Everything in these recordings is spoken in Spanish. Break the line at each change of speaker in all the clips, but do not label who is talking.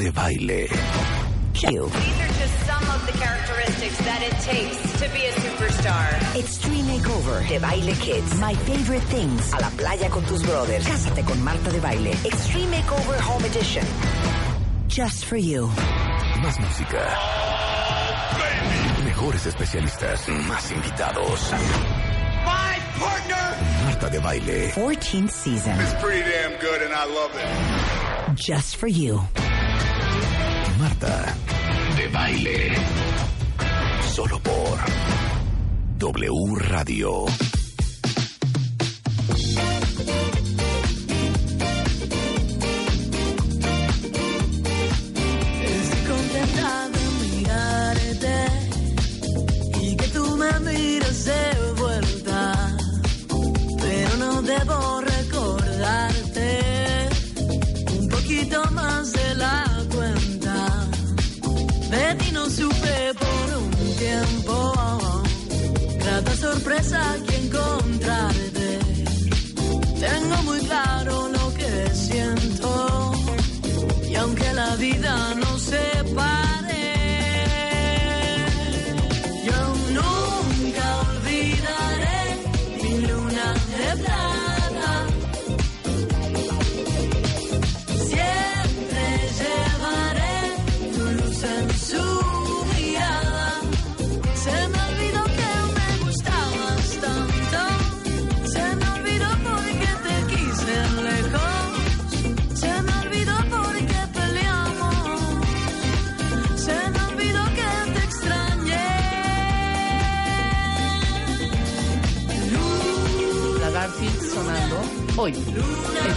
de Baile.
These are just some of the characteristics that it takes to be a superstar.
Extreme Makeover de Baile Kids. My Favorite Things. A la playa con tus brothers. Cásate con Marta de Baile. Extreme Makeover Home Edition. Just for you.
Más música. Mejores especialistas. Más invitados.
My partner!
Marta de Baile.
14th season.
It's pretty damn good and I love it.
Just for you.
Marta de Baile. Solo por W Radio.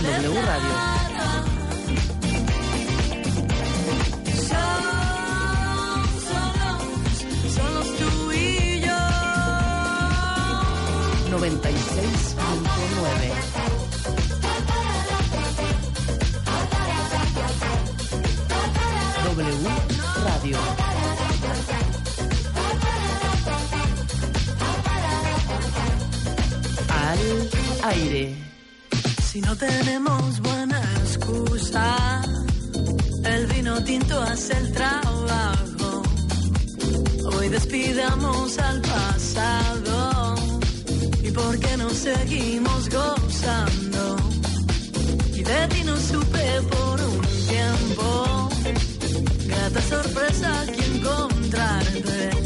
W Radio.
Tú y yo.
96.9. W Radio. Al aire.
No tenemos buena excusa, el vino tinto hace el trabajo. Hoy despidamos al pasado y por qué no seguimos gozando. Y de ti no supe por un tiempo, grata sorpresa que encontrarte.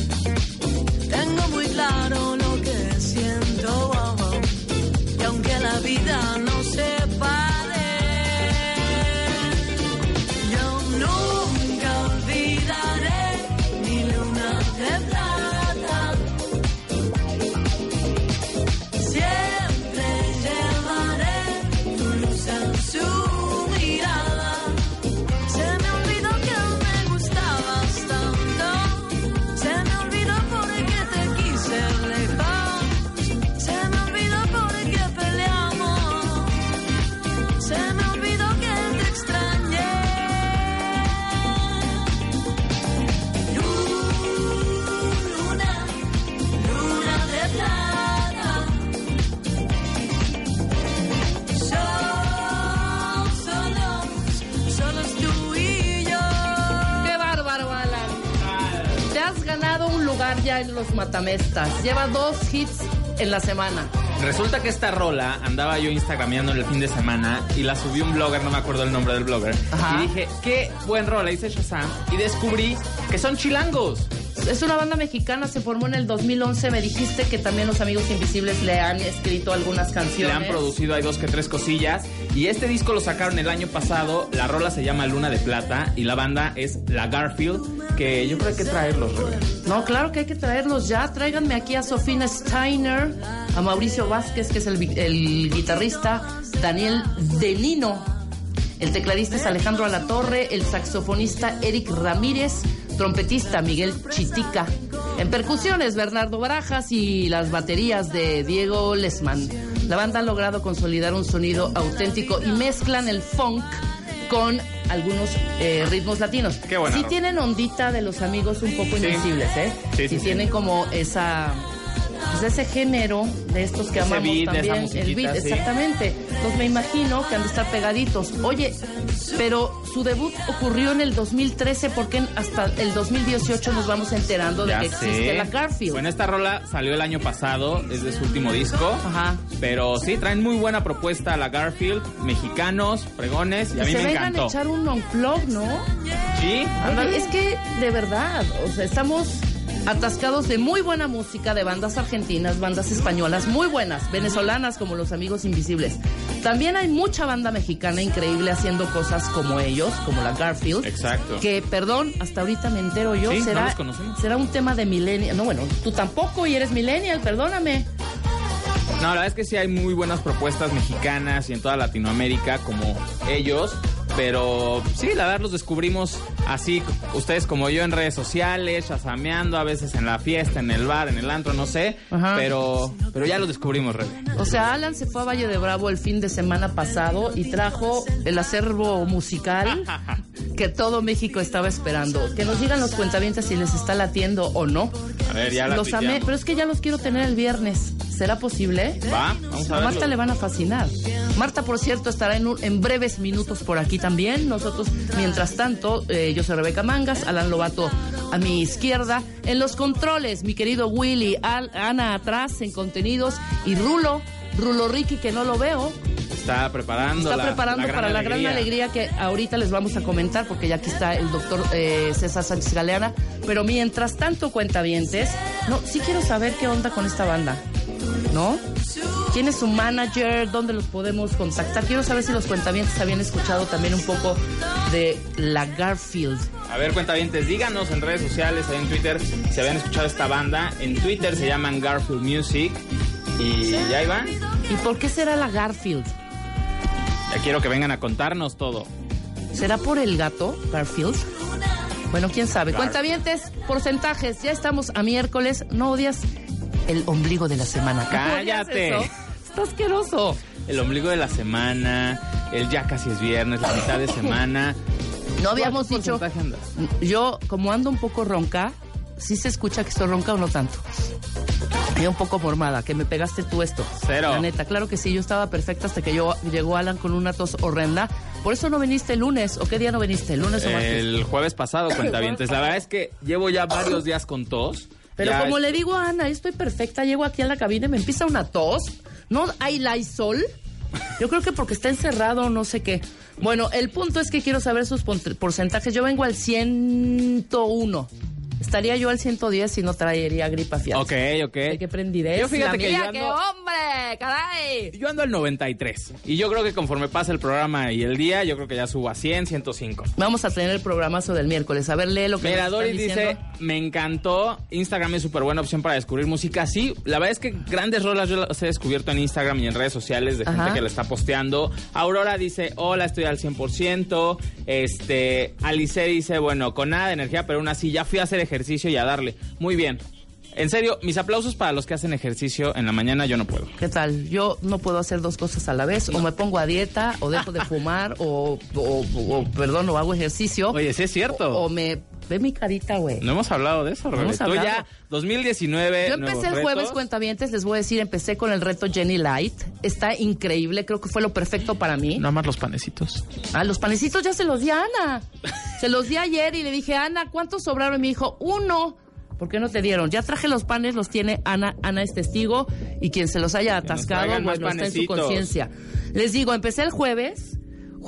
Lugar ya en los matamestas. Lleva dos hits en la semana.
Resulta que esta rola andaba yo instagrameando el fin de semana y la subió un blogger, no me acuerdo el nombre del blogger.
Ajá.
Y dije, qué buen rola, hice Shazam y descubrí que son chilangos.
Es una banda mexicana, se formó en el 2011. Me dijiste que también los Amigos Invisibles le han escrito algunas
Le
canciones.
han producido, hay dos que tres cosillas. Y este disco lo sacaron el año pasado. La rola se llama Luna de Plata y la banda es La Garfield, que yo creo que hay que traerlos, Rebe.
No, claro que hay que traerlos ya. Tráiganme aquí a Sofina Steiner, a Mauricio Vázquez, que es el, el guitarrista, Daniel Delino. El tecladista es Alejandro Alatorre, el saxofonista Eric Ramírez, trompetista Miguel Chitica. En percusiones, Bernardo Barajas y las baterías de Diego Lesman. La banda ha logrado consolidar un sonido auténtico y mezclan el funk con algunos eh, ritmos latinos.
Qué buena
Sí tienen ondita de los amigos un poco
Sí.
invencibles, ¿eh?
Sí, sí, sí.
tienen como esa pues, de ese género, de estos que
Ese
amamos
beat, de esa
también, el beat,
sí.
exactamente. Entonces me imagino que han de estar pegaditos. Oye, pero su debut ocurrió en el 2013, porque hasta el 2018 nos vamos enterando de
Ya
que existe la Garfield.
Bueno, esta rola salió el año pasado, es de su último disco.
Ajá.
Pero sí, traen muy buena propuesta la Garfield, mexicanos, fregones, y a mí
se
me
a echar un unplug, ¿no?
Sí,
Es que, de verdad, o sea, estamos atascados de muy buena música de bandas argentinas, bandas españolas muy buenas, venezolanas como los Amigos Invisibles. También hay mucha banda mexicana increíble haciendo cosas como ellos, como la Garfield.
Exacto.
Que, perdón, hasta ahorita me entero yo,
Sí, no
será,
los
será un tema de millennial. No, bueno, tú tampoco y eres millennial, perdóname.
No, la verdad es que sí hay muy buenas propuestas mexicanas y en toda Latinoamérica como ellos. Pero sí, la verdad los descubrimos así, ustedes como yo en redes sociales, chasameando, a veces en la fiesta, en el bar, en el antro, no sé.
Ajá.
Pero, pero ya los descubrimos, Rebe.
O sea, Alan se fue a Valle de Bravo el fin de semana pasado y trajo el acervo musical que todo México estaba esperando. Que nos digan los cuentavientes si les está latiendo o no.
A ver, ya
Los amé, pero es que ya los quiero tener el viernes. ¿Será posible?
Va, vamos a
A. Marta le van a fascinar. Marta, por cierto, estará en, un- en breves minutos por aquí también. Nosotros, mientras tanto, eh, yo soy Rebeca Mangas, Alan Lobato a mi izquierda. En los controles, mi querido Willy, Al- Ana atrás en contenidos y Rulo, Rulo Ricky, que no lo veo,
Está preparando
está
la-
preparando
la
para la gran
alegría.
alegría que ahorita les vamos a comentar, porque ya aquí está el doctor eh, César Sánchez Galeana. Pero mientras tanto, cuentavientes, no, sí quiero saber qué onda con esta banda, ¿no? ¿Quién es su manager? ¿Dónde los podemos contactar? Quiero saber si los cuentavientes habían escuchado también un poco de la Garfield.
A ver, cuentavientes, díganos en redes sociales, ahí en Twitter, si habían escuchado esta banda. En Twitter se llaman Garfield Music. Y ya van.
¿Y por qué será la Garfield?
Ya quiero que vengan a contarnos todo.
¿Será por el gato, Garfield? Bueno, quién sabe. Cuentavientes, porcentajes. Ya estamos a miércoles. No odias el ombligo de la semana. ¿No
Cállate.
eso? Está asqueroso.
El ombligo de la semana, el ya casi es viernes, la mitad de semana.
No habíamos
¿Qué
dicho. Yo, como ando un poco ronca, ¿sí se escucha que estoy ronca o no tanto? Y un poco formada, que me pegaste tú esto.
Cero.
La neta, claro que sí, yo estaba perfecta hasta que yo, llegó Alan con una tos horrenda. Por eso no viniste el lunes. ¿O qué día no viniste? ¿El lunes o martes?
El jueves pasado, cuentavientes. La verdad es que llevo ya varios días con tos.
Pero
Ya
como
es-
le digo a Ana, estoy perfecta, llego aquí a la cabina y me empieza una tos. ¿No hay Lysol? Yo creo que porque está encerrado, no sé qué. Bueno, el punto es que quiero saber sus porcentajes. Yo vengo al 101. Estaría yo al 110 si no traería gripa fiel.
Ok, ok.
¿De qué prendidez?
Yo fíjate que yo
¡Qué
ando-
hombre! ¡Caray!
Yo ando al 93. Y yo creo que conforme pasa el programa y el día, yo creo que ya subo a 100, 105.
Vamos a tener el programazo del miércoles. A ver, lee lo que
Mira, Doris dice, me encantó. Instagram es súper buena opción para descubrir música. Sí, la verdad es que grandes rolas yo las he descubierto en Instagram y en redes sociales de
Ajá.
gente que la está posteando. Aurora dice, hola, estoy al 100%. Este, Alice dice, bueno, con nada de energía, pero aún así ya fui a hacer ejercicio y a darle. Muy bien. En serio, mis aplausos para los que hacen ejercicio en la mañana, yo no puedo.
¿Qué tal? Yo no puedo hacer dos cosas a la vez. O me pongo a dieta, o dejo de fumar, o, o- o- perdón, o hago ejercicio.
Oye, sí es cierto.
O, o me... Ve mi carita, güey.
No hemos hablado de eso, Rebe. Tú
hablado.
ya, 2019.
Yo empecé el jueves,
retos.
cuentavientes, les voy a decir, empecé con el reto Jenny Light. Está increíble, creo que fue lo perfecto para mí.
Nada más los panecitos.
Ah, los panecitos ya se los di a Ana. Se los di ayer y le dije, Ana, ¿cuántos sobraron? Y me dijo, uno. ¿Por qué no te dieron? Ya traje los panes, los tiene Ana. Ana es testigo y quien se los haya atascado, bueno, está en su conciencia. Les digo, empecé el jueves.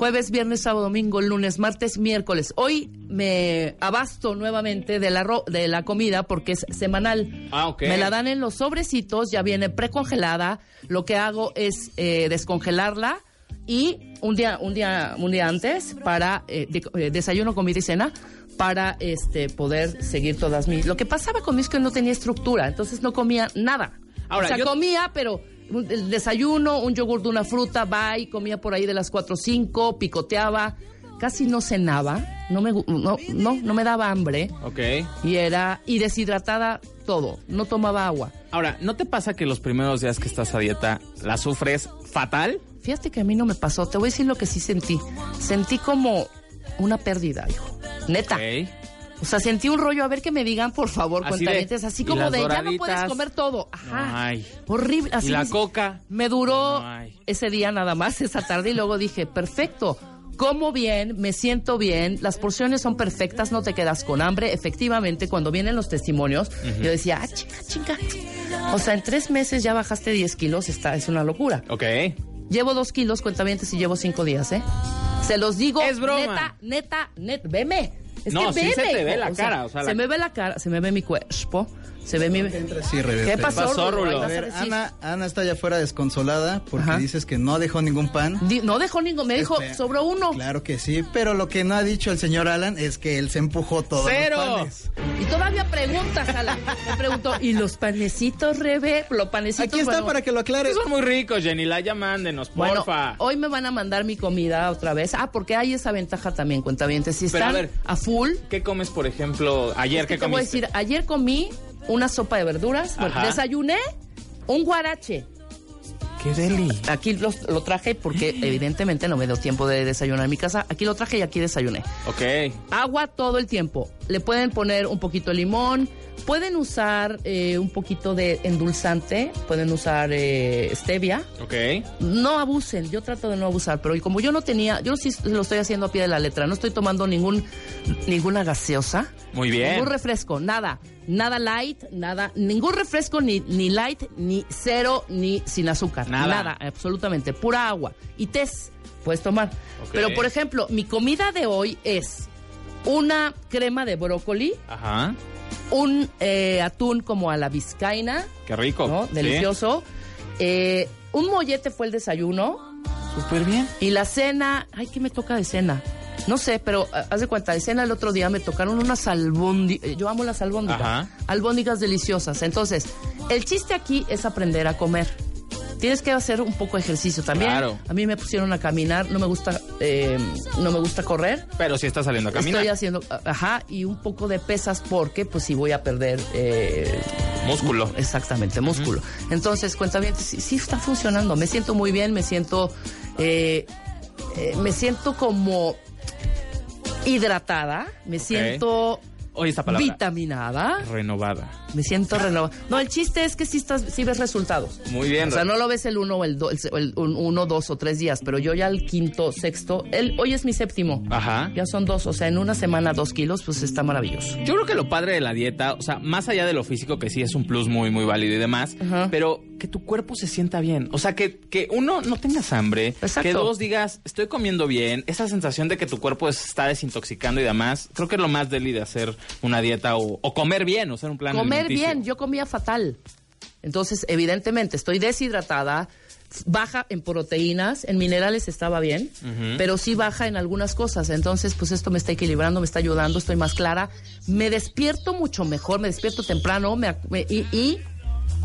Jueves, viernes, sábado, domingo, lunes, martes, miércoles. Hoy me abasto nuevamente de la, ro- de la comida porque es semanal.
Ah, ok.
Me la dan en los sobrecitos, ya viene precongelada. Lo que hago es eh, descongelarla y un día, un día, un día antes para eh, de- eh, desayuno, comida y cena para este poder seguir todas mis. Lo que pasaba conmigo es que no tenía estructura, entonces no comía nada.
Ahora,
o sea,
yo-
comía, pero un- el desayuno, un yogur de una fruta, bye, comía por ahí de las 4 o 5, picoteaba, casi no cenaba, no me no, no, no me daba hambre
Ok.
y era y deshidratada todo, no tomaba agua.
Ahora, ¿no te pasa que los primeros días que estás a dieta la sufres fatal?
Fíjate que a mí no me pasó, te voy a decir lo que sí sentí. Sentí como una pérdida, hijo. Neta.
Ok.
O sea, sentí un rollo, a ver que me digan, por favor,
Así de-
cuentavientes, así
¿y
como de, ya no puedes comer todo. Ajá.
Ay.
Horrible. Así
¿Y la coca?
Me duró
Ay.
ese día nada más, esa tarde, y luego dije, perfecto. Como bien, me siento bien, las porciones son perfectas, no te quedas con hambre. Efectivamente, cuando vienen los testimonios, yo decía, ah, chinga, chinga. O sea, en tres meses ya bajaste 10 kilos, está, es una locura.
Ok.
Llevo dos kilos, cuentavientes, y llevo cinco días, ¿eh? Se los digo,
Es broma.
neta, neta, neta, veme. Es
No,
que
sí
veme,
se te ve la
O
cara, o sea,
se
la-
me ve la cara, se me ve mi cuerpo, se ve mi...
Rebeca.
¿Qué pasó,
pasó,
Rulo?
Rulo?
Ahí
A ver. Ana, Ana está allá afuera desconsolada porque
Ajá.
dices que no dejó ningún pan.
Di- No dejó ningún, me dijo,
Espera.
sobró uno.
Claro que sí, pero lo que no ha dicho el señor Alan es que él se empujó todos
¡Cero!
los panes.
Y todavía preguntas, Alan. Me preguntó, ¿y los panecitos, Rebe? Los panecitos,
Aquí está
bueno,
para que lo aclares.
Son muy ricos, Jenny. La ya mándenos,
Bueno,
porfa.
hoy me van a mandar mi comida otra vez. Ah, porque hay esa ventaja también, cuentavientes. Si
Pero, a
están
ver,
a full,
¿Qué comes, por ejemplo, ayer?
Es que
¿Qué
te voy a
comiste?
decir, ayer comí una sopa de verduras, bueno, desayuné un guarache.
¡Qué deli!
Aquí lo traje porque evidentemente no me dio tiempo de desayunar en mi casa. Aquí lo traje y aquí desayuné.
Ok.
Agua todo el tiempo. Le pueden poner un poquito de limón. Pueden usar eh, un poquito de endulzante. Pueden usar eh, stevia.
Ok.
No abusen, yo trato de no abusar, pero como yo no tenía, yo sí lo estoy haciendo a pie de la letra, no estoy tomando ningún ninguna gaseosa,
Muy bien.
ningún refresco, nada, nada light, nada, ningún refresco ni ni light, ni cero, ni sin azúcar,
Nada.
absolutamente, pura agua y tés puedes tomar. Pero por ejemplo, mi comida de hoy es una crema de brócoli,
Ajá.
un eh, atún como a la vizcaína,
Qué rico.
¿no?
Sí.
Delicioso. Eh, un mollete fue el desayuno.
Súper bien.
Y la cena, ay, ¿qué me toca de cena? No sé, pero ah, haz de cuenta, de cena el otro día me tocaron unas albóndigas. Yo amo las albóndigas.
Ajá.
Albóndigas deliciosas. Entonces, el chiste aquí es aprender a comer. Tienes que hacer un poco de ejercicio también.
Claro.
A mí me pusieron a caminar, no me gusta, eh, no me gusta correr.
Pero sí está saliendo a caminar.
Estoy haciendo, ajá, y un poco de pesas porque pues sí voy a perder eh,
Músculo.
Exactamente, músculo. Entonces, cuenta bien, sí, sí está funcionando. Me siento muy bien, me siento, eh, eh, me siento como hidratada, me siento
esta palabra.
vitaminada,
Renovada.
Me siento renovada. No, el chiste es que sí, estás, sí ves resultados.
Muy bien.
O sea, no lo ves el uno o el, do- el, se- el un- uno, dos o tres días, pero yo ya el quinto, sexto, el, hoy es mi séptimo.
Ajá.
Ya son dos, o sea, en una semana dos kilos, pues está maravilloso.
Yo creo que lo padre de la dieta, o sea, más allá de lo físico, que sí es un plus muy, muy válido y demás,
Ajá.
pero que tu cuerpo se sienta bien. O sea, que, que uno no tengas hambre,
Exacto.
que dos digas, estoy comiendo bien, esa sensación de que tu cuerpo se está desintoxicando y demás, creo que es lo más deli de hacer una dieta o, o comer bien, o sea, un plan
Comer bien, yo comía fatal. Entonces, evidentemente, estoy deshidratada, baja en proteínas, en minerales estaba bien, pero sí baja en algunas cosas. Entonces, pues esto me está equilibrando, me está ayudando, estoy más clara. Me despierto mucho mejor, me despierto temprano me ac- me- y, y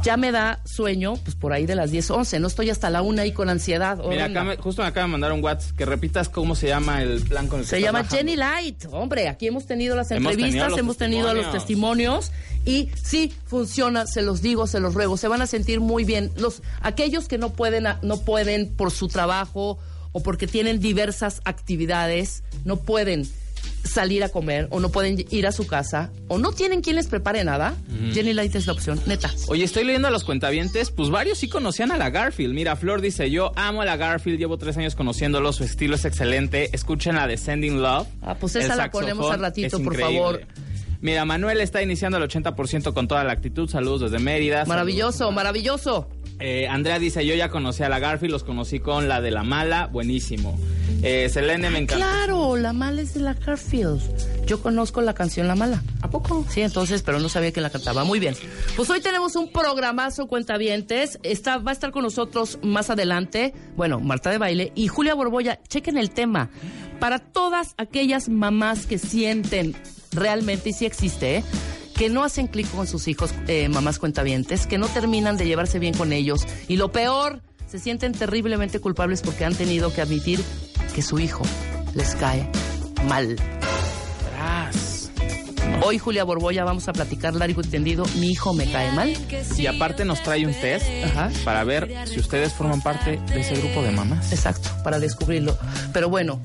ya me da sueño, pues por ahí de las 10, 11. No estoy hasta la una ahí con ansiedad.
Mira,
horrenda.
acá me- justo me acaba de mandar un WhatsApp que repitas cómo se llama el plan con el
Se llama. Jenny Light. Hombre, aquí hemos tenido las
Hemos
entrevistas, hemos tenido los testimonios y sí funciona, se los digo, se los ruego, se van a sentir muy bien. Los aquellos que no pueden no pueden por su trabajo o porque tienen diversas actividades, no pueden salir a comer o no pueden ir a su casa o no tienen quien les prepare nada. Jenny Light es la opción, neta.
Oye, estoy leyendo a los cuentavientes, pues varios sí conocían a la Garfield. Mira, Flor dice, yo amo a la Garfield, llevo tres años conociéndolo, su estilo es excelente. Escuchen la Descending Love.
Ah, pues esa la ponemos al ratito,
es
por favor.
Mira, Manuel está iniciando el 80% con toda la actitud. Saludos desde Mérida.
Maravilloso, maravilloso.
Eh, Andrea dice, yo ya conocí a la Garfield, los conocí con la de la mala, buenísimo. Eh, Selene me encanta.
Claro, la mala es de la Garfield. Yo conozco la canción La Mala. ¿A poco? Sí, entonces, pero no sabía que la cantaba. Muy bien. Pues hoy tenemos un programazo, cuentavientes. Está, va a estar con nosotros más adelante, bueno, Marta de Baile y Julia Borboya. Chequen el tema. Para todas aquellas mamás que sienten realmente, y sí existe, ¿eh? que no hacen clic con sus hijos, eh, mamás cuentavientes, que no terminan de llevarse bien con ellos. Y lo peor, se sienten terriblemente culpables porque han tenido que admitir que su hijo les cae mal. Hoy, Julia Borboya, vamos a platicar largo y tendido. Mi hijo me cae mal.
Y aparte nos trae un test
Ajá.
para ver si ustedes forman parte de ese grupo de mamás.
Exacto, para descubrirlo. Pero bueno,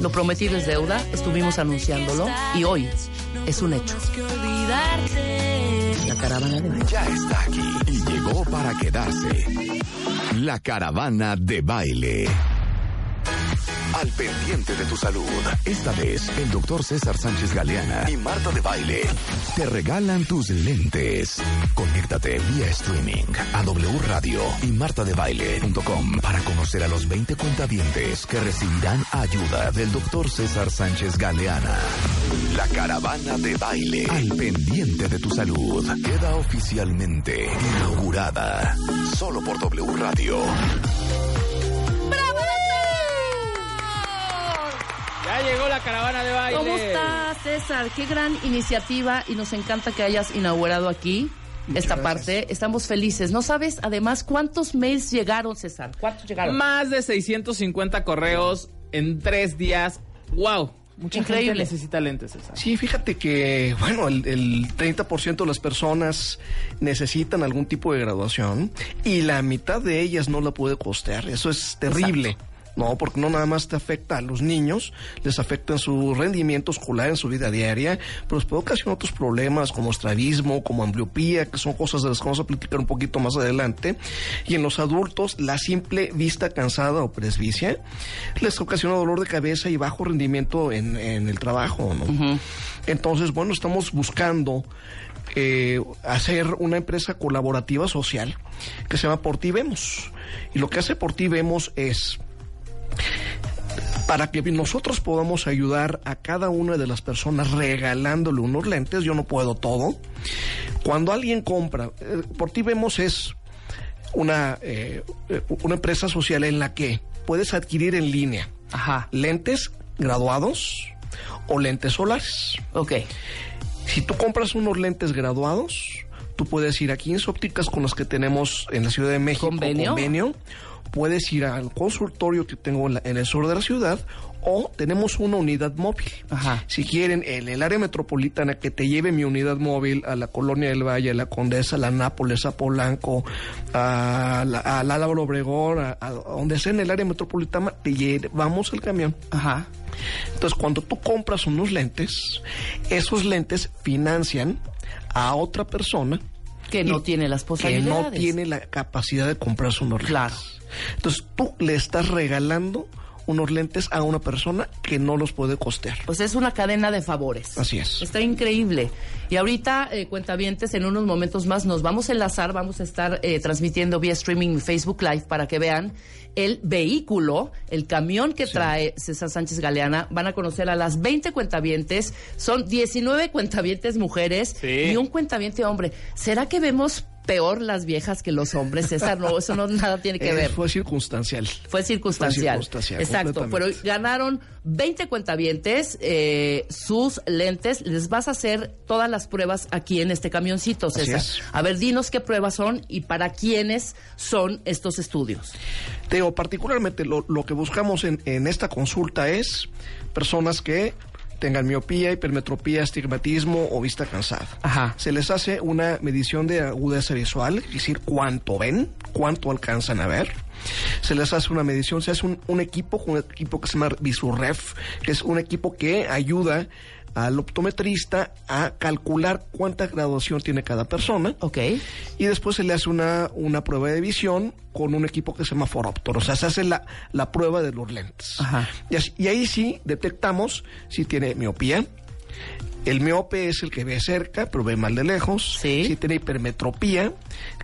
lo prometido es deuda. Estuvimos anunciándolo. Y hoy es un hecho. La caravana de baile.
Ya está aquí y llegó para quedarse. La caravana de baile. Al pendiente de tu salud. Esta vez, el doctor César Sánchez Galeana y Marta de Baile te regalan tus lentes. Conéctate vía streaming a W Radio y martadebaile.com para conocer a los 20 cuentavientes que recibirán ayuda del doctor César Sánchez Galeana. La caravana de baile. Al pendiente de tu salud. Queda oficialmente inaugurada. Solo por W Radio.
Llegó la caravana de baile.
¿Cómo estás, César? Qué gran iniciativa y nos encanta que hayas inaugurado aquí esta parte. Estamos felices. ¿No sabes, además, cuántos mails llegaron, César? ¿Cuántos llegaron?
Más de 650 correos en tres días. ¡Wow! Mucha
Increíble.
gente necesita lentes, César.
Sí, fíjate que, bueno, el, el 30% de las personas necesitan algún tipo de graduación y la mitad de ellas no la puede costear. Eso es terrible. No, porque no nada más te afecta a los niños, les afecta en su rendimiento escolar, en su vida diaria, pero les puede ocasionar otros problemas como estrabismo, como ambliopía, que son cosas de las que vamos a platicar un poquito más adelante. Y en los adultos, la simple vista cansada o presbicia les ocasiona dolor de cabeza y bajo rendimiento en, en el trabajo, ¿no? Entonces, bueno, estamos buscando eh, hacer una empresa colaborativa social que se llama Por Ti Vemos. Y lo que hace Por Ti Vemos es para que nosotros podamos ayudar a cada una de las personas regalándole unos lentes, yo no puedo todo. Cuando alguien compra, eh, por ti vemos es una, eh, eh, una empresa social en la que puedes adquirir en línea
Ajá.
lentes graduados o lentes solares.
Ok.
Si tú compras unos lentes graduados, tú puedes ir a 15 ópticas con las que tenemos en la Ciudad de México
¿Convenio?
Puedes ir al consultorio que tengo en, la- en el sur de la ciudad o tenemos una unidad móvil.
Ajá.
Si quieren, en el área metropolitana que te lleve mi unidad móvil a la Colonia del Valle, a la Condesa, a la Nápoles, a Polanco, a la, a Álvaro Obregón, a, a donde sea en el área metropolitana, te llevamos el camión.
Ajá.
Entonces, cuando tú compras unos lentes, esos lentes financian a otra persona
Que no tiene las
que
posibilidades.
no tiene la capacidad de comprarse unos lentes.
Claro.
Entonces, tú le estás regalando unos lentes a una persona que no los puede costear.
Pues es una cadena de favores.
Así es.
Está increíble. Y ahorita, eh, cuentavientes, en unos momentos más nos vamos a enlazar, vamos a estar eh, transmitiendo vía streaming Facebook Live para que vean el vehículo, el camión que trae César Sánchez Galeana. Van a conocer a las 20 cuentavientes. Son 19 cuentavientes mujeres
Sí.
y un cuentaviente hombre. ¿Será que vemos peor las viejas que los hombres, César? No, eso no nada tiene que
Eh,
ver.
fue circunstancial.
Fue circunstancial.
Fue circunstancial,
Exacto. Pero ganaron 20 cuentavientes, eh, sus lentes. Les vas a hacer todas las pruebas aquí en este camioncito, César.
es.
A ver, dinos qué pruebas son y para quiénes son estos estudios.
Te digo, particularmente lo, lo que buscamos en, en esta consulta es personas que tengan miopía, hipermetropía, astigmatismo o vista cansada.
Ajá.
Se les hace una medición de agudeza visual, es decir, cuánto ven, cuánto alcanzan a ver. Se les hace una medición, se hace un, un equipo, un equipo que se llama Visurref, que es un equipo que ayuda al optometrista a calcular cuánta graduación tiene cada persona.
Ok.
Y después se le hace una, una prueba de visión con un equipo que se llama Foroptor. O sea, se hace la, la prueba de los lentes.
Ajá.
Y, así- y ahí sí detectamos si tiene miopía. El miope es el que ve cerca, pero ve mal de lejos.
Sí.
Si tiene hipermetropía,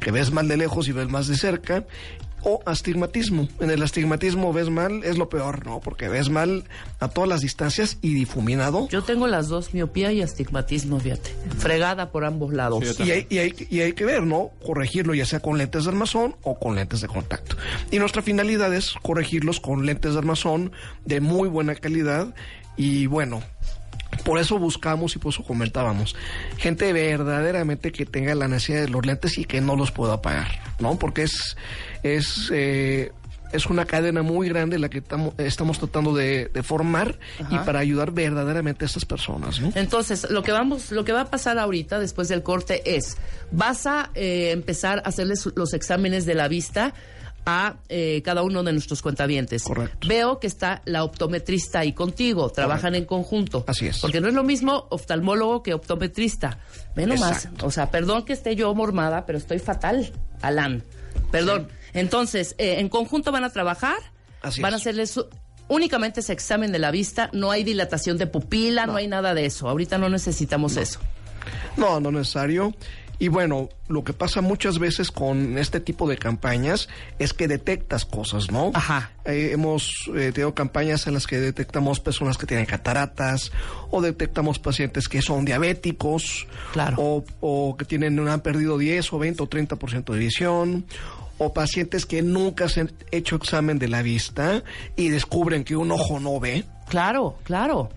que ves mal de lejos y ves más de cerca. O astigmatismo. En el astigmatismo ves mal, es lo peor, ¿no? Porque ves mal a todas las distancias y difuminado.
Yo tengo las dos, miopía y astigmatismo, fíjate. Fregada por ambos lados.
Sí, yo
Y hay, y, hay, y hay que ver, ¿no? Corregirlo ya sea con lentes de armazón o con lentes de contacto. Y nuestra finalidad es corregirlos con lentes de armazón de muy buena calidad y bueno. Por eso buscamos y por eso comentábamos. Gente verdaderamente que tenga la necesidad de los lentes y que no los pueda pagar, ¿no? Porque es, es, eh, es una cadena muy grande la que tamo- estamos tratando de, de formar y para ayudar verdaderamente a estas personas, ¿no?
Entonces, lo que vamos, lo que va a pasar ahorita después del corte es, vas a eh, empezar a hacerles los exámenes de la vista a eh, cada uno de nuestros cuentavientes.
Correcto.
Veo que está la optometrista ahí contigo, trabajan en conjunto.
Así es.
Porque no es lo mismo oftalmólogo que optometrista. Nomás,
Exacto.
o sea, perdón que esté yo mormada, pero estoy fatal, Alan. Perdón. Entonces, eh, en conjunto van a trabajar,
Así
van a
es.
hacerles únicamente ese examen de la vista, no hay dilatación de pupila, no, hay nada de eso. Ahorita no necesitamos eso.
No, no necesario. Y bueno, lo que pasa muchas veces con este tipo de campañas es que detectas cosas, ¿no?
Ajá.
Eh, hemos eh, tenido campañas en las que detectamos personas que tienen cataratas o detectamos pacientes que son diabéticos
Claro.
o, o que tienen han perdido 10 o 20 o 30% de visión o pacientes que nunca se han hecho examen de la vista y descubren que un ojo no ve.
Claro, claro.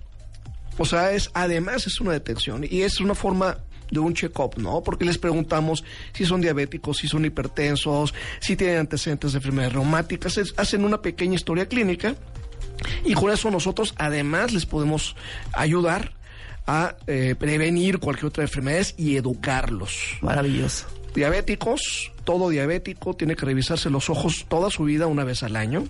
O sea, es además es una detección y es una forma de un check-up, ¿no? Porque les preguntamos si son diabéticos, si son hipertensos, si tienen antecedentes de enfermedades reumáticas, es- hacen una pequeña historia clínica y con eso nosotros además les podemos ayudar a eh, prevenir cualquier otra enfermedad y educarlos.
Maravilloso.
Diabéticos, todo diabético tiene que revisarse los ojos toda su vida una vez al año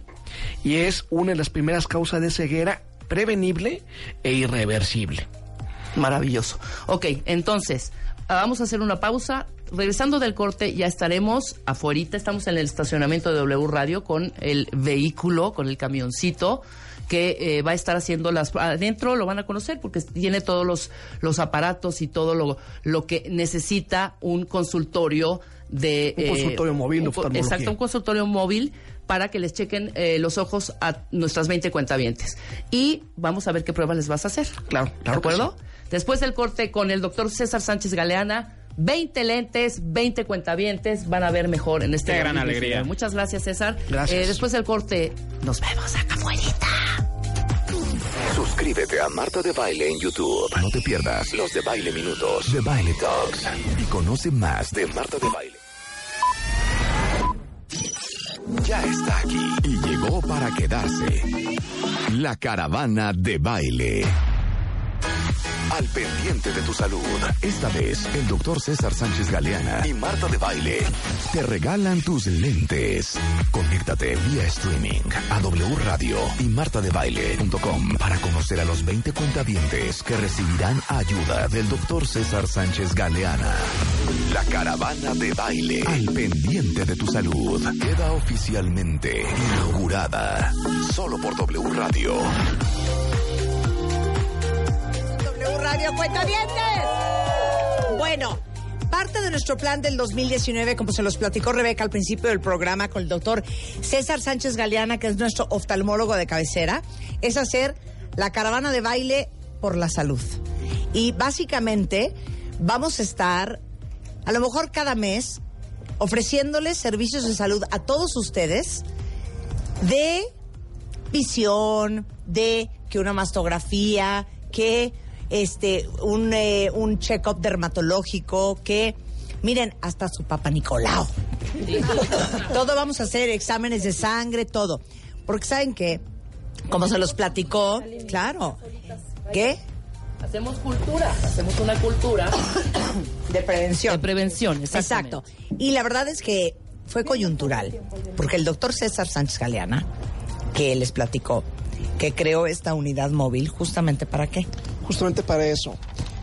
y es una de las primeras causas de ceguera prevenible e irreversible.
Maravilloso. Ok, entonces, vamos a hacer una pausa. Regresando del corte, ya estaremos afuera. Estamos en el estacionamiento de W Radio con el vehículo, con el camioncito que eh, va a estar haciendo las adentro lo van a conocer porque tiene todos los los aparatos y todo lo lo que necesita un consultorio de
Un consultorio móvil de
un exacto un consultorio móvil para que les chequen eh, los ojos a nuestras 20 cuentavientes y vamos a ver qué pruebas les vas a hacer
Claro,
¿De
claro que
acuerdo?
sí.
Después del corte con el doctor César Sánchez Galeana, 20 lentes, 20 cuentavientes, van a ver mejor en este
Qué gran
2019.
alegría.
Muchas gracias, César.
Gracias.
Eh, después del corte, nos vemos acá afuera.
Suscríbete a Marta de Baile en YouTube. No te pierdas los de Baile Minutos, de Baile Talks y conoce más de Marta de Baile. Ya está aquí y llegó para quedarse. La caravana de baile. Al pendiente de tu salud. Esta vez, el doctor César Sánchez Galeana y Marta de Baile te regalan tus lentes. Conéctate vía streaming a W Radio y martadebaile.com para conocer a los 20 cuentavientes que recibirán ayuda del doctor César Sánchez Galeana. La caravana de baile. Al pendiente de tu salud. Queda oficialmente inaugurada. Solo por W Radio.
W Radio Cuentavientes. Bueno, parte de nuestro plan del 2019, como se los platicó Rebeca al principio del programa con el doctor César Sánchez Galeana, que es nuestro oftalmólogo de cabecera, es hacer la caravana de baile por la salud. Y básicamente vamos a estar, a lo mejor cada mes, ofreciéndoles servicios de salud a todos ustedes de visión, de que una mastografía, que este un, eh, un check-up dermatológico, que miren, hasta su papá Nicolau. todo vamos a hacer, exámenes de sangre, todo. Porque saben que, como se los platicó, claro, ¿qué?
Hacemos cultura, hacemos una cultura
De prevención.
de prevención.
Exacto. Y la verdad es que fue coyuntural, porque el doctor César Sánchez Galeana, que les platicó, que creó esta unidad móvil, justamente para qué?
justamente para eso.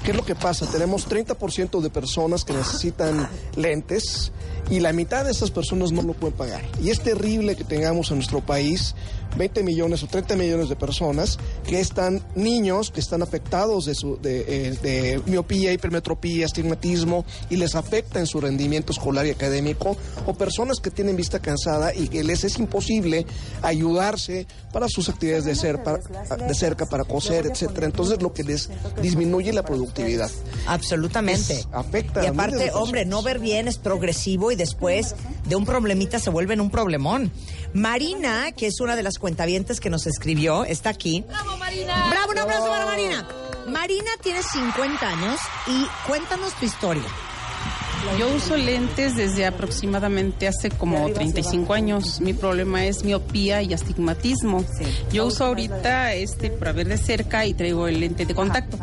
¿Qué es lo que pasa? Tenemos 30% de personas que necesitan lentes y la mitad de esas personas no lo pueden pagar. Y es terrible que tengamos en nuestro país 20 millones o 30 millones de personas que están niños que están afectados de, su, de, eh, de miopía, hipermetropía, astigmatismo y les afecta en su rendimiento escolar y académico o personas que tienen vista cansada y que les es imposible ayudarse para sus actividades de, ser, para- de cerca, para coser, etcétera. Entonces lo que les disminuye la productividad.
Absolutamente.
Afecta
Y aparte, hombre, no ver bien es progresivo y después de un problemita se vuelve en un problemón. Marina, que es una de las cuentavientes que nos escribió, está aquí. ¡Bravo, Marina! ¡Bravo, un aplauso para Marina! Marina tiene 50 años y cuéntanos tu historia.
Yo uso lentes desde aproximadamente hace como 35 años. Mi problema es miopía y astigmatismo. Yo uso ahorita este para ver de cerca y traigo el lente de contacto.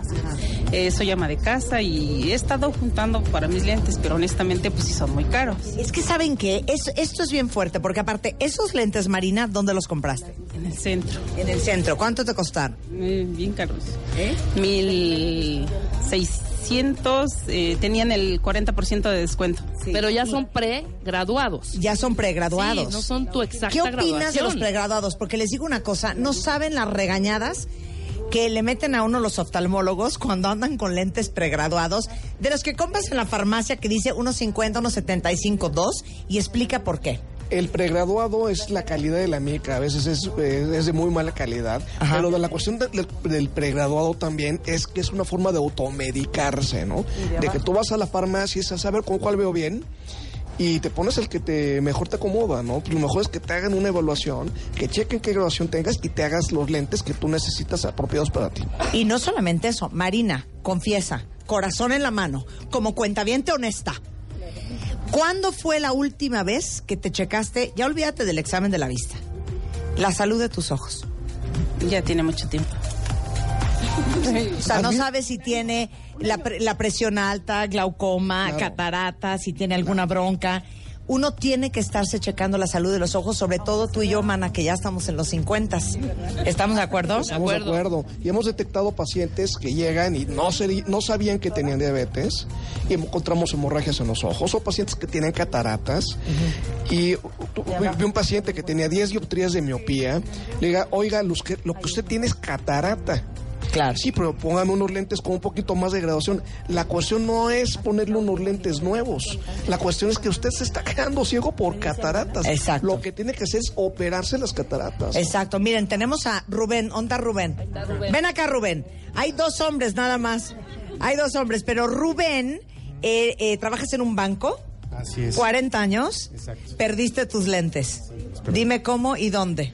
Eh, soy ama de casa y he estado juntando para mis lentes, pero honestamente pues sí son muy caros.
Es que saben que esto es bien fuerte, porque aparte, esos lentes, Marina, ¿dónde los compraste?
En el centro.
En el centro. ¿Cuánto te costaron?
Eh, bien caros. ¿Eh? Mil seiscientos, eh, tenían el 40% de descuento.
Pero ya son pregraduados.
Ya son pregraduados.
Sí, no son tu exacta
¿Qué opinas
graduación?
de los pregraduados? Porque les digo una cosa, no saben las regañadas que le meten a uno los oftalmólogos cuando andan con lentes pregraduados, de los que compras en la farmacia que dice unos 50, unos 75, 2, y explica por qué.
El pregraduado es la calidad de la mica, a veces es, eh, es de muy mala calidad, pero de la cuestión de- del, del pregraduado también es que es una forma de automedicarse, ¿no? De que tú vas a la farmacia y dices, a ver con cuál veo bien y te pones el que te mejor te acomoda, ¿no? Pues lo mejor es que te hagan una evaluación, que chequen qué graduación tengas y te hagas los lentes que tú necesitas apropiados para ti.
Y no solamente eso, Marina, confiesa, corazón en la mano, como cuentaviente honesta. ¿Cuándo fue la última vez que te checaste, ya olvídate del examen de la vista, la salud de tus ojos?
Ya tiene mucho tiempo.
O sea, no sabes si tiene la, pre- la presión alta, glaucoma,
Claro.
catarata, si tiene alguna bronca. Uno tiene que estarse checando la salud de los ojos, sobre todo tú y yo, mana, que ya estamos en los 50. ¿Estamos de acuerdo?
Estamos de acuerdo. Y hemos detectado pacientes que llegan y no, seri- no sabían que tenían diabetes y encontramos hemorragias en los ojos o pacientes que tienen cataratas. Y tu- vi vi un paciente que tenía 10 dioptrías de miopía. Le diga, oiga, los que- lo que usted tiene es catarata.
Claro.
Sí, pero póngame unos lentes con un poquito más de graduación. La cuestión no es ponerle unos lentes nuevos. La cuestión es que usted se está quedando ciego por cataratas.
Exacto.
Lo que tiene que hacer es operarse las cataratas.
Exacto. Miren, tenemos a Rubén. ¿Dónde está Rubén? Ven acá, Rubén. Hay dos hombres nada más. Hay dos hombres, pero Rubén, eh, eh, ¿trabajas en un banco?
Así es.
40 años.
Exacto.
Perdiste tus lentes. Dime cómo y dónde.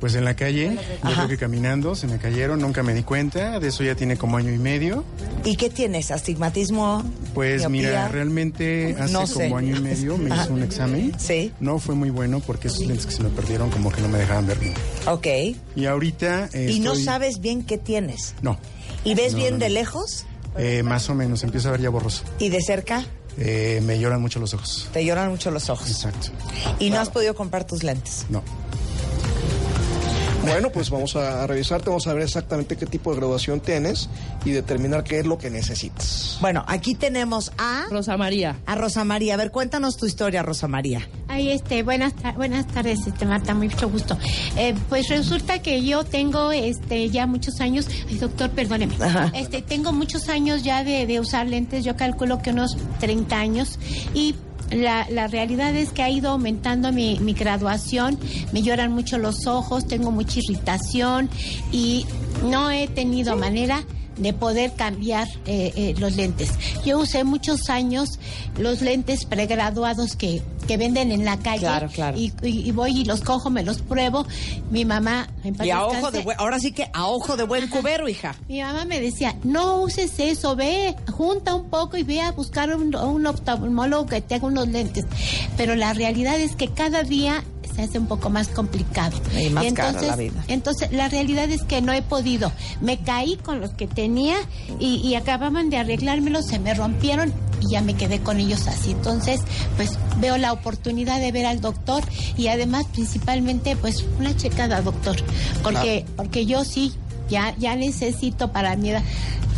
Pues en la calle, yo creo que caminando, se me cayeron, nunca me di cuenta, de eso ya tiene como año y medio.
¿Y qué tienes? ¿Astigmatismo?
Pues
miopía?
mira, realmente hace
No sé.
como año y medio me
Ajá.
hizo un examen.
Sí.
No fue muy bueno porque esos lentes que se me perdieron como que no me dejaban ver bien.
Ok.
Y ahorita... eh,
Y no sabes bien qué tienes.
No,
¿Y ves
No,
bien
no,
de lejos?
eh, más o menos, empiezo a ver ya borroso.
¿Y de cerca?
Eh, me lloran mucho los ojos.
Te lloran mucho los ojos.
Exacto.
Y no has podido comprar tus lentes.
No.
Bueno, pues vamos a revisarte, vamos a ver exactamente qué tipo de graduación tienes y determinar qué es lo que necesitas.
Bueno, aquí tenemos a...
Rosa María.
A Rosa María. A ver, cuéntanos tu historia, Rosa María.
Ay, este, buenas, ta- buenas tardes, este, Marta, mucho gusto. Eh, pues resulta que yo tengo, este, ya muchos años, ay, doctor, perdóneme,
Ajá.
este, tengo muchos años ya de, de usar lentes, yo calculo que unos 30 años, y la, la realidad es que ha ido aumentando mi, mi graduación, me lloran mucho los ojos, tengo mucha irritación, y no he tenido manera de poder cambiar eh, eh, los lentes. Yo usé muchos años los lentes pregraduados que, que venden en la calle.
Claro, claro.
Y, y- y voy y los cojo, me los pruebo. Mi mamá... en
Y a ojo de buen, ahora sí que a ojo de buen cubero, hija.
mi mamá me decía, no uses eso, ve, junta un poco y ve a buscar un, un oftalmólogo que te haga unos lentes. Pero la realidad es que cada día se hace un poco más complicado.
Y más cara
entonces,
la vida.
entonces, la realidad es que no he podido. Me caí con los que tenía y, y acababan de arreglármelos, se me rompieron y ya me quedé con ellos así. Entonces, pues veo la oportunidad de ver al doctor y además, principalmente, pues una checada, doctor. Porque, porque yo sí, ya, ya necesito para mi edad.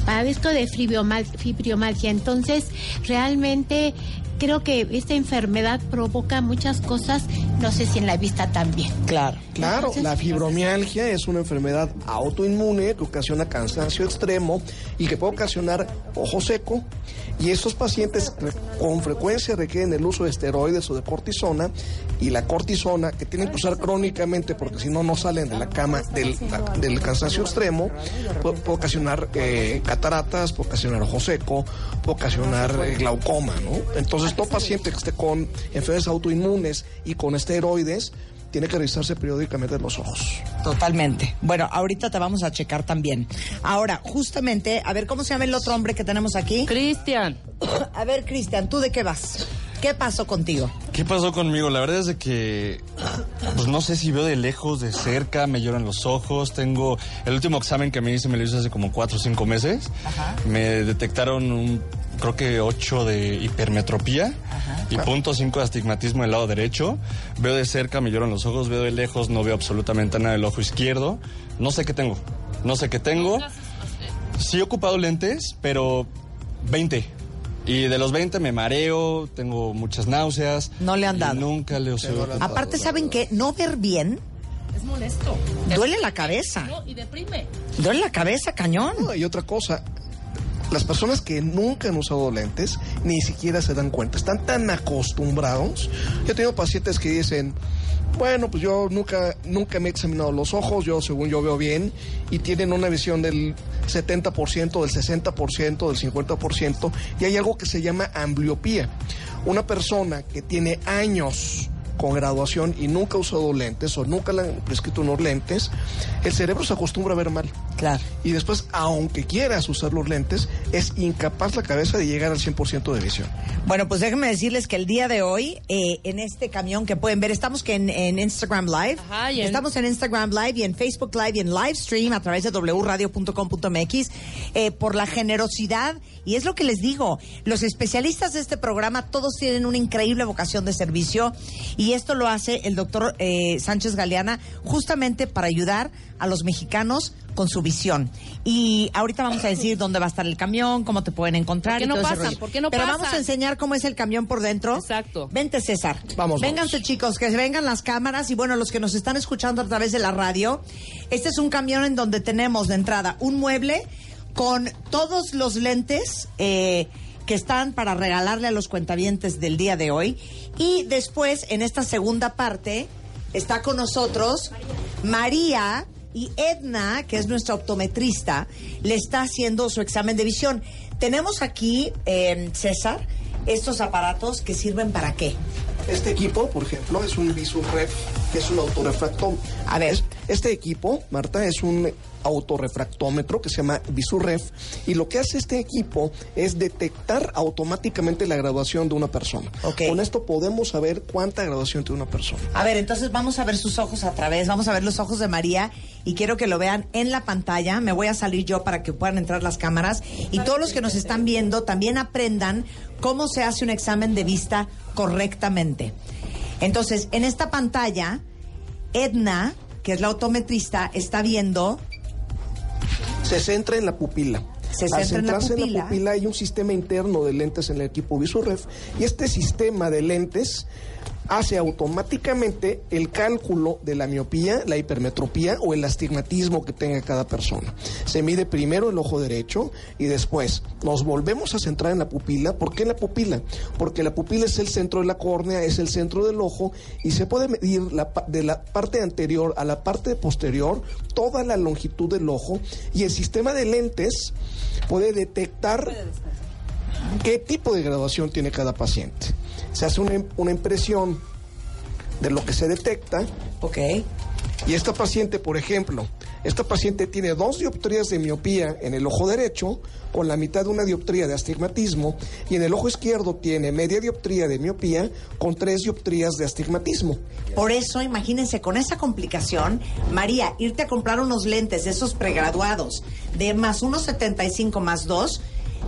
Padezco de fibromialgia, entonces realmente creo que esta enfermedad provoca muchas cosas, no sé si en la vista también.
Claro.
Claro, la fibromialgia es una enfermedad autoinmune que ocasiona cansancio extremo y que puede ocasionar ojo seco. Y estos pacientes con frecuencia requieren el uso de esteroides o de cortisona. Y la cortisona, que tienen que usar crónicamente porque si no, no salen de la cama del, del cansancio extremo, puede, puede ocasionar eh, cataratas, puede ocasionar ojo seco, puede ocasionar eh, glaucoma. ¿no? Entonces, todo paciente que esté con enfermedades autoinmunes y con esteroides, tiene que revisarse periódicamente los ojos.
Totalmente. Bueno, ahorita te vamos a checar también. Ahora, justamente, a ver cómo se llama el otro hombre que tenemos aquí.
Cristian.
A ver, Cristian, ¿tú de qué vas? ¿Qué pasó contigo?
¿Qué pasó conmigo? La verdad es de que Pues no sé si veo de lejos, de cerca, me lloran los ojos. Tengo. El último examen que me hice me lo hice hace como cuatro o cinco meses. Me detectaron un. Creo que 8 de hipermetropía y punto 5 de astigmatismo del lado derecho. Veo de cerca, me lloran los ojos. Veo de lejos, no veo absolutamente nada del ojo izquierdo. No sé qué tengo. No sé qué tengo. Sí he ocupado lentes, pero 20. Y de los 20 me mareo, tengo muchas náuseas.
No le han
y
dado.
Nunca le he usado.
Aparte, ¿saben qué? No ver bien
Es molesto.
duele la cabeza.
No, y deprime.
Duele la cabeza, cañón.
No, y otra cosa, las personas que nunca han usado lentes ni siquiera se dan cuenta, están tan acostumbrados. Yo he tenido pacientes que dicen, bueno, pues yo nunca, nunca me he examinado los ojos, yo según yo veo bien, y tienen una visión del 70%, del 60%, del 50%, y hay algo que se llama ambliopía. Una persona que tiene años con graduación y nunca ha usado lentes o nunca le han prescrito unos lentes, el cerebro se acostumbra a ver mal.
Claro.
Y después, aunque quieras usar los lentes, es incapaz la cabeza de llegar al 100% de visión.
Bueno, pues déjenme decirles que el día de hoy, eh, en este camión que pueden ver, estamos que en, en Instagram Live.
Ajá, y en-
Estamos en Instagram Live y en Facebook Live y en live stream a través de wradio.com.mx eh, por la generosidad. Y es lo que les digo, los especialistas de este programa todos tienen una increíble vocación de servicio y esto lo hace el doctor eh, Sánchez Galeana justamente para ayudar a los mexicanos con su visión. Y ahorita vamos a decir dónde va a estar el camión, cómo te pueden encontrar.
¿Por qué
y
no
ese
pasan?
rollo.
¿Por qué no
Pero
pasan?
vamos a enseñar cómo es el camión por dentro.
Exacto.
Vente, César.
Vamos,
Vénganse, chicos, que se vengan las cámaras. Y bueno, los que nos están escuchando a través de la radio, este es un camión en donde tenemos de entrada un mueble con todos los lentes eh, que están para regalarle a los cuentavientes del día de hoy. Y después, en esta segunda parte, está con nosotros María y Edna, que es nuestra optometrista, le está haciendo su examen de visión. Tenemos aquí, eh, César, estos aparatos que sirven para qué.
Este equipo, por ejemplo, es un Visurref, que es un autorrefractómetro.
A ver.
este equipo, Marta, es un autorrefractómetro que se llama Visurref y lo que hace este equipo es detectar automáticamente la graduación de una persona. Con esto podemos saber cuánta graduación tiene una persona.
A ver, entonces vamos a ver sus ojos a través, vamos a ver los ojos de María y quiero que lo vean en la pantalla. Me voy a salir yo para que puedan entrar las cámaras y todos los que nos están viendo también aprendan cómo se hace un examen de vista correctamente. Entonces, en esta pantalla, Edna, que es la autometrista, está viendo
Se centra en la pupila.
Se
Al
centra en la
centrarse
pupila.
en la pupila hay un sistema interno de lentes en el equipo Visurref y este sistema de lentes hace automáticamente el cálculo de la miopía, la hipermetropía o el astigmatismo que tenga cada persona. Se mide primero el ojo derecho y después nos volvemos a centrar en la pupila. ¿Por qué la pupila? Porque la pupila es el centro de la córnea, es el centro del ojo y se puede medir la de la parte anterior a la parte posterior toda la longitud del ojo y el sistema de lentes puede detectar qué tipo de graduación tiene cada paciente. Se hace una, una impresión de lo que se detecta.
Ok.
Y esta paciente, por ejemplo, esta paciente tiene dos dioptrías de miopía en el ojo derecho, con la mitad de una dioptría de astigmatismo, y en el ojo izquierdo tiene media dioptría de miopía con tres dioptrías de astigmatismo.
Por eso, imagínense, con esa complicación, María, irte a comprar unos lentes de esos pregraduados de más 1,75 más 2,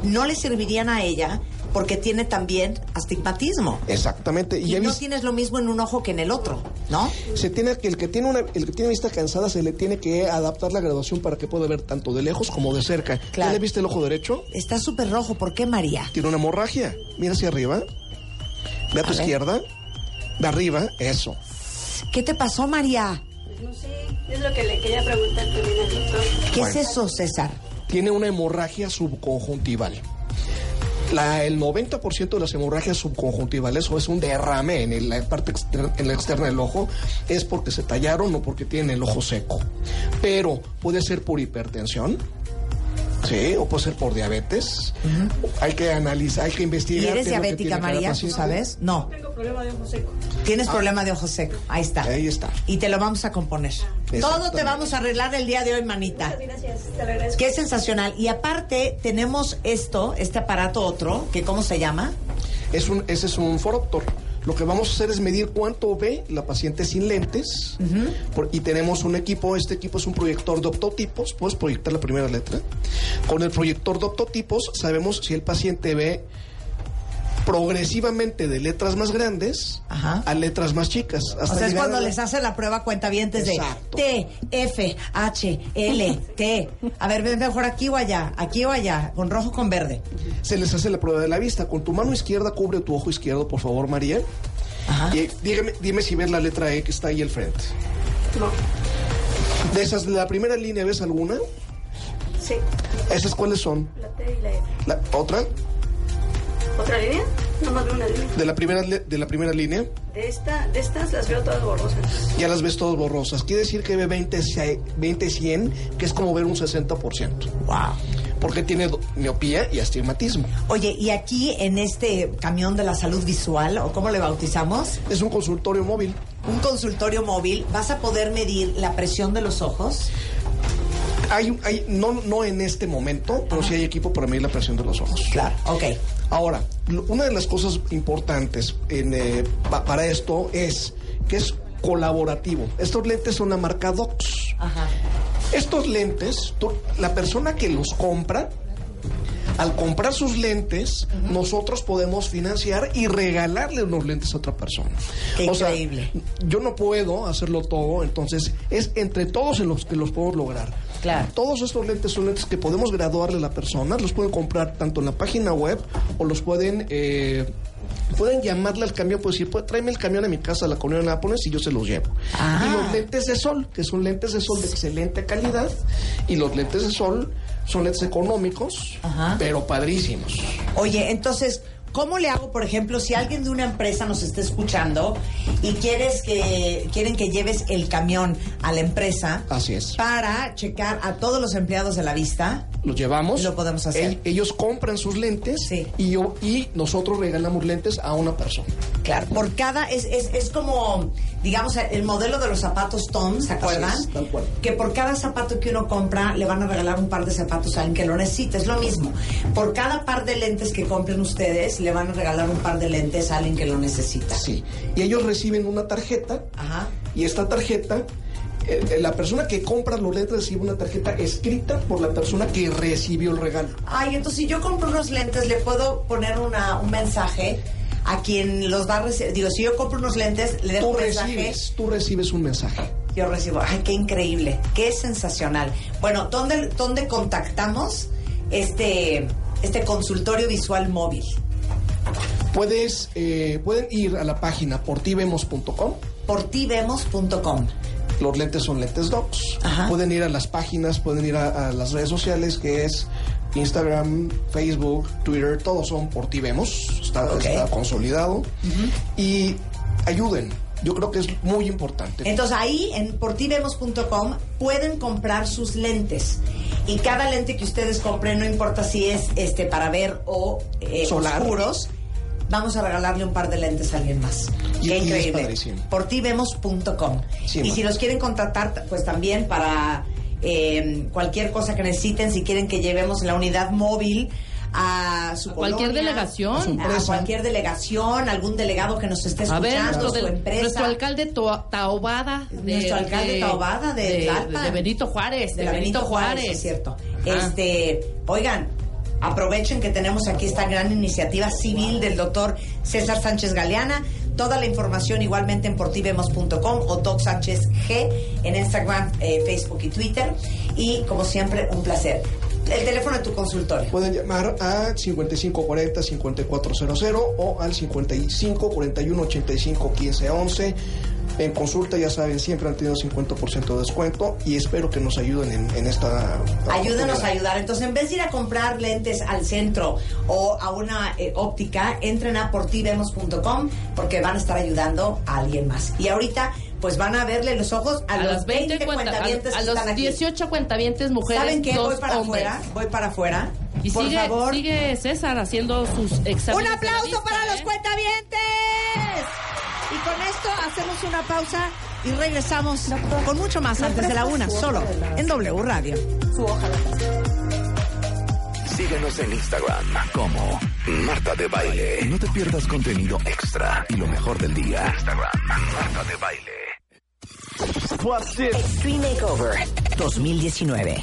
no le servirían a ella porque tiene también astigmatismo.
Exactamente.
Y,
ya
no tienes lo mismo en un ojo que en el otro, ¿no?
se tiene que el que tiene una el que tiene vista cansada se le tiene que adaptar la graduación para que pueda ver tanto de lejos como de cerca.
Claro.
¿Ya le viste el ojo derecho?
Está súper rojo. ¿Por qué, María?
Tiene una hemorragia. Mira hacia arriba. Ve a tu
ver.
izquierda. De arriba, eso.
¿Qué te pasó, María?
No sé, es lo que le quería preguntar también al doctor.
¿Qué
Bueno.
es eso, César?
Tiene una hemorragia subconjuntival. La, el 90% de las hemorragias subconjuntivales o es un derrame en la parte externa, en la externa del ojo es porque se tallaron o porque tienen el ojo seco. Pero puede ser por hipertensión, sí, o puede ser por diabetes. Hay que analizar, hay que
¿Y
investigar.
eres
qué es lo que
diabética, María? ¿Tú
paciente.
sabes? No.
Tengo problema de ojo seco.
Tienes problema de ojo seco. Ahí está.
Ahí está.
Y te lo vamos a componer. Todo te vamos a arreglar el día de hoy, manita.
Gracias, te lo agradezco.
Qué sensacional. Y aparte, tenemos esto, este aparato otro, que ¿cómo se llama?
Es un, ese es un foroptor. Lo que vamos a hacer es medir cuánto ve la paciente sin lentes. Por- y tenemos un equipo, este equipo es un proyector de optotipos. Puedes proyectar la primera letra. Con el proyector de optotipos sabemos si el paciente ve progresivamente de letras más grandes a letras más chicas.
O
hasta
sea, es
llegar
cuando
a
les hacen la prueba cuentavientes de
Exacto.
T, F, H, L, T. A ver, ven mejor aquí o allá, aquí o allá, con rojo o con verde.
se les hace la prueba de la vista. Con tu mano izquierda cubre tu ojo izquierdo, por favor, María. Y dígame, dime si ves la letra E que está ahí al frente.
No.
De esas, de la primera línea, ¿ves alguna?
Sí.
¿Esas cuáles son?
La T y la E.
La otra,
¿Otra línea? No más de una línea.
de la primera, le- de la primera línea,
De, esta, de estas las veo todas borrosas.
ya las ves todas borrosas. Quiere decir que ve 20, 20 100, que es como ver un 60%.
Wow.
Porque tiene miopía y astigmatismo.
Oye, y aquí en este camión de la salud visual, o cómo le bautizamos,
Es un consultorio móvil.
un consultorio móvil, vas a poder medir la presión de los ojos.
Hay, hay no, no en este momento, pero sí hay equipo para medir la presión de los ojos.
Claro, ok.
Ahora, una de las cosas importantes en, eh, pa- para esto es que es colaborativo. Estos lentes son la marca Dox.
Ajá.
Estos lentes, tú- la persona que los compra, al comprar sus lentes, nosotros podemos financiar y regalarle unos lentes a otra persona.
Qué
O sea,
increíble.
yo no puedo hacerlo todo, entonces es entre todos en los que los podemos lograr.
Claro.
Todos estos lentes son lentes que podemos graduarle a la persona, los pueden comprar tanto en la página web o los pueden eh, pueden llamarle al camión, pues decir, pues, tráeme el camión a mi casa, a la colonia Nápoles y yo se los llevo.
Ah.
Y los lentes de sol, que son lentes de sol de excelente calidad, y los lentes de sol son lentes económicos, pero padrísimos.
Oye, entonces, ¿cómo le hago, por ejemplo, si alguien de una empresa nos está escuchando y quieres que quieren que lleves el camión a la empresa
Así es.
para checar a todos los empleados de la vista?
Los llevamos.
Lo podemos hacer.
El- ellos compran sus lentes y, yo, y nosotros regalamos lentes a una persona.
Claro, por cada, es, es, es como, digamos, el modelo de los zapatos Tom, ¿se acuerdan?
Es, tal cual.
Que por cada zapato que uno compra le van a regalar un par de zapatos a alguien que lo necesite, es lo mismo. Por cada par de lentes que compren ustedes le van a regalar un par de lentes a alguien que lo necesita.
Sí. Y ellos reciben una tarjeta. Y esta tarjeta, eh, eh, la persona que compra los lentes recibe una tarjeta escrita por la persona que recibió el regalo.
Ay, entonces si yo compro unos lentes, le puedo poner una, un mensaje a quien los va a recibir. Digo, si yo compro unos lentes, le dejo
Tú
un mensaje.
recibes, tú recibes un mensaje.
Yo recibo. Ay, qué increíble. Qué sensacional. Bueno, ¿dónde, dónde contactamos este, este consultorio visual móvil?
Puedes, eh, pueden ir a la página portivemos.com.
Portivemos.com.
Los lentes son lentes docs. Pueden ir a las páginas, pueden ir a, a las redes sociales que es Instagram, Facebook, Twitter, todos son Portivemos. Está, está consolidado. Y ayuden. Yo creo que es muy importante.
Entonces ahí en portivemos.com pueden comprar sus lentes. Y cada lente que ustedes compren, no importa si es este para ver o eh,
Solar.
oscuros, vamos a regalarle un par de lentes a alguien más.
Y-
Qué
y
increíble. Portivemos.com.
Sí,
y
ma.
si los quieren contactar, pues también para eh, cualquier cosa que necesiten, si quieren que llevemos la unidad móvil a su
cualquier
colonia,
delegación.
a, cualquier delegación, algún delegado que nos esté
A
escuchando,
ver, nuestro,
su empresa.
nuestro alcalde To- Taobada. de-
Nuestro alcalde
de-
Taobada de Tlalpan.
de Benito Juárez.
de la Benito Juárez, es cierto. Este, oigan, aprovechen que tenemos aquí esta gran iniciativa civil del doctor César Sánchez Galeana. Toda la información igualmente en portivemos.com o Doc Sánchez G en Instagram, eh, Facebook y Twitter. Y como siempre, un placer. El teléfono de tu consultorio.
Pueden llamar a 5540-5400 o al 5541-85-1511. En consulta, ya saben, siempre han tenido 50% de descuento y espero que nos ayuden en, en esta.
Ayúdenos a ayudar. Entonces, en vez de ir a comprar lentes al centro o a una eh, óptica, entren a portivemos.com porque van a estar ayudando a alguien más. Y ahorita, pues van a verle los ojos a,
A,
los
las 20 cuenta-
cuentavientes
a, a
que
los
están aquí.
18 cuentavientes mujeres.
¿Saben qué?
dos
Voy para
hombres.
afuera. Voy para afuera.
Y
Por
sigue,
favor.
sigue César haciendo sus exámenes.
¡Un aplauso para los
¿eh?
cuentavientes! Y con esto hacemos una pausa y regresamos con mucho más antes de la una, solo en W Radio.
Si Síguenos en Instagram como Marta de Baile. No te pierdas contenido extra y lo mejor del día. Instagram, Marta de Baile.
Extreme Makeover 2019.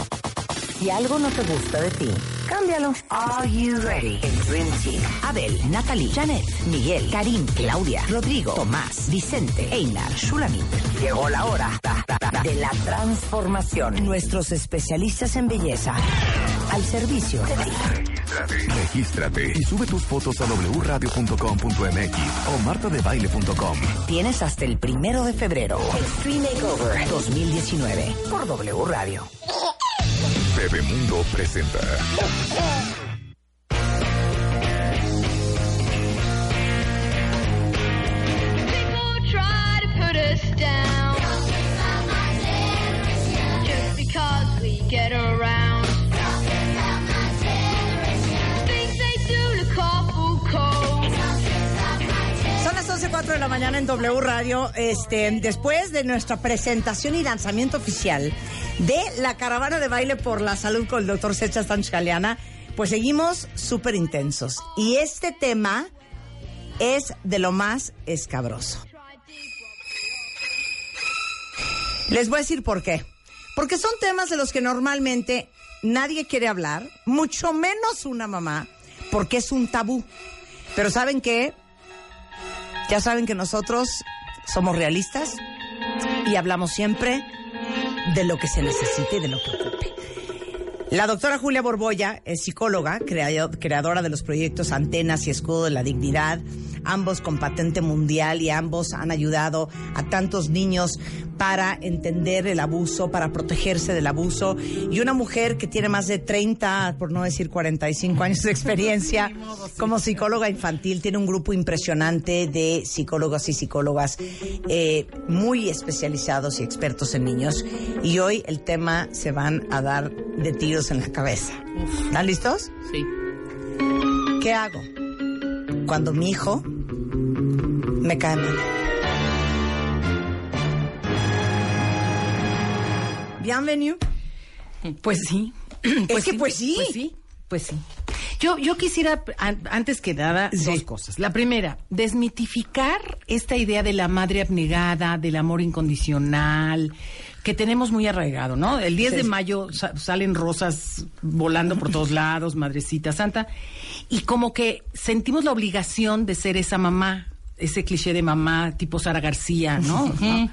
Si algo no te gusta de ti, cámbialo. Are you ready? El Dream Team. Abel, Natalie, Janet, Miguel, Karim, Claudia, Rodrigo, Tomás, Vicente, Einar, Shulamit. Llegó la hora de la transformación. Nuestros especialistas en belleza al servicio de ti.
Regístrate y sube tus fotos a wradio.com.mx o martadebaile.com.
Tienes hasta el primero de febrero. Extreme Makeover 2019 por W Radio.
Bebemundo presenta.
People try to put us down. Just because we get around.
11.4 de la mañana en W Radio, este, después de nuestra presentación y lanzamiento oficial de la caravana de baile por la salud con el doctor Secha Sanchaliana, pues seguimos súper intensos. Y este tema es de lo más escabroso. Les voy a decir por qué. Porque son temas de los que normalmente nadie quiere hablar, mucho menos una mamá, porque es un tabú. Pero ¿saben qué? Ya saben que nosotros somos realistas y hablamos siempre de lo que se necesite y de lo que ocupe. La doctora Julia Borboya es psicóloga, crea- creadora de los proyectos Antenas y Escudo de la Dignidad, ambos con patente mundial y ambos han ayudado a tantos niños para entender el abuso, para protegerse del abuso. Y una mujer que tiene más de 30, por no decir 45 años de experiencia como psicóloga infantil, tiene un grupo impresionante de psicólogos y psicólogas eh, muy especializados y expertos en niños. Y hoy el tema se van a dar de en la cabeza. ¿Están listos?
Sí.
¿Qué hago cuando mi hijo me cae mal? Bienvenido.
Pues sí.
Es que pues sí.
Pues sí, pues sí. Yo, yo quisiera, an- antes que nada, dos cosas. La primera, desmitificar esta idea de la madre abnegada, del amor incondicional, que tenemos muy arraigado, ¿no? El 10 de mayo sa- salen rosas volando por todos lados, madrecita santa, y como que sentimos la obligación de ser esa mamá, ese cliché de mamá tipo Sara García, ¿no? ¿No?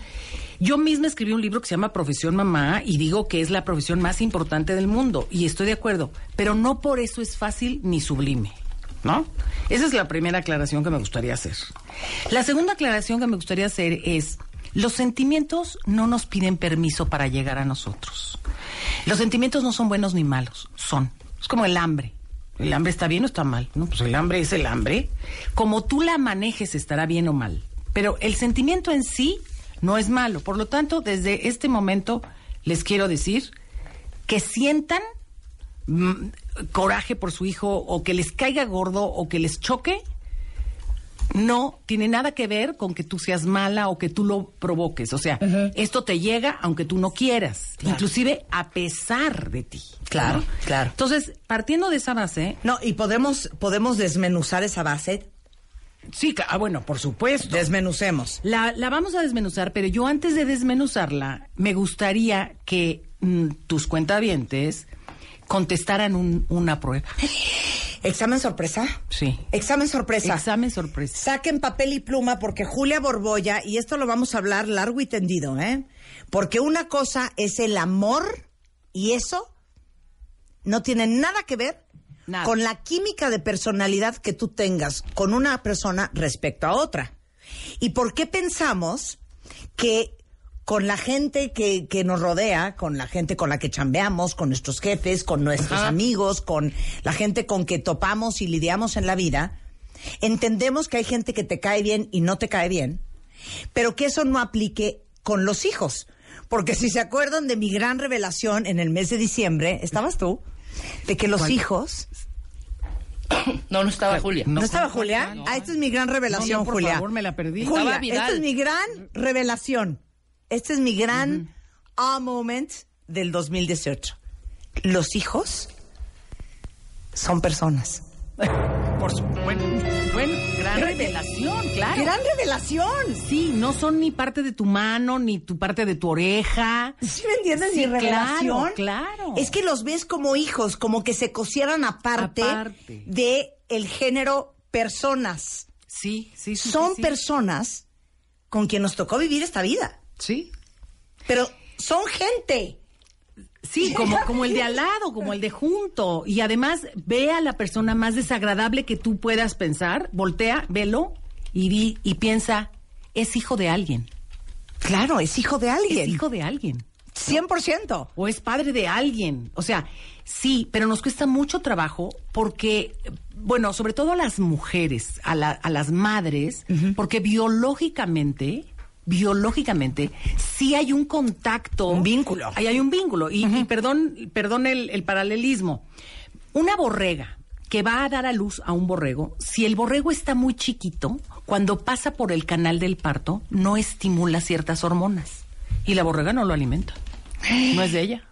Yo misma escribí un libro que se llama Profesión Mamá y digo que es la profesión más importante del mundo y estoy de acuerdo, pero no por eso es fácil ni sublime, ¿no? Esa es la primera aclaración que me gustaría hacer. La segunda aclaración que me gustaría hacer es, los sentimientos no nos piden permiso para llegar a nosotros. Los sentimientos no son buenos ni malos, son. Es como el hambre. ¿El hambre está bien o está mal? No, pues el hambre es el hambre. Como tú la manejes estará bien o mal. Pero el sentimiento en sí no es malo. Por lo tanto, desde este momento les quiero decir que sientan mm, coraje por su hijo o que les caiga gordo o que les choque, no tiene nada que ver con que tú seas mala o que tú lo provoques. O sea, esto te llega aunque tú no quieras, inclusive a pesar de ti.
Claro,
¿no?
claro.
Entonces, partiendo de esa base...
No, y podemos, podemos desmenuzar esa base.
Sí, ah, bueno, por supuesto.
Desmenucemos.
La, la vamos a desmenuzar, pero yo antes de desmenuzarla, me gustaría que mm, tus cuentavientes contestaran un- una prueba.
¿Examen sorpresa?
Sí.
Examen sorpresa.
Examen sorpresa.
Saquen papel y pluma porque Julia Borboya, y esto lo vamos a hablar largo y tendido, ¿eh? Porque una cosa es el amor y eso no tiene nada que ver
Nada.
con la química de personalidad que tú tengas con una persona respecto a otra. ¿Y por qué pensamos que con la gente que, que nos rodea, con la gente con la que chambeamos, con nuestros jefes, con nuestros
Ajá.
amigos, con la gente con que topamos y lidiamos en la vida, entendemos que hay gente que te cae bien y no te cae bien, pero que eso no aplique con los hijos. Porque si se acuerdan de mi gran revelación en el mes de diciembre, ¿estabas tú? De que los
¿Cuál?
hijos...
No, no estaba Julia.
¿No, estaba Julia? ah, esta es mi gran revelación,
No, no, por
Julia.
favor, me la perdí.
Julia, esta es mi gran revelación. Este es mi gran ah moment del 2018. Los hijos son personas.
Por su, bueno, bueno, gran revelación, claro.
Gran revelación.
Sí, no son ni parte de tu mano, ni tu parte de tu oreja.
¿Sí me entiendes
Sí,
mi revelación?
Claro, claro.
Es que los ves como hijos, como que se cosieran aparte,
Aparte.
de el género personas.
Sí, sí, sí.
Son
sí, sí.
personas con quien nos tocó vivir esta vida.
Sí.
Pero son gente.
Sí, como, como el de al lado, como el de junto. Y además, ve a la persona más desagradable que tú puedas pensar, voltea, velo y, di, y piensa, es hijo de alguien.
Claro, es hijo de alguien.
Es hijo de alguien.
100%.
O es padre de alguien. O sea, sí, pero nos cuesta mucho trabajo porque, bueno, sobre todo a las mujeres, a, la- a las madres, porque biológicamente, biológicamente, sí hay un contacto. Un
vínculo.
Ahí hay un vínculo. Y, y perdón, perdón el, el paralelismo. Una borrega que va a dar a luz a un borrego, si el borrego está muy chiquito, cuando pasa por el canal del parto, no estimula ciertas hormonas. Y la borrega no lo alimenta. No es de ella.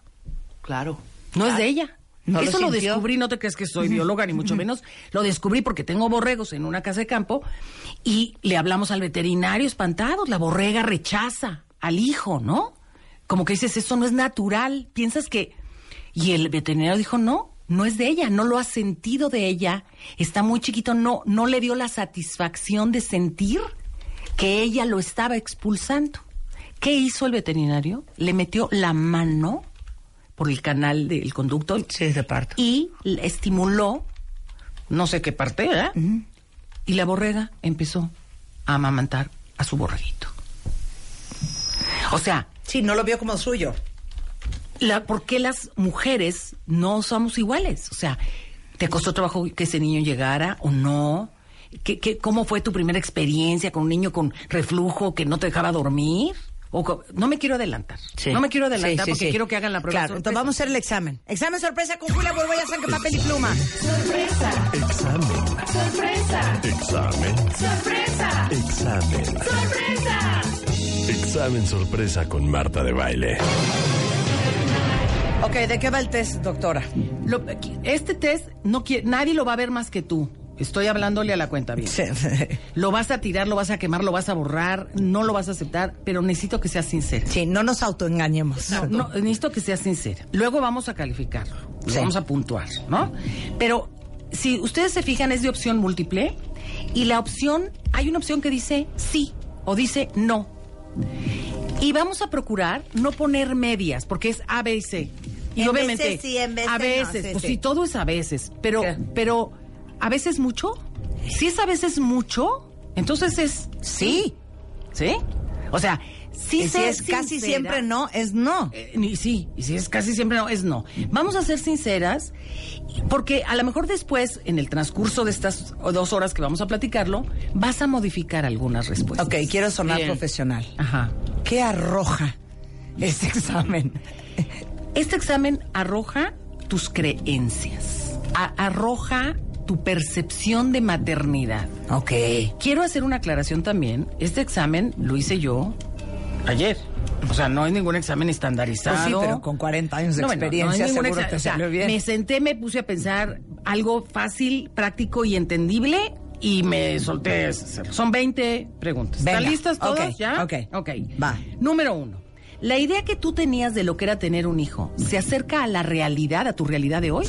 Claro.
No es de ella.
No lo
Eso lo,
sintió.
descubrí, no te crees que soy bióloga, ni mucho menos. Lo descubrí porque tengo borregos en una casa de campo y le hablamos al veterinario espantados. La borrega rechaza al hijo, ¿no? Como que dices, eso no es natural. Piensas que. Y el veterinario dijo, no, no es de ella, no lo ha sentido de ella. Está muy chiquito, no, no le dio la satisfacción de sentir que ella lo estaba expulsando. ¿Qué hizo el veterinario? Le metió la mano por el canal del conducto
de parto.
y estimuló no sé qué parte, ¿verdad? Y la borrega empezó a amamantar a su borreguito. O sea,
Sí, no lo vio como suyo.
la, ¿por qué las mujeres no somos iguales? O sea, ¿te costó trabajo que ese niño llegara o no? ¿Qué, qué, cómo fue tu primera experiencia con un niño con reflujo que no te dejaba dormir? O no me quiero adelantar. No me quiero adelantar
Sí, sí,
porque
sí.
quiero que hagan la prueba.
Claro, entonces vamos a hacer el examen. Examen sorpresa con Julia Borboya, saque papel y pluma.
Sorpresa.
Examen.
Sorpresa.
Examen.
Sorpresa.
Examen.
Sorpresa.
Examen sorpresa con Marta de baile.
Ok, ¿de qué va el test, doctora?
Lo- este test no quiere, nadie lo va a ver más que tú. Estoy hablándole a la cuenta bien. Lo vas a tirar, lo vas a quemar, lo vas a borrar, no lo vas a aceptar, pero necesito que seas sincera.
Sí, no nos autoengañemos.
No, no, necesito que seas sincera. Luego vamos a calificarlo,
Sí.
vamos a puntuar, ¿no? Pero si ustedes se fijan es de opción múltiple y la opción, hay una opción que dice sí o dice no. Y vamos a procurar no poner medias, porque es A, B y C. Y
En
obviamente,
veces sí, en veces
a
no,
veces,
sí,
pues
sí.
sí, todo es a veces, pero, pero a veces mucho. Si es a veces mucho, entonces es sí. ¿Sí? O sea,
si
sé
es casi siempre no, es no.
Eh, sí, y si es casi siempre no, es no. Vamos a ser sinceras, porque a lo mejor después, en el transcurso de estas dos horas que vamos a platicarlo, vas a modificar algunas respuestas.
Ok, quiero sonar
Bien.
profesional.
Ajá.
¿Qué arroja este examen?
Este examen arroja tus creencias, a- arroja tu percepción de maternidad.
Ok.
Quiero hacer una aclaración también. Este examen lo hice yo ayer. O sea, no es ningún examen estandarizado.
Pues sí, pero con 40 años de
No, bueno, no
experiencia
ningún
seguro
exa-
te
o sea,
salió bien.
Me senté, me puse a pensar algo fácil, práctico y entendible y me solté. Son 20 preguntas.
Venga,
¿Están listas todas
ok,
ya?
ok.
Ok.
Va.
Número uno. La idea que tú tenías de lo que era tener un hijo, ¿se acerca a la realidad, a tu realidad de hoy?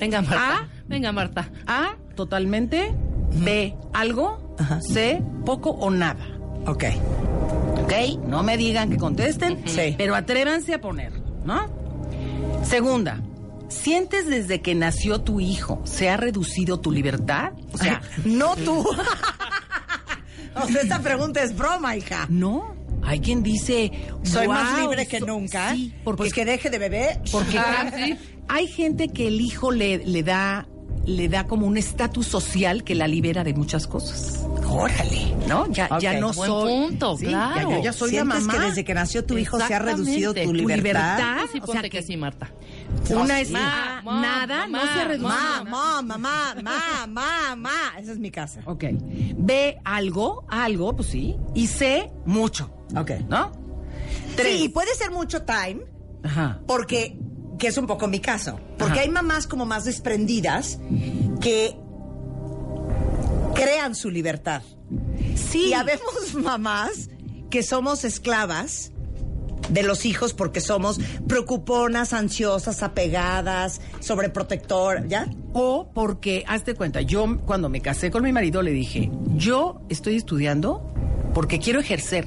Venga, Marta. Venga, Marta.
A, totalmente. B, algo. C, poco o nada.
Ok.
¿Ok? No me digan que contesten,
Sí.
pero atrévanse a ponerlo, ¿no? Segunda, ¿sientes desde que nació tu hijo se ha reducido tu libertad? O sea,
No tú. o sea, esta pregunta es broma, hija.
no. Hay quien dice,
Soy más
"Guau,
libre que
so-
nunca.
Sí, porque
pues que deje de beber.
Porque
Ah, sí.
hay gente que el hijo le, le da le da como un estatus social que la libera de muchas cosas.
Órale.
¿No? Ya, ya no
Buen
soy.
punto,
Sí,
claro.
Ya, yo ya soy la
¿Sientes
mamá.
que desde que nació tu hijo se ha reducido tu libertad?
Tu libertad.
Sí
o sea
que
que
sí, Marta.
Una es
Ma,
ah,
ma,
nada,
mamá,
no se ha reducido.
Ma, ma, mamá, ma, ma, ma. Esa es mi casa.
Ok. B, algo, algo, pues sí. Y C, mucho.
Ok.
¿No? Tres.
Sí, y puede ser mucho time
Ajá.
porque que es un poco mi caso. Porque hay mamás como más desprendidas que crean su libertad.
Sí.
Y habemos mamás que somos esclavas de los hijos porque somos preocuponas, ansiosas, apegadas, sobreprotector, ¿ya?
O porque, hazte cuenta, yo cuando me casé con mi marido le dije, yo estoy estudiando porque quiero ejercer.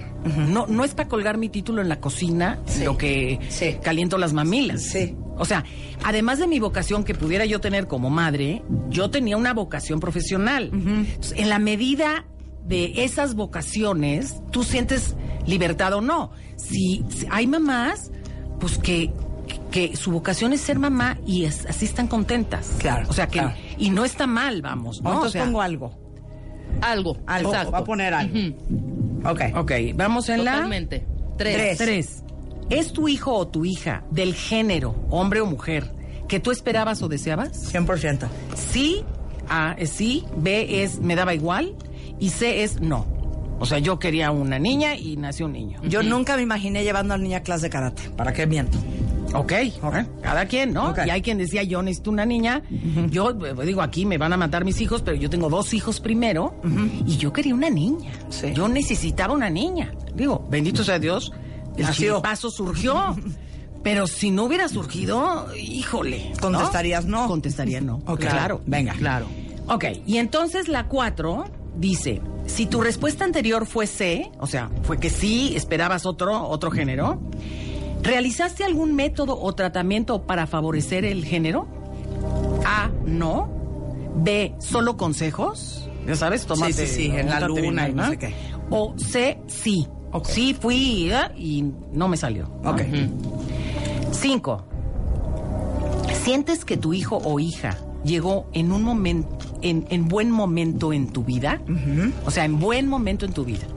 No, no es para colgar mi título en la cocina, lo que caliento las mamilas. O sea, además de mi vocación que pudiera yo tener como madre, yo tenía una vocación profesional. Entonces, en la medida de esas vocaciones, tú sientes libertad o no. Si, si hay mamás, pues que, que su vocación es ser mamá y es- así están contentas. Claro. O sea que,
claro.
y no está mal, vamos. ¿no?
Entonces
O sea,
pongo algo.
Algo.
Algo.
Exacto.
Va a poner algo. Ok.
Ok, vamos en
Totalmente.
la...
Tres.
Tres. ¿Es tu hijo o tu hija del género, hombre o mujer, que tú esperabas o deseabas?
100%.
Sí, A es sí, B es me daba igual y C es no. O sea, yo quería una niña y nació un niño.
Yo nunca me imaginé llevando a la niña a clase de karate. ¿Para qué miento?
Ok, cada quien, ¿no? Y hay quien decía, yo necesito una niña. Yo eh, digo, aquí me van a matar mis hijos, pero yo tengo dos hijos primero y yo quería una niña. Yo necesitaba una niña. Digo, bendito sea Dios, el paso surgió. Pero si no hubiera surgido, híjole. ¿no?
Contestarías no.
Contestaría no.
Ok.
Claro.
Venga.
Claro. Ok, y entonces la cuatro dice, si tu respuesta anterior fue C, o sea, fue que sí esperabas otro, otro género, ¿realizaste algún método o tratamiento para favorecer el género? A, no. B, solo consejos. Ya sabes, tómate
Sí, sí, sí, en la luna y no sé qué.
O C, sí. Sí, fui ¿eh? y no me salió. ¿no?
Ok.
Cinco. ¿Sientes que tu hijo o hija llegó en un momento, en, en buen momento en tu vida? O sea, en buen momento en tu vida.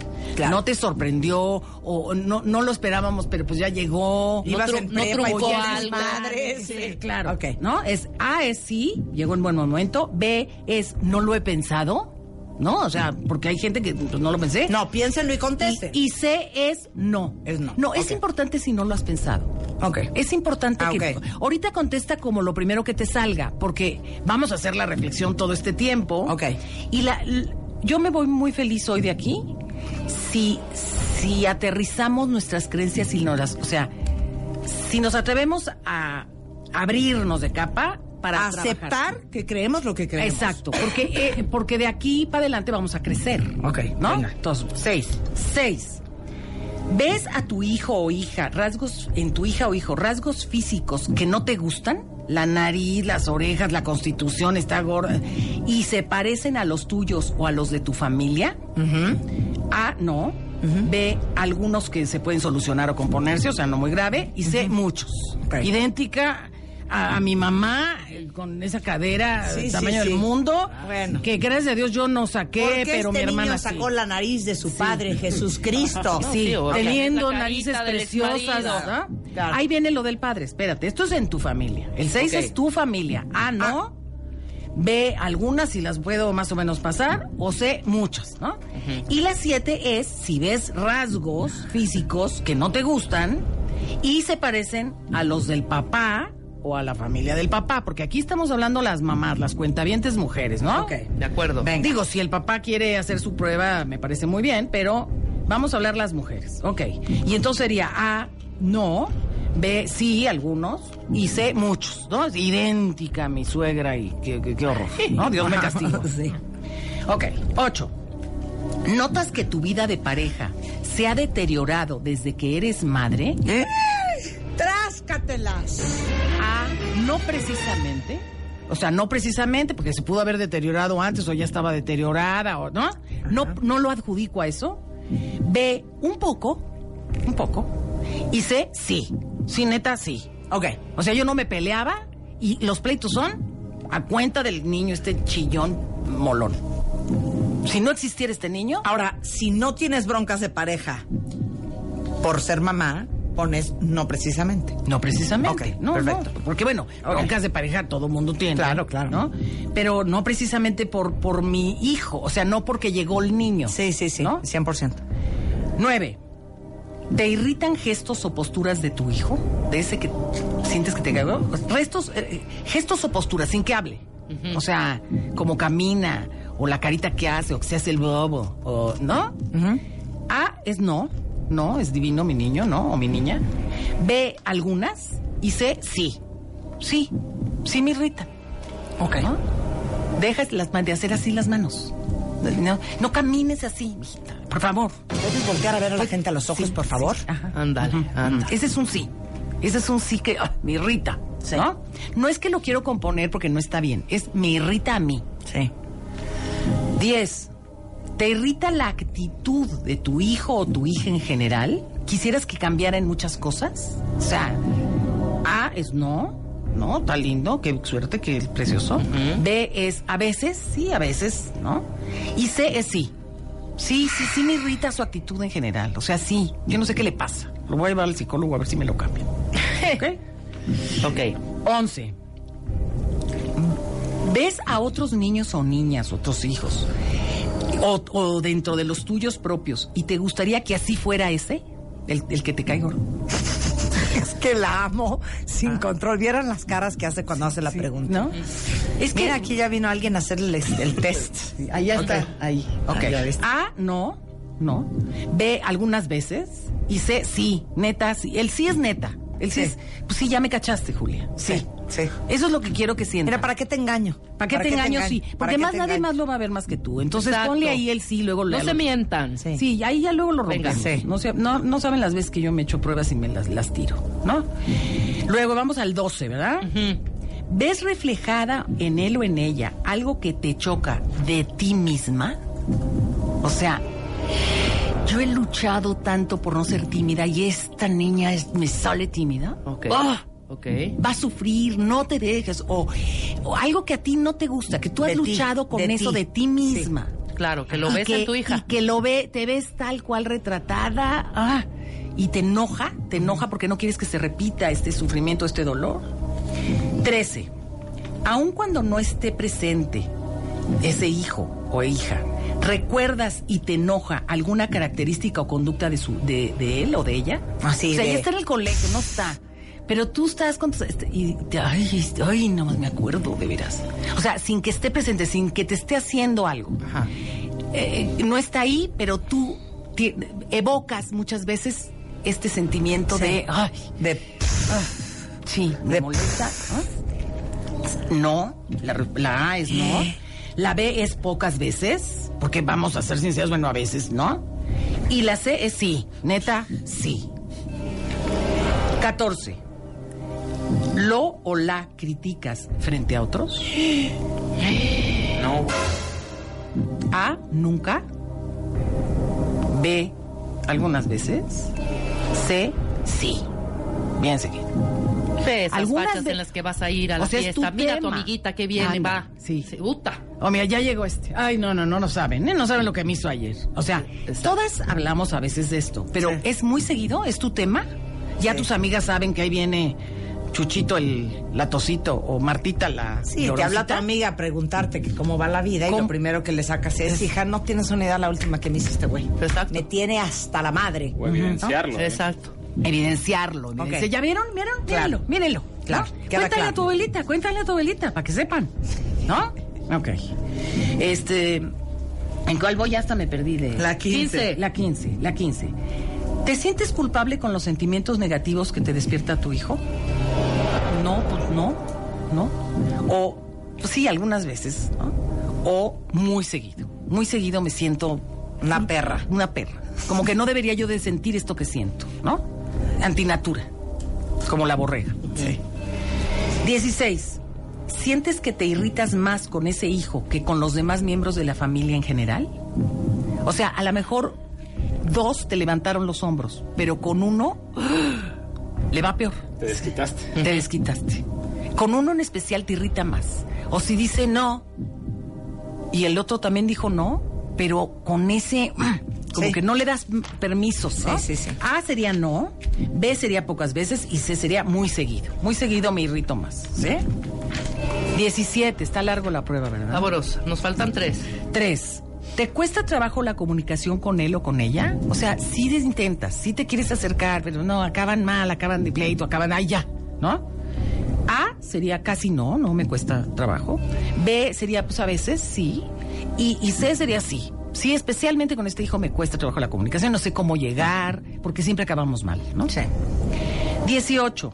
No te sorprendió o no, no lo esperábamos, pero pues ya llegó.
Ibas
no,
en
no algo.
madre, sí.
Claro. ¿No? Es A es sí, llegó en buen momento. B es no lo he pensado. ¿No? O sea, porque hay gente que pues, no lo pensé.
No, piénsenlo y contesten.
Y, y C es no.
Es no.
No, es importante si no lo has pensado.
Ok.
Es importante
Ah,
que
ok.
ahorita contesta como lo primero que te salga, porque vamos a hacer la reflexión todo este tiempo.
Ok.
Y la, yo me voy muy feliz hoy de aquí si si aterrizamos nuestras creencias y no las, o sea, si nos atrevemos a abrirnos de capa para
Aceptar
trabajar.
que creemos lo que creemos.
Exacto, porque, eh, porque de aquí para adelante vamos a crecer.
Ok,
¿No?
venga.
Entonces, seis. Seis. ¿Ves a tu hijo o hija rasgos, en tu hija o hijo, rasgos físicos que no te gustan? La nariz, las orejas, la constitución está gorda. ¿Y se parecen a los tuyos o a los de tu familia? A, no. B, algunos que se pueden solucionar o componerse, o sea, no muy grave. Y C, muchos. Idéntica a, a mi mamá, eh, con esa cadera,
Sí,
el
sí,
tamaño
sí.
del mundo.
Bueno.
Que gracias a Dios yo no saqué,
¿Por qué
pero
este
mi hermana
niño
sí.
sacó la nariz de su padre, Jesucristo?
Sí,
Sí,
teniendo narices preciosas. ¿verdad?
Claro.
Ahí viene lo del padre. Espérate, esto es en tu familia. El 6
Ok.
es tu familia. Ah, ¿no? B, algunas si las puedo más o menos pasar, o C, muchas, ¿no? Y la 7 es si ves rasgos físicos que no te gustan y se parecen a los del papá o a la familia del papá, porque aquí estamos hablando las mamás, las cuentavientes mujeres, ¿no?
Ok.
De acuerdo.
Venga.
Digo, si el papá quiere hacer su prueba, me parece muy bien, pero vamos a hablar las mujeres. Ok. Y entonces sería A, no. B, sí, algunos. Y C, muchos, ¿no? Es idéntica a mi suegra y qué, qué- qué horror, ¿no? Dios me castigo.
Sí.
Ok. Ocho. ¿Notas que tu vida de pareja se ha deteriorado desde que eres madre?
¡Tráscatelas!
A, no precisamente. O sea, no precisamente, porque se pudo haber deteriorado antes o ya estaba deteriorada, o ¿no? No, no lo adjudico a eso. B, un poco, un poco. Y C, sí. Sí, neta, sí.
Ok.
O sea, yo no me peleaba y los pleitos son a cuenta del niño, este chillón molón. Si no existiera este niño,
Ahora, si no tienes broncas de pareja por ser mamá, pones no precisamente.
No precisamente.
Ok,
no,
perfecto.
no, porque bueno, broncas de pareja todo mundo tiene.
Claro, claro.
¿no? Pero no precisamente por, por mi hijo, o sea, no porque llegó el niño.
Sí, sí, sí.
¿No?
100%.
Nueve. ¿Te irritan gestos o posturas de tu hijo? De ese que sientes que te cagó. Restos, eh, gestos o posturas sin que hable. O sea, como camina, o la carita que hace, o que se hace el bobo, o ¿no? A es no, no, es divino mi niño, ¿no? O mi niña. B, algunas. Y C, sí. Sí, sí me irrita. Ok. ¿No? Dejas las, de hacer así las manos. No, no camines así, mijita. Por favor.
¿Puedes voltear a ver a la gente a los ojos, por favor?
Ándale, anda.
Ese es un sí. Ese es un sí que ah, me irrita. ¿no? No es que lo quiero componer porque no está bien. Es me irrita a mí.
Sí.
10. ¿Te irrita la actitud de tu hijo o tu hija en general? ¿Quisieras que cambiara en muchas cosas? O sea, A es no, ¿no? Está lindo, qué suerte, qué precioso. B es a veces, sí, a veces, ¿no? Y C es sí. Sí, sí, sí me irrita su actitud en general. O sea, sí, yo no sé qué le pasa. Lo voy a llevar al psicólogo a ver si me lo cambia. ¿Ok? Ok. 11. ¿Ves a otros niños o niñas, otros hijos, o, o dentro de los tuyos propios, y te gustaría que así fuera ese, el, el que te caigo?
Es que la amo sin control. ¿Vieron las caras que hace cuando hace la pregunta?
¿No?
Es que Mira, aquí ya vino alguien a hacerle el, el test.
Ahí ya está. Ahí. Ok.
Ah, ya viste.
A, no, no. B, algunas veces. Y C, sí, neta, sí. El sí es neta. El sí,
Sí.
es, pues sí, ya me cachaste, Julia. Sí.
Sí.
Eso es lo que quiero que sienta.
Mira, ¿para qué te engaño?
¿Para qué te engaño? Sí.
¿Para
Porque más nadie
engaño?
más lo va a ver más que tú. Entonces
Exacto.
ponle ahí el sí, luego
No
le-
se mientan.
Sí.
Sí, ahí ya luego lo
Venga.
rompemos.
Sí.
No, se- no, no saben las veces que yo me echo pruebas y me las, las tiro, ¿no? Luego vamos al 12, ¿verdad? ¿Ves reflejada en él o en ella algo que te choca de ti misma? O sea, yo he luchado tanto por no ser tímida y esta niña es- me sale tímida.
Ok.
¡Ah!
Ok.
Va a sufrir, no te dejes. O, o algo que a ti no te gusta, que tú has
De ti,
luchado con
de
eso
ti.
de ti misma.
Claro, que lo
Y
ves en tu
y
hija.
que lo ve, te ves tal cual retratada. Ah, y te enoja, te enoja porque no quieres que se repita este sufrimiento, este dolor. 13. Aun cuando no esté presente ese hijo o hija, ¿recuerdas y te enoja alguna característica o conducta de, su, de, de él o de ella?
Así
o sea,
de-
ya está en el colegio, no está. Pero tú estás con... tus- este, Y te- ay, ay, no más me acuerdo, de veras. O sea, sin que esté presente, sin que te esté haciendo algo. Eh, no está ahí, pero tú evocas muchas veces este sentimiento
Sí.
de... Ay,
De,
sí, me
De-
molesta. ¿ah? No, la, la A es no. La B es pocas veces, porque vamos a ser sinceros, bueno, a veces, ¿no? Y la C es sí, neta, sí. 14. ¿Lo o la criticas frente a otros?
No.
A, nunca. B, algunas veces. C, sí. Bien seguido.
Ve esas
Algunas
fachas
de-
en las que vas a ir a la
O sea,
fiesta. Mira a tu
tema.
amiguita que viene,
Anda,
va.
sí.
Se uta.
Oh, mira, ya llegó este. Ay, no, no, no, no saben, ¿eh? No saben lo que me hizo ayer. O sea, todas hablamos a veces de esto, pero
Sí.
¿es muy seguido? ¿Es tu tema? Ya
Sí.
tus amigas saben que ahí viene Chuchito el latosito o Martita la
Sí, te habla tu amiga a preguntarte que cómo va la vida y lo primero que le sacas es, hija, no tienes una idea la última que me hizo este güey.
Exacto.
Me tiene hasta la madre.
O evidenciarlo. ¿eh?
Exacto.
Evidenciarlo. evidenciar.
Ok.
¿Ya vieron? ¿Vieron?
Claro.
Mírenlo, mírenlo.
Claro,
Cuéntale
claro.
a tu abuelita, cuéntale a tu abuelita, para que sepan. ¿No? Ok. Este. ¿En cuál voy? Ya hasta me perdí de.
La 15.
La 15, la 15. ¿Te sientes culpable con los sentimientos negativos que te despierta tu hijo? No, pues no, no. O, pues sí, algunas veces, ¿no? O muy seguido. Muy seguido me siento
Una perra.
una perra. Como que no debería yo de sentir esto que siento, ¿no? Antinatura. Como la borrega.
Sí.
16. ¿Sientes que te irritas más con ese hijo que con los demás miembros de la familia en general? O sea, a lo mejor dos te levantaron los hombros, pero con uno le va peor.
Te desquitaste.
Te desquitaste. Con uno en especial te irrita más. O si dice no y el otro también dijo no, pero con ese como
Sí.
que no le das permisos, ¿no?
Sí, sí, sí.
A sería no, B sería pocas veces y C sería muy seguido. Muy seguido me irrito más, ¿sí? 17, está largo la prueba, ¿verdad?
Vámonos, nos faltan tres.
Tres. ¿Te cuesta trabajo la comunicación con él o con ella? O sea, sí intentas, sí te quieres acercar, pero no, acaban mal, acaban de pleito, acaban, ay, ya, ¿no? A sería casi no, no me cuesta trabajo. B sería, pues a veces sí. Y, y C sería sí. Sí, especialmente con este hijo me cuesta trabajo la comunicación, no sé cómo llegar, porque siempre acabamos mal, ¿no?
Sí.
18.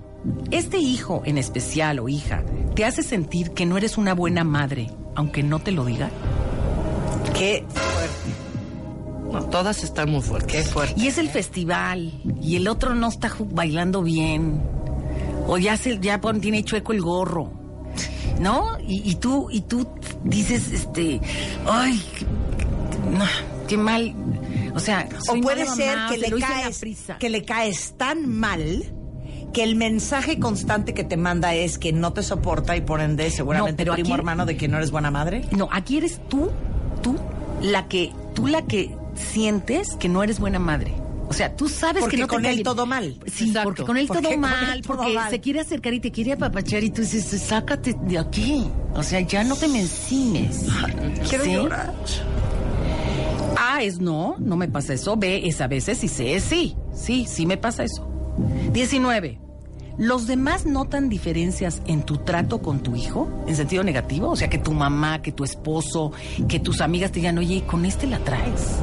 Este hijo en especial o hija te hace sentir que no eres una buena madre, aunque no te lo diga.
Qué fuerte.
No, todas están muy fuertes.
Qué fuerte.
Y es el festival y el otro no está bailando bien o ya se ya tiene chueco el gorro, ¿no? Y, y tú y tú dices este, ay, qué- no, qué mal. O sea,
O puede ser que
se
le, caes,
prisa.
que le caes tan mal que el mensaje constante que te manda es que no te soporta y por ende seguramente
No, pero
primo
aquí-
hermano de que no eres buena madre.
No, aquí eres tú, tú la que tú la que sientes que no eres buena madre. O sea, tú sabes
Porque
que no te
con
cae
él
bien.
todo mal.
Sí,
Exacto.
porque con él
Porque
todo
con
mal,
él todo
porque
mal.
se quiere acercar y te quiere apapachar y tú dices, sácate de aquí. O sea, ya no te me encimes.
Quiero
¿Sí?
llorar.
A es no, no me pasa eso. B es a veces y C es sí. Sí, sí me pasa eso. 19. ¿Los demás notan diferencias en tu trato con tu hijo? ¿En sentido negativo? O sea, que tu mamá, que tu esposo, que tus amigas te digan, oye, con este la traes.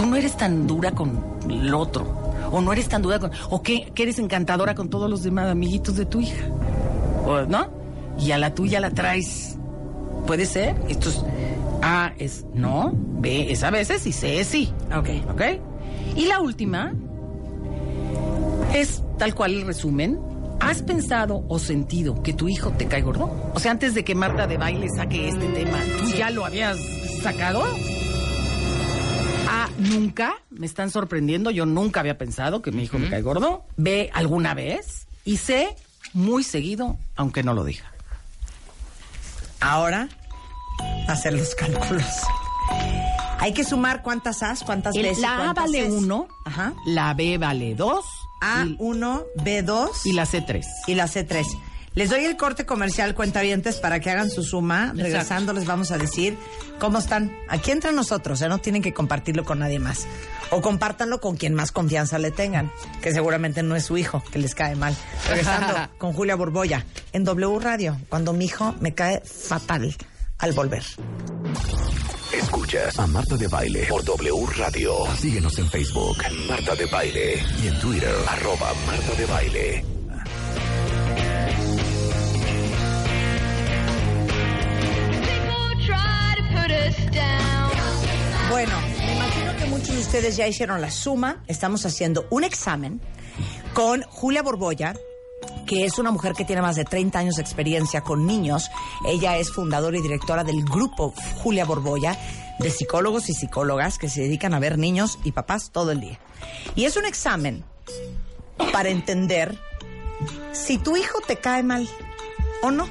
Tú no eres tan dura con el otro. O no eres tan dura con... O que, que eres encantadora con todos los demás amiguitos de tu hija. O, ¿No? Y a la tuya la traes. ¿Puede ser? Esto es... A es no, B es a veces y C es sí.
Ok.
¿Ok? Y la última es tal cual el resumen. ¿Has pensado o sentido que tu hijo te cae gordo? O sea, antes de que Marta de baile saque este tema, ¿tú ya lo habías sacado? Nunca. Me están sorprendiendo. Yo nunca había pensado que mi hijo me cae gordo. B, alguna vez. Y C, muy seguido, aunque no lo diga.
Ahora, hacer los cálculos. Hay que sumar cuántas As, cuántas
El-
veces.
la A vale
Cs.
1,
Ajá.
la B vale 2
A1, B2
y la C3.
y la C3. Les doy el corte comercial, cuentavientes, para que hagan su suma. Regresando les vamos a decir cómo están. Aquí entre nosotros, ¿eh? no tienen que compartirlo con nadie más. O compártanlo con quien más confianza le tengan, que seguramente no es su hijo, que les cae mal. Regresando con Julia Borboya en W Radio, cuando mi hijo me cae fatal al volver.
Escuchas a Marta de Baile por W Radio. Síguenos en Facebook, Marta de Baile. Y en Twitter, arroba Marta de Baile.
Bueno, me imagino que muchos de ustedes ya hicieron la suma. Estamos haciendo un examen con Julia Borboya, que es una mujer que tiene más de 30 años de experiencia con niños. Ella es fundadora y directora del grupo Julia Borboya de psicólogos y psicólogas que se dedican a ver niños y papás todo el día. Y es un examen para entender si tu hijo te cae mal o no.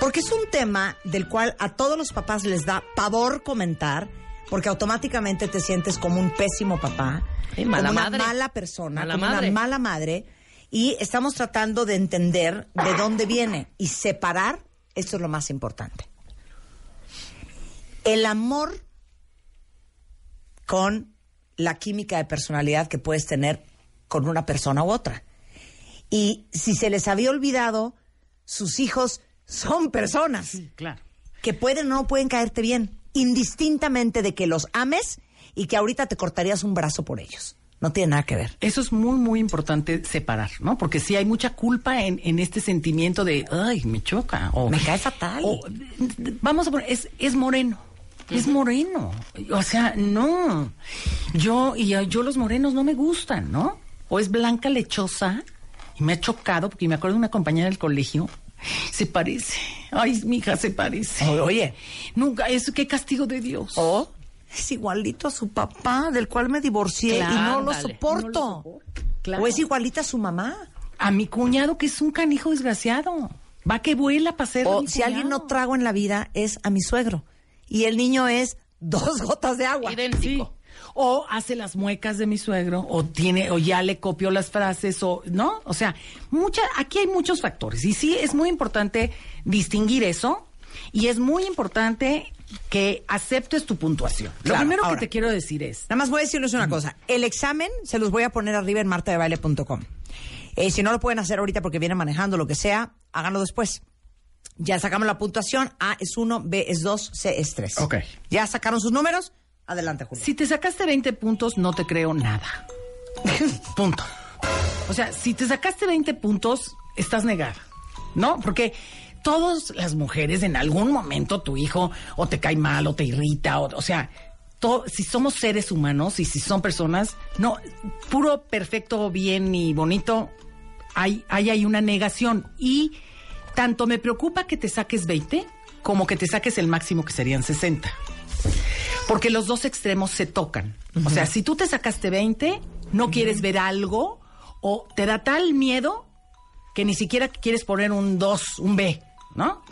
Porque es un tema del cual a todos los papás les da pavor comentar, porque automáticamente te sientes como un pésimo papá,
Sí, mala
como una mala persona,
Mala
como
madre.
una mala madre. Y estamos tratando de entender de dónde viene y separar, esto es lo más importante. El amor con la química de personalidad que puedes tener con una persona u otra. Y si se les había olvidado, sus hijos son personas
Claro.
que pueden o no pueden caerte bien, indistintamente de que los ames y que ahorita te cortarías un brazo por ellos. No tiene nada que ver.
Eso es muy, muy importante separar, ¿no? Porque sí hay mucha culpa en, en este sentimiento de, ay, me choca. O,
Me cae fatal.
o, vamos a poner, es, es moreno. Es moreno. O sea, no. Yo, y yo los morenos no me gustan, ¿no? O es blanca lechosa y me ha chocado porque me acuerdo de una compañera del colegio. Se parece. Ay, mi hija se parece.
Oye.
Nunca, eso qué castigo de Dios.
O es igualito a su papá, del cual me divorcié
Claro,
y no lo soporto.
no lo soporto. Claro.
O es igualita a su mamá.
A mi cuñado, que es un canijo desgraciado. Va que vuela para ser.
O
mi
si alguien no trago en la vida, es a mi suegro. Y el niño es dos gotas de agua.
Sí. O hace las muecas de mi suegro, o tiene, o ya le copió las frases, o no, o sea, mucha, aquí hay muchos factores. Y sí es muy importante distinguir eso, y es muy importante que aceptes tu puntuación. Lo
Claro,
primero
ahora.
que te quiero decir es,
Nada más voy a decirles una cosa. El examen se los voy a poner arriba en martadebaile.com. Eh, si no lo pueden hacer ahorita porque vienen manejando lo que sea, háganlo después. Ya sacamos la puntuación. A es 1, B es 2, C es 3.
Ok.
Ya sacaron sus números. Adelante, Julio.
si te sacaste 20 puntos, no te creo nada. Punto. O sea, si te sacaste 20 puntos, estás negada. ¿No? Porque todas las mujeres en algún momento tu hijo o te cae mal o te irrita, o, o sea, to- si somos seres humanos y si son personas, no, puro, perfecto, bien y bonito, hay, hay, hay una negación. Y tanto me preocupa que te saques 20 como que te saques el máximo que serían 60. Porque los dos extremos se tocan. O sea, si tú te sacaste 20, no quieres ver algo o te da tal miedo que ni siquiera quieres poner un 2, un B, ¿no?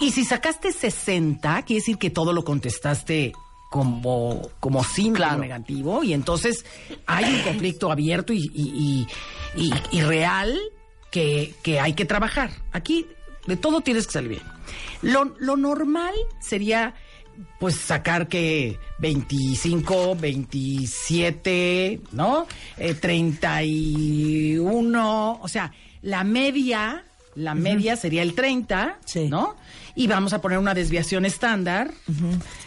Y si sacaste 60, quiere decir que todo lo contestaste como, como sí, como negativo, y entonces hay un conflicto abierto y, y- y- y- y real que, que hay que trabajar. Aquí de todo tienes que salir bien. Lo, lo normal sería pues sacar que 25, 27, ¿no? Eh, 31, o sea, la media, la media sería el 30, ¿no? Y vamos a poner una desviación estándar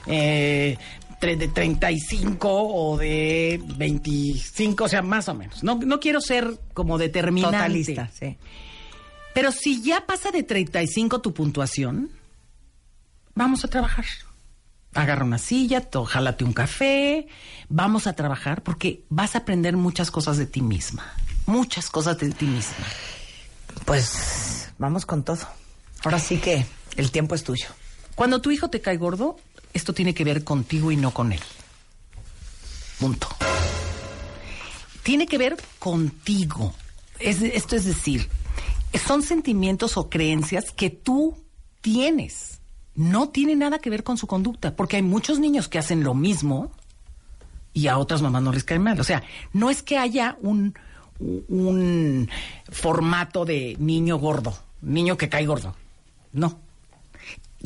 eh, de 35 o de 25, o sea, más o menos. No, no quiero ser como determinante.
Totalista, sí.
Pero si ya pasa de 35 tu puntuación, vamos a trabajar. Agarra una silla, jálate un café, vamos a trabajar porque vas a aprender muchas cosas de ti misma. Muchas cosas de ti misma.
Pues vamos con todo. Ahora sí que el tiempo es tuyo.
Cuando tu hijo te cae gordo, esto tiene que ver contigo y no con él. Punto. Tiene que ver contigo. Es- esto es decir, son sentimientos o creencias que tú tienes. No tiene nada que ver con su conducta, porque hay muchos niños que hacen lo mismo y a otras mamás no les cae mal. O sea, no es que haya un, un formato de niño gordo, niño que cae gordo. No.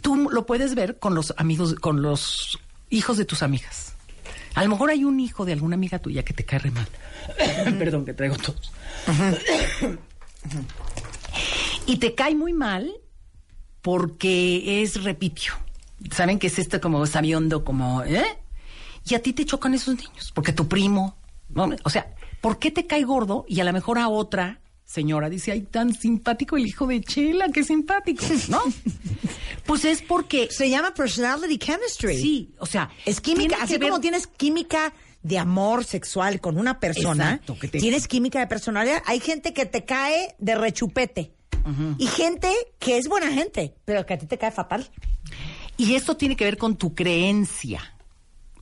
Tú lo puedes ver con los amigos, con los hijos de tus amigas. A lo mejor hay un hijo de alguna amiga tuya que te cae re mal. Perdón, que traigo todos. y te cae muy mal porque es repitio. ¿Saben que es esto como sabiondo, como, ¿eh? Y a ti te chocan esos niños, porque tu primo, ¿no? o sea, ¿por qué te cae gordo? Y a lo mejor a otra señora dice, ay, tan simpático el hijo de Chela, qué simpático, ¿no? pues es porque...
Se llama personality chemistry.
Sí, o sea...
Es química. Así
ver-
como tienes química de amor sexual con una persona,
Exacto, que te-
tienes química de personalidad. Hay gente que te cae de rechupete. Y gente que es buena gente, pero que a ti te cae fatal.
Y esto tiene que ver con tu creencia,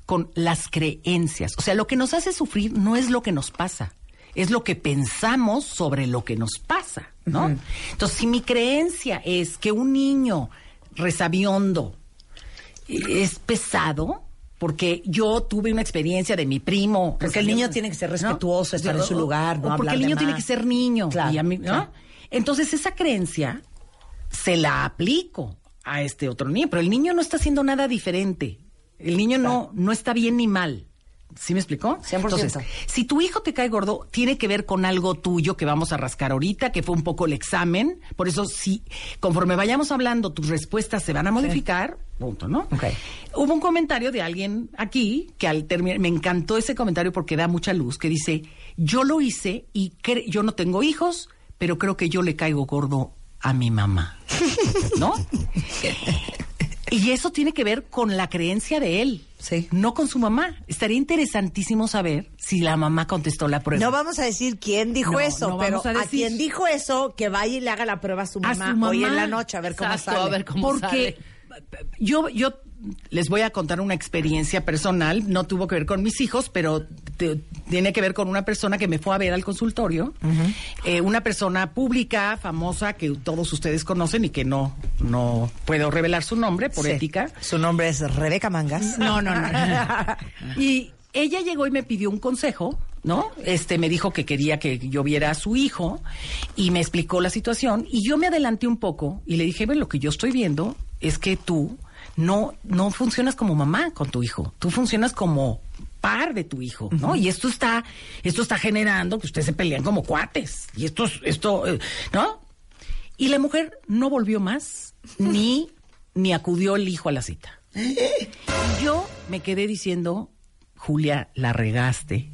con las creencias. O sea, lo que nos hace sufrir no es lo que nos pasa, es lo que pensamos sobre lo que nos pasa, ¿no? Entonces, si mi creencia es que un niño resabiondo es pesado, porque yo tuve una experiencia de mi primo.
Porque el niño tiene que ser respetuoso, estar en su lugar, no
o porque el niño tiene que ser niño.
Claro,
y a mí- ¿no?
claro.
Entonces, esa creencia se la aplico a este otro niño, pero el niño no está haciendo nada diferente. El niño no, no está bien ni mal. ¿Sí me explicó?
100%.
Entonces, si tu hijo te cae gordo, tiene que ver con algo tuyo que vamos a rascar ahorita, que fue un poco el examen. Por eso, si conforme vayamos hablando, tus respuestas se van a modificar. Punto, ¿no? Hubo un comentario de alguien aquí que al terminar, me encantó ese comentario porque da mucha luz, que dice, yo lo hice y yo no tengo hijos, pero creo que yo le caigo gordo a mi mamá. ¿No? Y eso tiene que ver con la creencia de él, no con su mamá. Estaría interesantísimo saber si la mamá contestó la prueba.
No vamos a decir quién dijo
No,
eso,
no
pero
a
a, quien dijo eso, que vaya y le haga la prueba a su
A
mamá,
su mamá.
hoy en la noche, a ver cómo
Exacto,
sale.
a ver cómo
Porque yo, yo les voy a contar una experiencia personal, no tuvo que ver con mis hijos, pero tiene que ver con una persona que me fue a ver al consultorio, Eh, una persona pública, famosa, que todos ustedes conocen y que no, no puedo revelar su nombre por
Sí.
ética.
Su nombre es Rebeca Mangas.
No, no, no. y ella llegó y me pidió un consejo, ¿no? Este me dijo que quería que yo viera a su hijo y me explicó la situación y yo me adelanté un poco y le dije, bueno, lo que yo estoy viendo es que tú no, no funcionas como mamá con tu hijo. Tú funcionas como par de tu hijo, ¿no? Y esto está, esto está generando que ustedes se pelean como cuates. Y esto, es- esto, eh, ¿no? Y la mujer no volvió más, ni, ni acudió el hijo a la cita. Y yo me quedé diciendo, Julia, la regaste.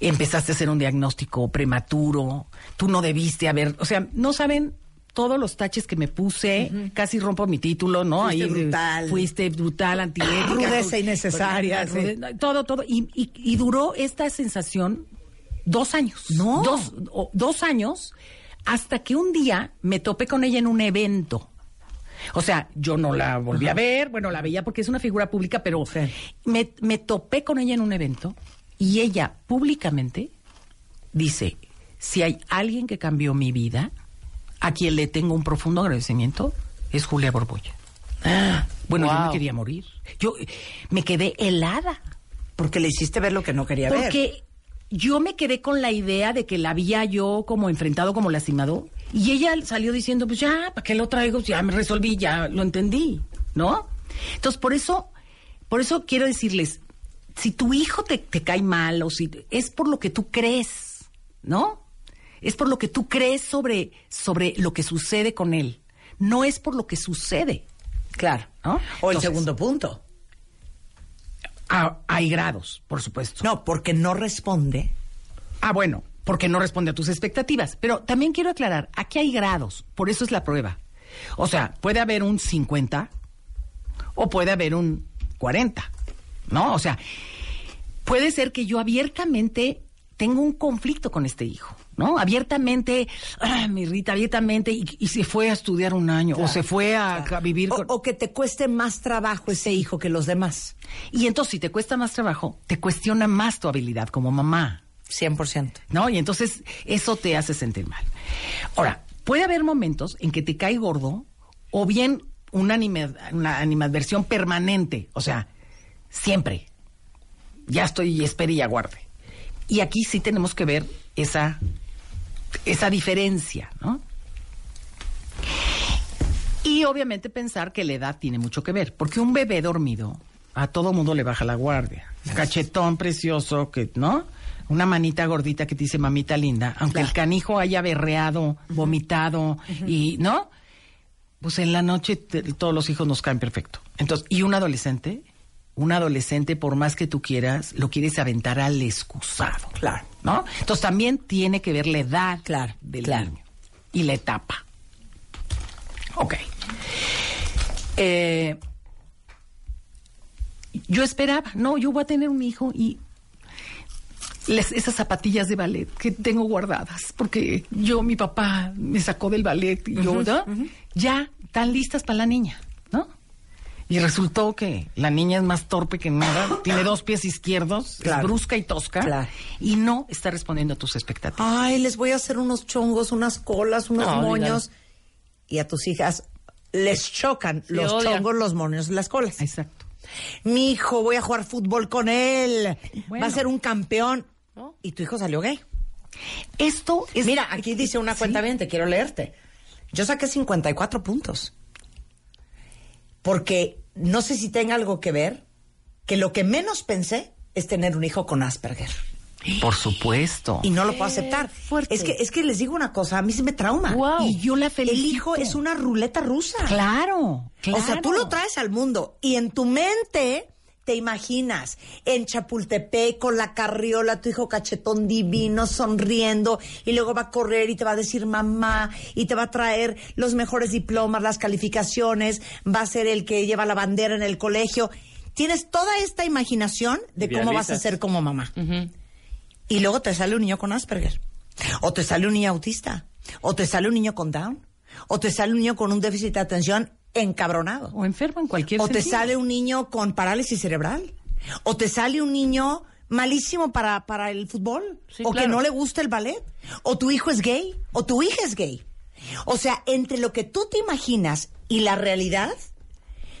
Empezaste a hacer un diagnóstico prematuro. Tú no debiste haber, o sea, no saben todos los taches que me puse, casi rompo mi título, ¿no?
Fuiste
eh,
brutal.
Fuiste brutal, antiética.
Rudeza
Rude-
innecesaria, sí.
Todo, todo. Y, y- y duró esta sensación dos años.
No.
Dos, o- dos años hasta que un día me topé con ella en un evento. O sea, yo no la volví a ver, bueno, la veía porque es una figura pública, pero me, me topé con ella en un evento y ella públicamente dice, si hay alguien que cambió mi vida, a quien le tengo un profundo agradecimiento, es Julia Borbolla. Bueno, yo me quería morir. Yo me quedé helada.
Porque le hiciste ver lo que no quería ver.
Porque yo me quedé con la idea de que la había yo como enfrentado, como lastimado. Y ella salió diciendo, pues ya, ¿para qué lo traigo? Ya me resolví, ya lo entendí, ¿no? Entonces, por eso, por eso quiero decirles, si tu hijo te, te cae mal o si es por lo que tú crees, ¿no? Es por lo que tú crees sobre, sobre lo que sucede con él. No es por lo que sucede.
Claro.
¿no?
O el
Entonces,
segundo punto.
ah, hay grados, por supuesto.
No, porque no responde.
Ah, bueno, porque no responde a tus expectativas. Pero también quiero aclarar, aquí hay grados, por eso es la prueba. O sea, puede haber un 50 o puede haber un 40, ¿no? O sea, puede ser que yo abiertamente tengo un conflicto con este hijo, ¿no? Abiertamente, ah, me irrita, abiertamente, y, y se fue a estudiar un año, o se fue a, a vivir
O,
con...
o que te cueste más trabajo ese hijo que los demás.
Y entonces, si te cuesta más trabajo, te cuestiona más tu habilidad como mamá.
100%.
¿No? Y entonces eso te hace sentir mal. Ahora, puede haber momentos en que te cae gordo o bien una, anime- una animadversión permanente. O sea, siempre. Ya estoy, espere y aguarde. Y aquí sí tenemos que ver esa, esa diferencia, ¿no? Y obviamente pensar que la edad tiene mucho que ver, porque un bebé dormido a todo mundo le baja la guardia. Cachetón precioso, que, ¿no? Una manita gordita que te dice mamita linda, aunque el canijo haya berreado, vomitado y, ¿no? Pues en la noche te- todos los hijos nos caen perfecto. Entonces, y un adolescente, un adolescente, por más que tú quieras, lo quieres aventar al excusado.
Claro.
¿No? Entonces también tiene que ver la edad
Claro,
del
claro.
niño y la etapa. Ok. Eh, yo esperaba, no, yo voy a tener un hijo y les- esas zapatillas de ballet que tengo guardadas, porque yo, mi papá me sacó del ballet y yo, ¿no? ya están listas para la niña, ¿no? Y resultó que la niña es más torpe que nada, tiene dos pies izquierdos,
Claro.
es brusca y tosca,
Claro.
y no está respondiendo a tus expectativas.
Ay, les voy a hacer unos chongos, unas colas, unos
No,
moños. Y a tus hijas les chocan
Se
los
odian.
chongos, los moños, las colas.
Exacto.
Mi hijo, voy a jugar fútbol con él.
Bueno.
Va a ser un campeón. Y tu hijo salió gay.
Esto es...
Mira, aquí dice una cuenta bien, te quiero leerte. Yo saqué 54 puntos. Porque no sé si tenga algo que ver que lo que menos pensé es tener un hijo con Asperger.
Por supuesto.
Y no lo puedo aceptar. Es que, es que les digo una cosa, a mí sí me trauma.
Guau. Y yo la
El
felicito.
hijo es una ruleta rusa.
Claro, claro.
O sea, tú lo traes al mundo y en tu mente te imaginas en Chapultepec con la carriola, tu hijo cachetón divino, sonriendo, y luego va a correr y te va a decir mamá, y te va a traer los mejores diplomas, las calificaciones, va a ser el que lleva la bandera en el colegio. Tienes toda esta imaginación de cómo vas a ser como mamá. Y luego te sale un niño con Asperger. O te sale un niño autista. O te sale un niño con Down. O te sale un niño con un déficit de atención encabronado.
O enfermo en cualquier
O te sale un niño con parálisis cerebral. O te sale un niño malísimo para, para el fútbol.
Sí,
o que no le gusta el ballet. O tu hijo es gay. O tu hija es gay. O sea, entre lo que tú te imaginas y la realidad,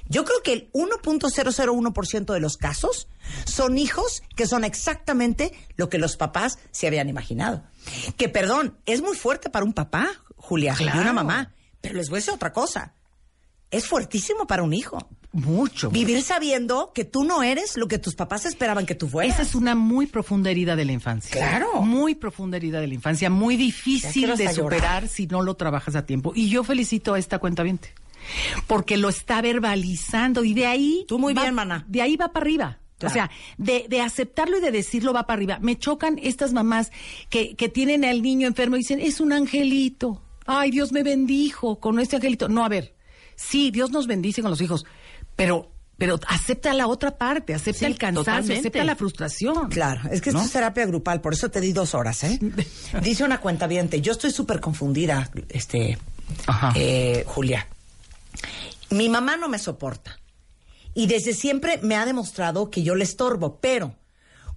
yo creo que el 1.001% de los casos son hijos que son exactamente lo que los papás se habían imaginado. Que, perdón, es muy fuerte para un papá, Julia, y una mamá. Pero les voy a decir otra cosa. Es fuertísimo para un hijo.
Mucho.
Vivir sabiendo que tú no eres lo que tus papás esperaban que tú fueras.
Esa es una muy profunda herida de la infancia.
Claro.
Muy profunda herida de la infancia, muy difícil de superar si no lo trabajas a tiempo. Y yo felicito a esta cuenta porque lo está verbalizando y de ahí.
Tú muy
va-
bien, mana.
De ahí va para arriba.
Claro.
O sea, de, de aceptarlo y de decirlo va para arriba. Me chocan estas mamás que, que tienen al niño enfermo y dicen, es un angelito. Ay, Dios me bendijo con este angelito. No, a ver, sí, Dios nos bendice con los hijos, pero, pero acepta la otra parte, acepta
Sí,
el cansancio,
totalmente.
acepta la frustración.
Claro, es que esto
¿No?
es terapia grupal, por eso te di dos horas, ¿eh? Dice una cuenta yo estoy súper confundida, este,
Ajá.
eh, Julia. Mi mamá no me soporta y desde siempre me ha demostrado que yo le estorbo, pero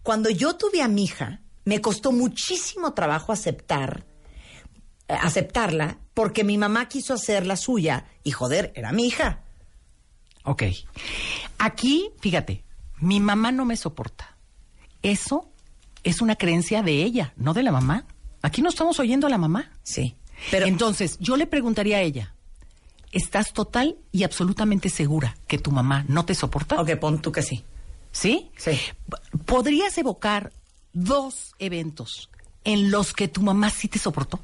cuando yo tuve a mi hija, me costó muchísimo trabajo aceptar, aceptarla, porque mi mamá quiso hacer la suya y joder, era mi hija.
Ok. Aquí, fíjate, mi mamá no me soporta. Eso es una creencia de ella, no de la mamá. Aquí no estamos oyendo a la mamá.
Sí.
Pero entonces, yo le preguntaría a ella, ¿estás total y absolutamente segura que tu mamá no te soporta?
Ok, pon tú que sí.
¿Sí?
Sí.
¿Podrías evocar dos eventos en los que tu mamá sí te soportó?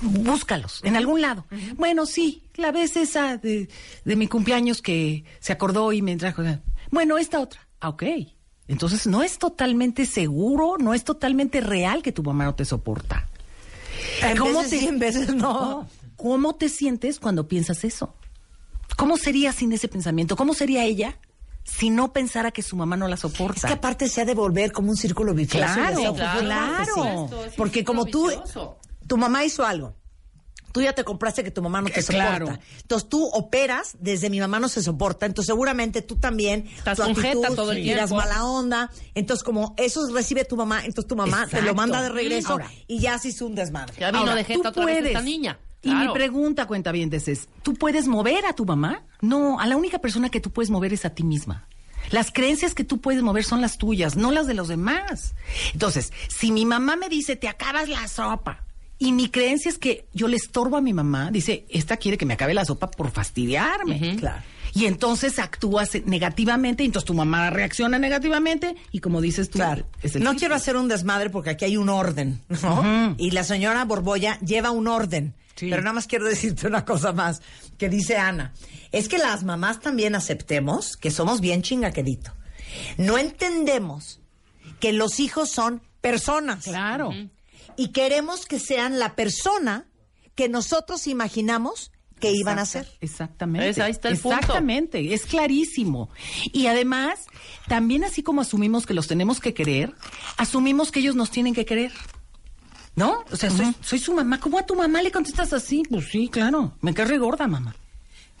Búscalos, en algún lado. Bueno, sí, la vez esa de, de mi cumpleaños que se acordó y me trajo. Bueno, esta otra. Ah, ok. Entonces no es totalmente seguro, no es totalmente real que tu mamá no te soporta.
En veces sí, en veces no.
¿Cómo te sientes cuando piensas eso? ¿Cómo sería sin ese pensamiento? ¿Cómo sería ella si no pensara que su mamá no la soporta?
Es que aparte se ha de volver como un círculo vicioso.
Claro. Claro.
Porque como tú, tu mamá hizo algo. Tú ya te compraste que tu mamá no te
Eh,
soporta.
claro.
Entonces tú operas desde mi mamá no se soporta. Entonces seguramente tú también.
Estás
tu
sujeta
actitud,
todo el
tiras mala onda. Entonces como eso recibe tu mamá, entonces tu mamá te lo manda de regreso
Ahora.
y ya se hizo un desmadre.
Ya vino
Ahora,
de
tú
otra vez
puedes.
esta niña.
Y mi pregunta, cuenta bien, es, ¿tú puedes mover a tu mamá? No, a la única persona que tú puedes mover es a ti misma. Las creencias que tú puedes mover son las tuyas, no las de los demás. Entonces, si mi mamá me dice, te acabas la sopa, y mi creencia es que yo le estorbo a mi mamá, dice, esta quiere que me acabe la sopa por fastidiarme.
Claro.
Y entonces actúas negativamente, y entonces tu mamá reacciona negativamente, y como dices tú,
Claro.
es el
No quiero hacer un desmadre porque aquí hay un orden, ¿no? Y la señora Borbolla lleva un orden.
Sí.
Pero nada más quiero decirte una cosa más que dice Ana. Es que las mamás también aceptemos que somos bien chingaquerito. No entendemos que los hijos son personas.
Claro.
Y queremos que sean la persona que nosotros imaginamos que iban a ser.
Exactamente.
Ahí está el punto.
Exactamente, es clarísimo. Y además, también así como asumimos que los tenemos que querer, asumimos que ellos nos tienen que querer. ¿No? O sea, soy, soy su mamá. ¿Cómo a tu mamá le contestas así? Pues sí, claro. Me cae gorda, mamá.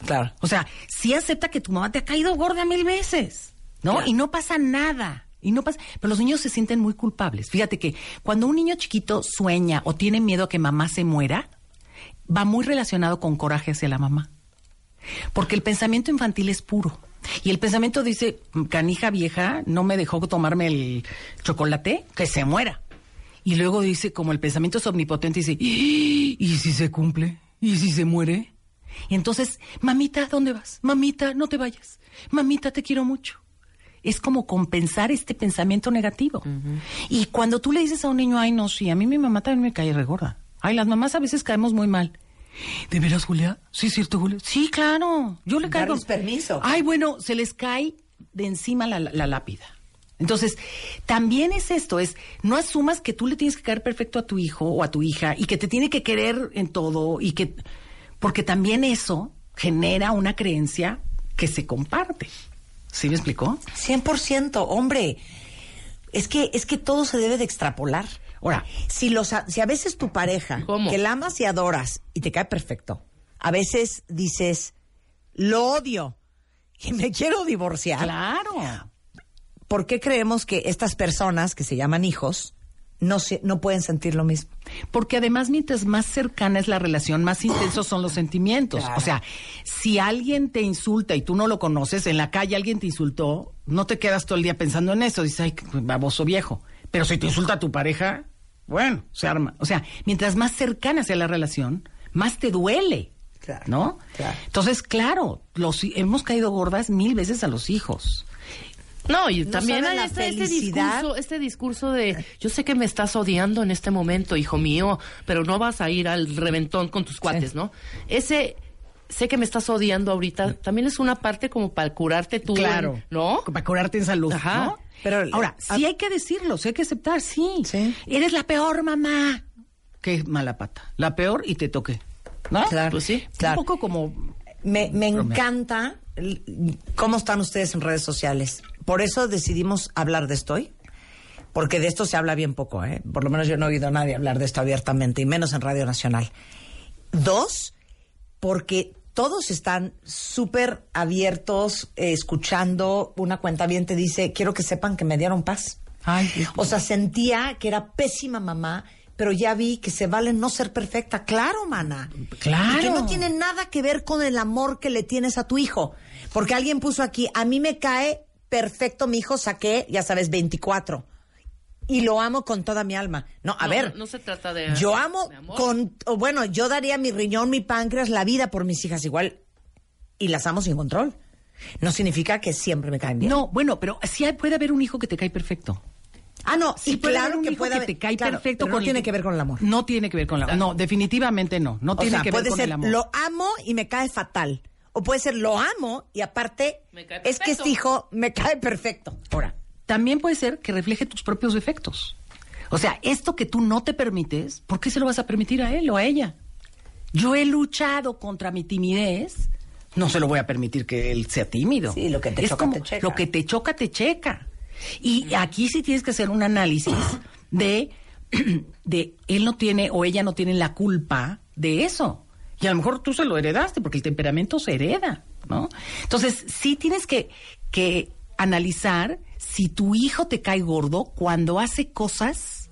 Claro.
O sea, sí acepta que tu mamá te ha caído gorda mil veces, ¿no?
Claro.
Y no pasa nada. Y no pasa, pero los niños se sienten muy culpables. Fíjate que cuando un niño chiquito sueña o tiene miedo a que mamá se muera, va muy relacionado con coraje hacia la mamá. Porque el pensamiento infantil es puro. Y el pensamiento dice, canija vieja, no me dejó tomarme el chocolate, que se muera. Y luego dice, como el pensamiento es omnipotente, dice, ¿y si se cumple? ¿Y si se muere? Y entonces, mamita, ¿dónde vas? Mamita, no te vayas. Mamita, te quiero mucho. Es como compensar este pensamiento negativo. Y cuando tú le dices a un niño, ay, no, sí, a mí mi mamá también me cae regorda. Ay, las mamás a veces caemos muy mal. ¿De veras, Julia? ¿Sí es cierto, Julia? Sí, claro. Yo le caigo.
Darles permiso.
Ay, bueno, se les cae de encima la, la lápida. Entonces, también es esto, es no asumas que tú le tienes que caer perfecto a tu hijo o a tu hija y que te tiene que querer en todo y que porque también eso genera una creencia que se comparte. ¿Sí me explicó?
100%, hombre. Es que, es que todo se debe de extrapolar.
Ahora,
Si, los, a- si a veces tu pareja,
¿Cómo?
que la amas y adoras y te cae perfecto, a veces dices, lo odio y me quiero divorciar.
claro.
¿Por qué creemos que estas personas que se llaman hijos no, se, no pueden sentir lo mismo?
Porque además, mientras más cercana es la relación, más intensos son los sentimientos.
Claro.
O sea, si alguien te insulta y tú no lo conoces, en la calle alguien te insultó, no te quedas todo el día pensando en eso. Dices, ay, baboso viejo. Pero si te insulta tu pareja, bueno, se arma. O sea, mientras más cercana sea la relación, más te duele ¿no? Entonces, claro, los hemos caído gordas mil veces a los hijos.
No, y
No
también hay este, este discurso, este discurso de yo sé que me estás odiando en este momento, hijo mío, pero no vas a ir al reventón con tus cuates, ¿no? Ese sé que me estás odiando ahorita, también es una parte como para curarte tú,
Claro.
¿no?
Para curarte en salud,
Ajá.
¿no? Pero ahora, sí hay que decirlo, sí hay que aceptar, sí. Eres la peor mamá. Qué mala pata. La peor y te toqué. ¿No?
Claro,
Pues sí.
claro.
Un poco como
Me, me encanta cómo están ustedes en redes sociales. Por eso decidimos hablar de esto hoy. Porque de esto se habla bien poco, ¿eh? Por lo menos yo no he oído a nadie hablar de esto abiertamente, y menos en Radio Nacional. Dos, porque todos están súper abiertos, eh, escuchando. Una cuenta bien te dice, quiero que sepan que me dieron paz. o sea, sentía que era pésima mamá, pero ya vi que se vale no ser perfecta. Claro, mana.
Claro.
Y que no tiene nada que ver con el amor que le tienes a tu hijo. Porque alguien puso aquí, a mí me cae perfecto mi hijo, saqué, ya sabes, 24. Y lo amo con toda mi alma. No, a
No,
ver.
no, no se trata de
Yo amo
de
con, bueno, yo daría mi riñón, mi páncreas, la vida por mis hijas igual. Y las amo sin control. No significa que siempre me caen bien.
No, bueno, pero sí hay- puede haber un hijo que te cae perfecto.
Ah, no,
Sí,
y
puede
claro
haber un
que
hijo
puede
que
haber-
te cae
claro,
perfecto.
pero no
con el-
tiene que ver con el amor.
No tiene que ver con el amor. No, definitivamente no. No
o
tiene
sea,
que ver
puede
con
ser
el amor.
lo amo y me cae fatal. O puede ser lo amo y aparte es que este hijo me cae perfecto.
Ahora, también puede ser que refleje tus propios defectos. O sea, esto que tú no te permites, ¿por qué se lo vas a permitir a él o a ella? Yo he luchado contra mi timidez, no se lo voy a permitir que él sea tímido.
Sí, lo que te
Es
choca,
como,
te checa.
Lo que te choca, te checa. Y aquí sí tienes que hacer un análisis de, de él no tiene o ella no tiene la culpa de eso. Y a lo mejor tú se lo heredaste, porque el temperamento se hereda, ¿no? Entonces, sí tienes que, que analizar si tu hijo te cae gordo cuando hace cosas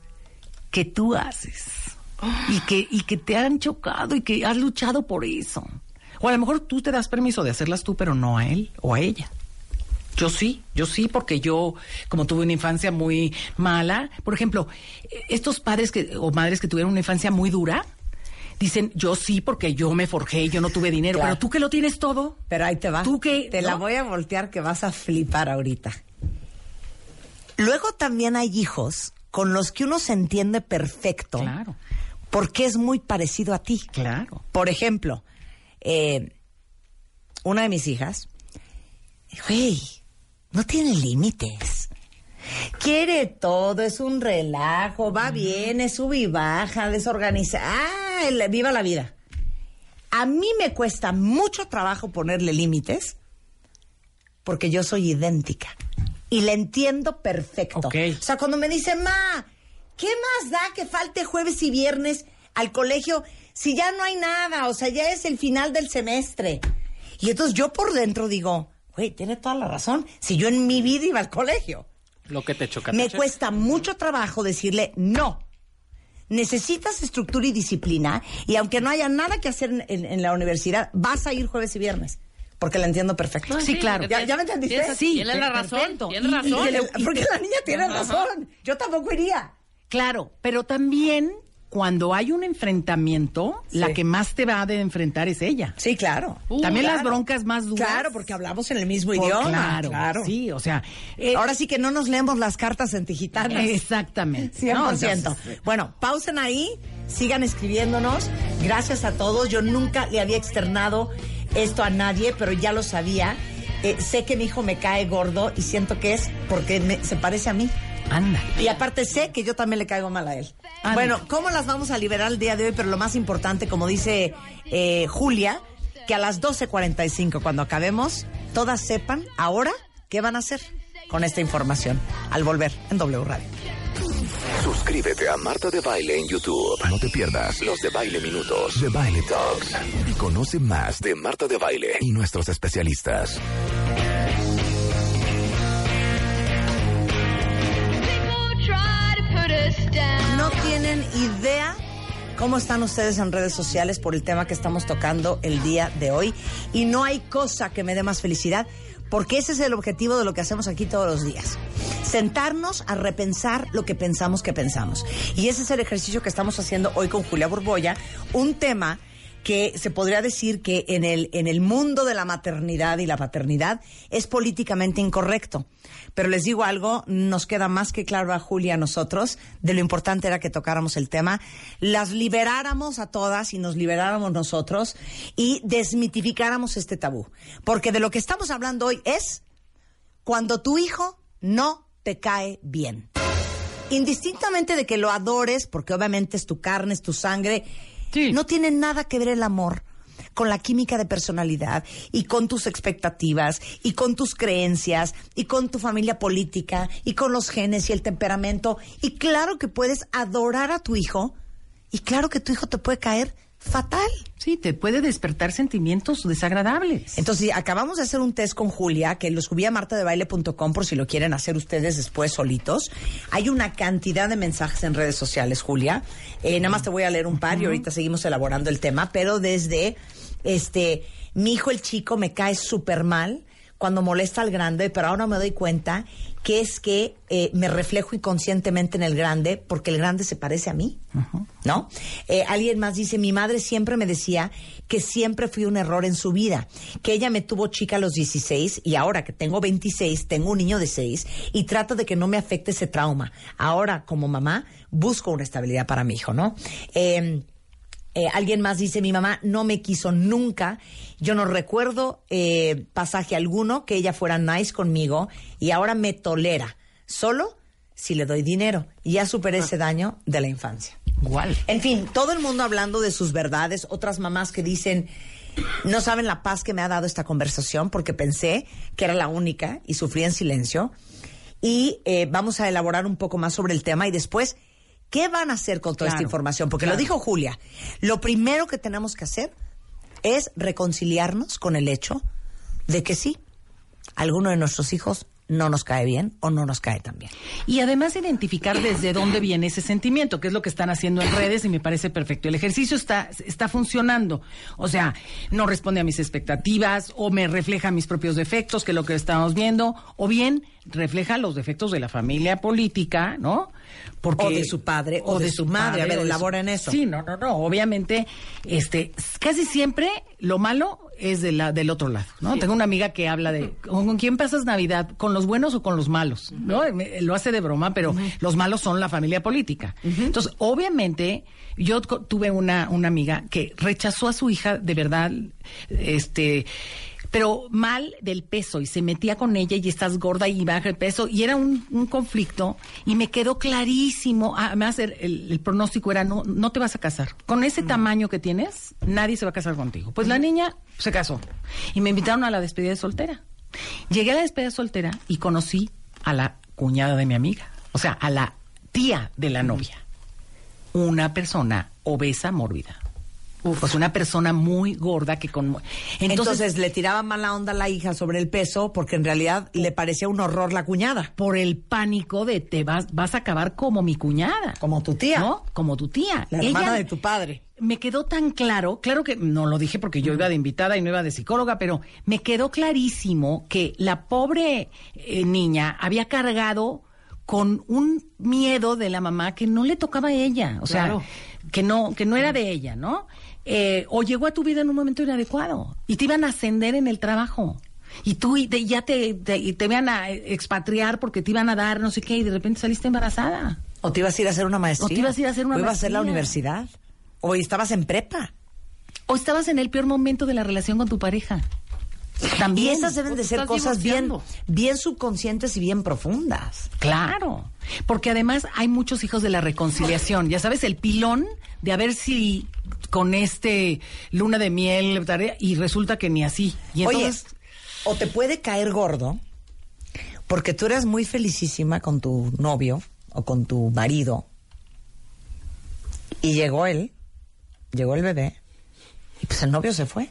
que tú haces. Y que, y que te han chocado y que has luchado por eso. O a lo mejor tú te das permiso de hacerlas tú, pero no a él o a ella. Yo sí, yo sí, porque yo, como tuve una infancia muy mala, por ejemplo, estos padres que, o madres que tuvieron una infancia muy dura, dicen, yo sí, porque yo me forjé, yo no tuve dinero,
Claro.
pero tú que lo tienes todo.
Pero ahí te va.
Tú que.
Te la voy a voltear que vas a flipar ahorita. Luego también hay hijos con los que uno se entiende perfecto.
Claro.
Porque es muy parecido a ti.
Claro.
Por ejemplo, eh, una de mis hijas, güey, no tiene límites. Quiere todo, es un relajo, va bien, es sube y baja, desorganiza. ¡Ah! el- ¡Viva la vida! A mí me cuesta mucho trabajo ponerle límites porque yo soy idéntica y la entiendo perfecto. O sea, cuando me dice, ma, ¿qué más da que falte jueves y viernes al colegio si ya no hay nada? O sea, ya es el final del semestre. Y entonces yo por dentro digo, güey, tiene toda la razón. Si yo en mi vida iba al colegio.
Lo que te choca. te
Me cuesta mucho trabajo decirle no. Necesitas estructura y disciplina y aunque no haya nada que hacer en, en- en la universidad, vas a ir jueves y viernes. Porque la entiendo perfecto.
No,
Sí, claro.
¿Ya, ya me entendiste?
Tienes- Tienes la razón.
perfecto.
Tienes
Y- y
razón.
Y- Porque la niña tiene
Ajá.
razón. Yo tampoco iría.
Claro, pero también cuando hay un enfrentamiento, la que más te va a de enfrentar es ella.
Sí, claro.
También
Claro.
las broncas más duras.
Claro, porque hablamos en el mismo
Por-
idioma.
Claro, sí, o sea, eh,
Ahora sí que no nos leemos las cartas en digitanas.
Exactamente.
100%.
No, entonces,
bueno, pausen ahí, sigan escribiéndonos. Gracias a todos. Yo nunca le había externado esto a nadie, pero ya lo sabía. Eh, sé que mi hijo me cae gordo y siento que es porque me- se parece a mí.
Anda.
Y aparte sé que yo también le caigo mal a él.
Anda.
Bueno, ¿cómo las vamos a liberar el día de hoy? Pero lo más importante, como dice eh, Julia, que a las 12.45, cuando acabemos, todas sepan ahora qué van a hacer con esta información al volver en W Radio.
Suscríbete a Marta de Baile en YouTube. No te pierdas los de Baile Minutos, de Baile Talks. Y conoce más de Marta de Baile y nuestros especialistas.
No tienen idea cómo están ustedes en redes sociales por el tema que estamos tocando el día de hoy. Y no hay cosa que me dé más felicidad, porque ese es el objetivo de lo que hacemos aquí todos los días. Sentarnos a repensar lo que pensamos que pensamos. Y ese es el ejercicio que estamos haciendo hoy con Julia Borboya, un tema que se podría decir que en el, en el mundo de la maternidad y la paternidad es políticamente incorrecto. Pero les digo algo, nos queda más que claro a Julia a nosotros de lo importante era que tocáramos el tema, las liberáramos a todas y nos liberáramos nosotros y desmitificáramos este tabú. Porque de lo que estamos hablando hoy es cuando tu hijo no te cae bien. Indistintamente de que lo adores, porque obviamente es tu carne, es tu sangre, no tiene nada que ver el amor con la química de personalidad y con tus expectativas y con tus creencias y con tu familia política y con los genes y el temperamento. Y claro que puedes adorar a tu hijo y claro que tu hijo te puede caer fatal.
Sí, te puede despertar sentimientos desagradables.
Entonces, acabamos de hacer un test con Julia, que lo subí a martadebaile.com por si lo quieren hacer ustedes después solitos. Hay una cantidad de mensajes en redes sociales, Julia. Eh, nada más te voy a leer un par y ahorita seguimos elaborando el tema, pero desde, este, mi hijo el chico me cae súper mal cuando molesta al grande, pero ahora me doy cuenta que es que eh, me reflejo inconscientemente en el grande porque el grande se parece a mí, ¿no? Eh, alguien más dice, mi madre siempre me decía que siempre fui un error en su vida, que ella me tuvo chica a los 16 y ahora que tengo 26, tengo un niño de 6 y trato de que no me afecte ese trauma. Ahora, como mamá, busco una estabilidad para mi hijo, ¿no? Eh, eh, alguien más dice, mi mamá no me quiso nunca. Yo no recuerdo eh, pasaje alguno que ella fuera nice conmigo y ahora me tolera. Solo si le doy dinero. Y ya superé ese daño de la infancia.
Igual.
En fin, todo el mundo hablando de sus verdades. Otras mamás que dicen, no saben la paz que me ha dado esta conversación porque pensé que era la única y sufrí en silencio. Y eh, vamos a elaborar un poco más sobre el tema y después ¿Qué van a hacer con toda esta información? Porque lo dijo Julia. Lo primero que tenemos que hacer es reconciliarnos con el hecho de que sí, alguno de nuestros hijos no nos cae bien o no nos cae tan bien.
Y además identificar desde dónde viene ese sentimiento, que es lo que están haciendo en redes y me parece perfecto. El ejercicio está, está funcionando. O sea, no responde a mis expectativas o me refleja mis propios defectos, que es lo que estamos viendo, o bien refleja los defectos de la familia política, ¿no?
O de su padre, o de su madre. A ver, elabora en eso.
Sí, no, no, no. Obviamente, este, casi siempre lo malo es de la, del otro lado, ¿no? Tengo una amiga que habla de ¿con, quién pasas Navidad? ¿Con los buenos o con los malos? ¿No? Lo hace de broma, pero los malos son la familia política. Entonces, obviamente, yo tuve una, una amiga que rechazó a su hija de verdad, este, pero mal del peso y se metía con ella y estás gorda y baja el peso y era un, un conflicto y me quedó clarísimo, además el, el- el pronóstico era no, no te vas a casar. Con ese tamaño que tienes, nadie se va a casar contigo. Pues la niña se casó y me invitaron a la despedida de soltera. Llegué a la despedida soltera y conocí a la cuñada de mi amiga, o sea, a la tía de la novia. Una persona obesa mórbida. Pues una persona muy gorda que con...
Entonces, le tiraba mala onda a la hija sobre el peso porque en realidad le parecía un horror la cuñada.
Por el pánico de te vas, vas a acabar como mi cuñada.
Como tu tía.
¿No? Como tu tía.
La hermana de tu padre.
Me quedó tan claro, claro que no lo dije porque yo iba de invitada y no iba de psicóloga, pero me quedó clarísimo que la pobre eh, niña había cargado con un miedo de la mamá que no le tocaba a ella, o sea,
Claro.
que no que no era de ella, ¿no? Eh, o llegó a tu vida en un momento inadecuado y te iban a ascender en el trabajo. Y tú y te- ya te, te, y te iban a expatriar porque te iban a dar no sé qué y de repente saliste embarazada.
O te ibas a ir a hacer una maestría.
O te ibas a ir a hacer una
O ibas a hacer la universidad. O estabas en prepa.
O estabas en el peor momento de la relación con tu pareja.
Y
También.
esas deben de ser cosas bien, bien subconscientes y bien profundas.
Claro, porque además hay muchos hijos de la reconciliación. Ya sabes, el pilón de a ver si con este luna de miel y resulta que ni así. Y entonces,
Oye, o te puede caer gordo porque tú eres muy felicísima con tu novio o con tu marido y llegó él, llegó el bebé y pues el novio se fue.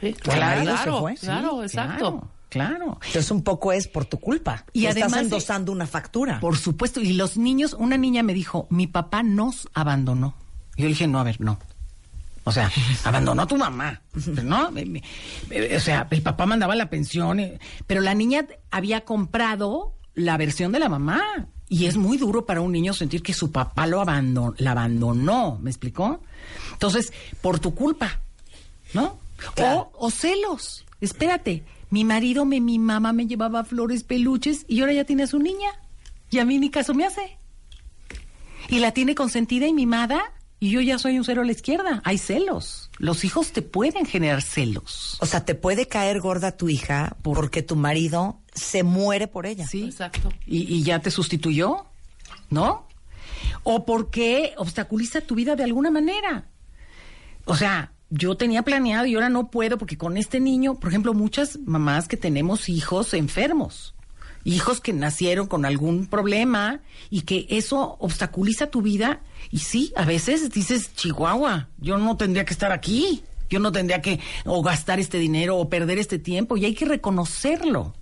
Sí, claro, claro,
fue.
claro, exacto.
Claro.
Entonces un poco es por tu culpa.
Y
Y estás
además-
endosando una factura.
por supuesto, y los niños, una niña me dijo, mi papá nos abandonó. Y yo le dije, no, a ver, no. O sea, abandonó a tu mamá, ¿no? Me- me- O sea, el papá mandaba la pensión, eh, pero la niña había comprado la versión de la mamá. Y es muy duro para un niño sentir que su papá lo abandonó, la abandonó, ¿me explicó? Entonces, por tu culpa. ¿no? O, o celos. Espérate, mi marido, me, mi mamá me llevaba flores, peluches y ahora ya tiene a su niña. Y a mí ni caso me hace. Y la tiene consentida y mimada y yo ya soy un cero a la izquierda. Hay celos. Los hijos te pueden generar celos.
O sea, te puede caer gorda tu hija porque tu marido se muere por ella.
Sí, exacto. Y, y ya te sustituyó, ¿no? O porque obstaculiza tu vida de alguna manera. O sea, yo tenía planeado y ahora no puedo porque con este niño, por ejemplo, muchas mamás que tenemos hijos enfermos, hijos que nacieron con algún problema y que eso obstaculiza tu vida. Y sí, a veces dices, Chihuahua, yo no tendría que estar aquí, yo no tendría que o gastar este dinero o perder este tiempo y hay que reconocerlo.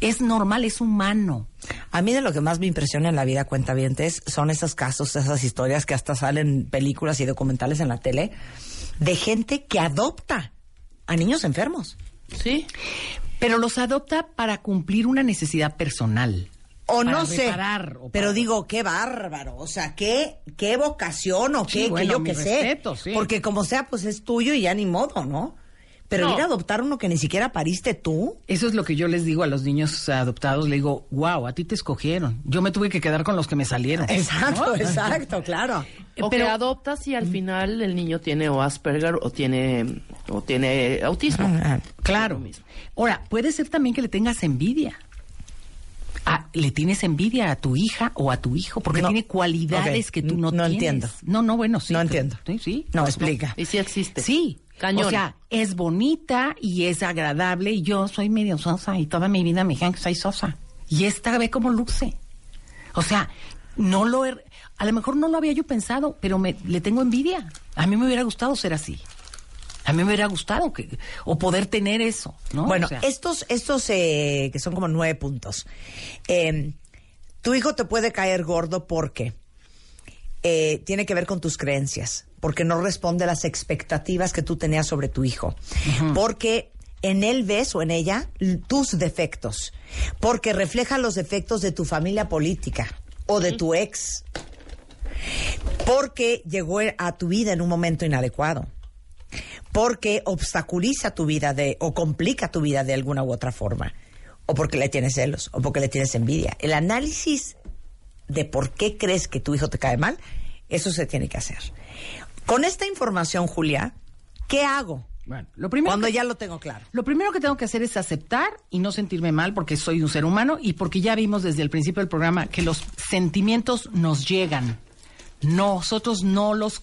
Es normal, es humano.
A mí de lo que más me impresiona en la vida cuentavientes son esos casos, esas historias que hasta salen en películas y documentales en la tele de gente que adopta a niños enfermos.
Sí. Pero los adopta para cumplir una necesidad personal.
O
Para
no sé,
reparar, o
pero
para-
digo, qué bárbaro, o sea, qué, qué vocación o
Sí,
qué,
bueno,
que yo
respeto,
sé.
sí.
Porque como sea, pues es tuyo y ya ni modo, ¿no? Pero
No.
ir a adoptar uno que ni siquiera pariste tú.
Eso es lo que yo les digo a los niños adoptados. Le digo, wow, a ti te escogieron. Yo me tuve que quedar con los que me salieron.
Exacto,
¿No?
exacto, claro.
O que adoptas y al final el niño tiene o Asperger o tiene o tiene autismo.
Claro. Ahora, puede ser también que le tengas envidia. Ah, le tienes envidia a tu hija o a tu hijo porque
No.
tiene cualidades que tú no,
No
tienes.
entiendo.
No, no, bueno, sí.
No
pero-
entiendo.
Sí, sí.
No, explica.
Y sí existe.
Sí.
Cañón.
O sea, es bonita y es agradable y yo soy medio sosa y toda mi vida me dijeron que soy sosa. Y esta ve cómo luce. O sea, no lo he- a lo mejor no lo había yo pensado, pero me, le tengo envidia. A mí me hubiera gustado ser así. A mí me hubiera gustado que, o poder tener eso, ¿no?
Bueno,
O sea,
estos, estos eh, que son como nueve puntos. Eh, tu hijo te puede caer gordo porque eh, tiene que ver con tus creencias, porque no responde a las expectativas que tú tenías sobre tu hijo, porque en él ves o en ella tus defectos, porque refleja los defectos de tu familia política o de tu ex, porque llegó a tu vida en un momento inadecuado porque obstaculiza tu vida de o complica tu vida de alguna u otra forma o porque le tienes celos o porque le tienes envidia. El análisis de por qué crees que tu hijo te cae mal, eso se tiene que hacer. Con esta información, Julia, ¿qué hago?
Bueno, lo primero
Cuando
que-
ya lo tengo claro.
Lo primero que tengo que hacer es aceptar y no sentirme mal porque soy un ser humano y porque ya vimos desde el principio del programa que los sentimientos nos llegan. Nosotros no los...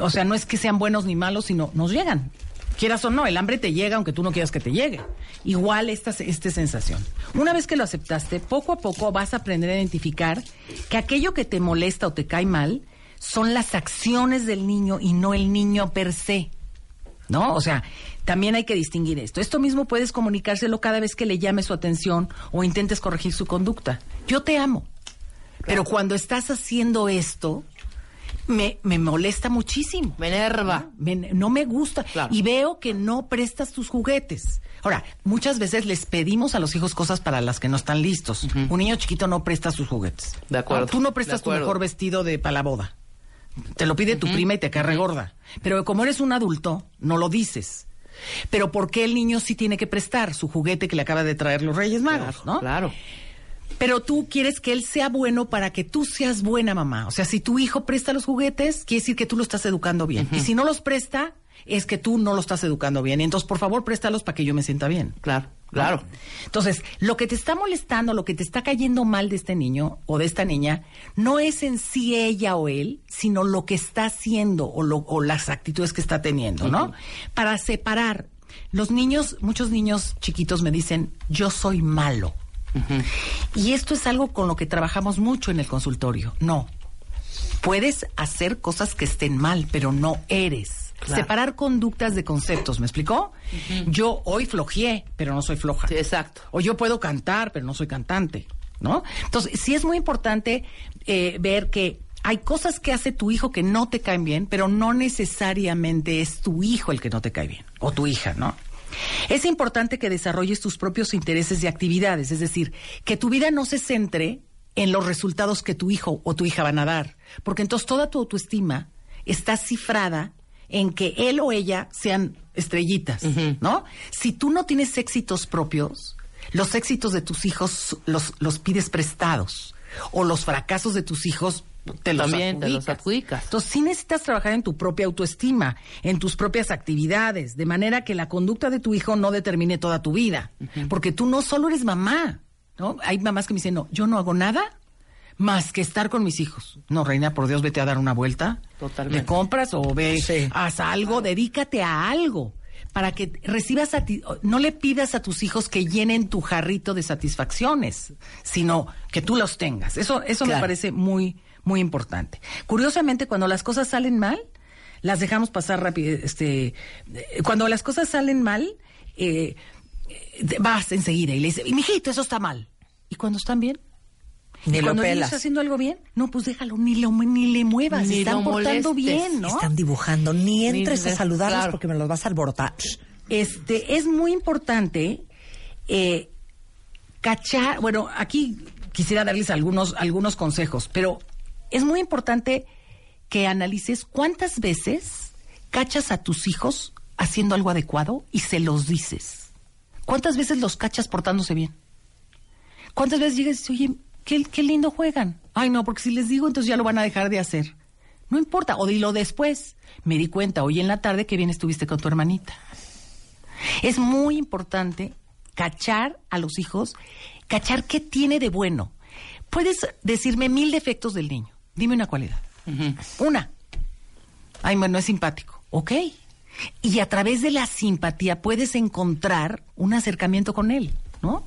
O sea, no es que sean buenos ni malos, sino nos llegan. Quieras o no, el hambre te llega aunque tú no quieras que te llegue. Igual esta, esta sensación. Una vez que lo aceptaste, poco a poco vas a aprender a identificar que aquello que te molesta o te cae mal son las acciones del niño y no el niño per se. ¿no? O sea, también hay que distinguir esto. Esto mismo puedes comunicárselo cada vez que le llames su atención o intentes corregir su conducta. Yo te amo. Pero cuando estás haciendo esto, me, me molesta muchísimo.
Me enerva.
Me- no me gusta. Y veo que no prestas tus juguetes. Ahora, muchas veces les pedimos a los hijos cosas para las que no están listos. Un niño chiquito no presta sus juguetes.
De acuerdo.
Ah, Tú no prestas tu mejor vestido de para la boda. Te lo pide tu prima y te cae regorda. Pero como eres un adulto, no lo dices. Pero ¿por qué el niño sí tiene que prestar su juguete que le acaba de traer los Reyes Magos, no?
Claro.
Pero tú quieres que él sea bueno para que tú seas buena mamá. O sea, si tu hijo presta los juguetes, quiere decir que tú lo estás educando bien. Y si no los presta, es que tú no lo estás educando bien. Y entonces, por favor, préstalos para que yo me sienta bien.
Claro, claro.
Entonces, lo que te está molestando, lo que te está cayendo mal de este niño o de esta niña, no es en sí ella o él, sino lo que está haciendo o, lo- o las actitudes que está teniendo, ¿no? Para separar. Los niños, muchos niños chiquitos me dicen, yo soy malo. Y esto es algo con lo que trabajamos mucho en el consultorio. No. Puedes hacer cosas que estén mal, pero no eres.
Claro.
Separar conductas de conceptos, ¿me explicó? Yo hoy flojeé, pero no soy floja.
exacto.
O yo puedo cantar, pero no soy cantante, ¿no? Entonces, sí es muy importante eh, ver que hay cosas que hace tu hijo que no te caen bien, pero no necesariamente es tu hijo el que no te cae bien, o tu hija, ¿no? Es importante que desarrolles tus propios intereses y actividades, es decir, que tu vida no se centre en los resultados que tu hijo o tu hija van a dar, porque entonces toda tu autoestima está cifrada en que él o ella sean estrellitas, ¿no? Si tú no tienes éxitos propios, los éxitos de tus hijos los, los pides prestados. O los fracasos de tus hijos te los
También te los
adjudicas. Entonces, sí necesitas trabajar en tu propia autoestima, en tus propias actividades, de manera que la conducta de tu hijo no determine toda tu vida. Porque tú no solo eres mamá, ¿no? Hay mamás que me dicen, no, yo no hago nada más que estar con mis hijos. No, reina, por Dios, vete a dar una vuelta.
Totalmente.
Le compras o ve, haz algo, dedícate a algo. Para que recibas a ti, no le pidas a tus hijos que llenen tu jarrito de satisfacciones, sino que tú los tengas. Eso, eso me parece muy, muy importante. Curiosamente, cuando las cosas salen mal, las dejamos pasar rápido. Este, eh, cuando las cosas salen mal, eh, eh, vas enseguida y le dices, mijito, eso está mal. ¿Y cuando están bien?
Ni
¿Y
lo
cuando niño
pelas.
está haciendo algo bien? No, pues déjalo, ni, lo, ni le muevas,
Ni
están
lo
portando
molestes.
bien, ¿no?
Están dibujando, ni entres a saludarlos
Claro.
porque me los vas a alborotar.
Este, es muy importante eh, cachar, bueno, aquí quisiera darles algunos, algunos consejos, pero es muy importante que analices cuántas veces cachas a tus hijos haciendo algo adecuado y se los dices. ¿Cuántas veces los cachas portándose bien? ¿Cuántas veces llegas y dices, oye, qué, qué lindo juegan? Ay, no, porque si les digo, entonces ya lo van a dejar de hacer. No importa, o dilo después. Me di cuenta hoy en la tarde que bien estuviste con tu hermanita. Es muy importante cachar a los hijos, cachar qué tiene de bueno. Puedes decirme mil defectos del niño. Dime una cualidad. Una. Ay, bueno, es simpático. Ok. Y a través de la simpatía puedes encontrar un acercamiento con él, ¿no?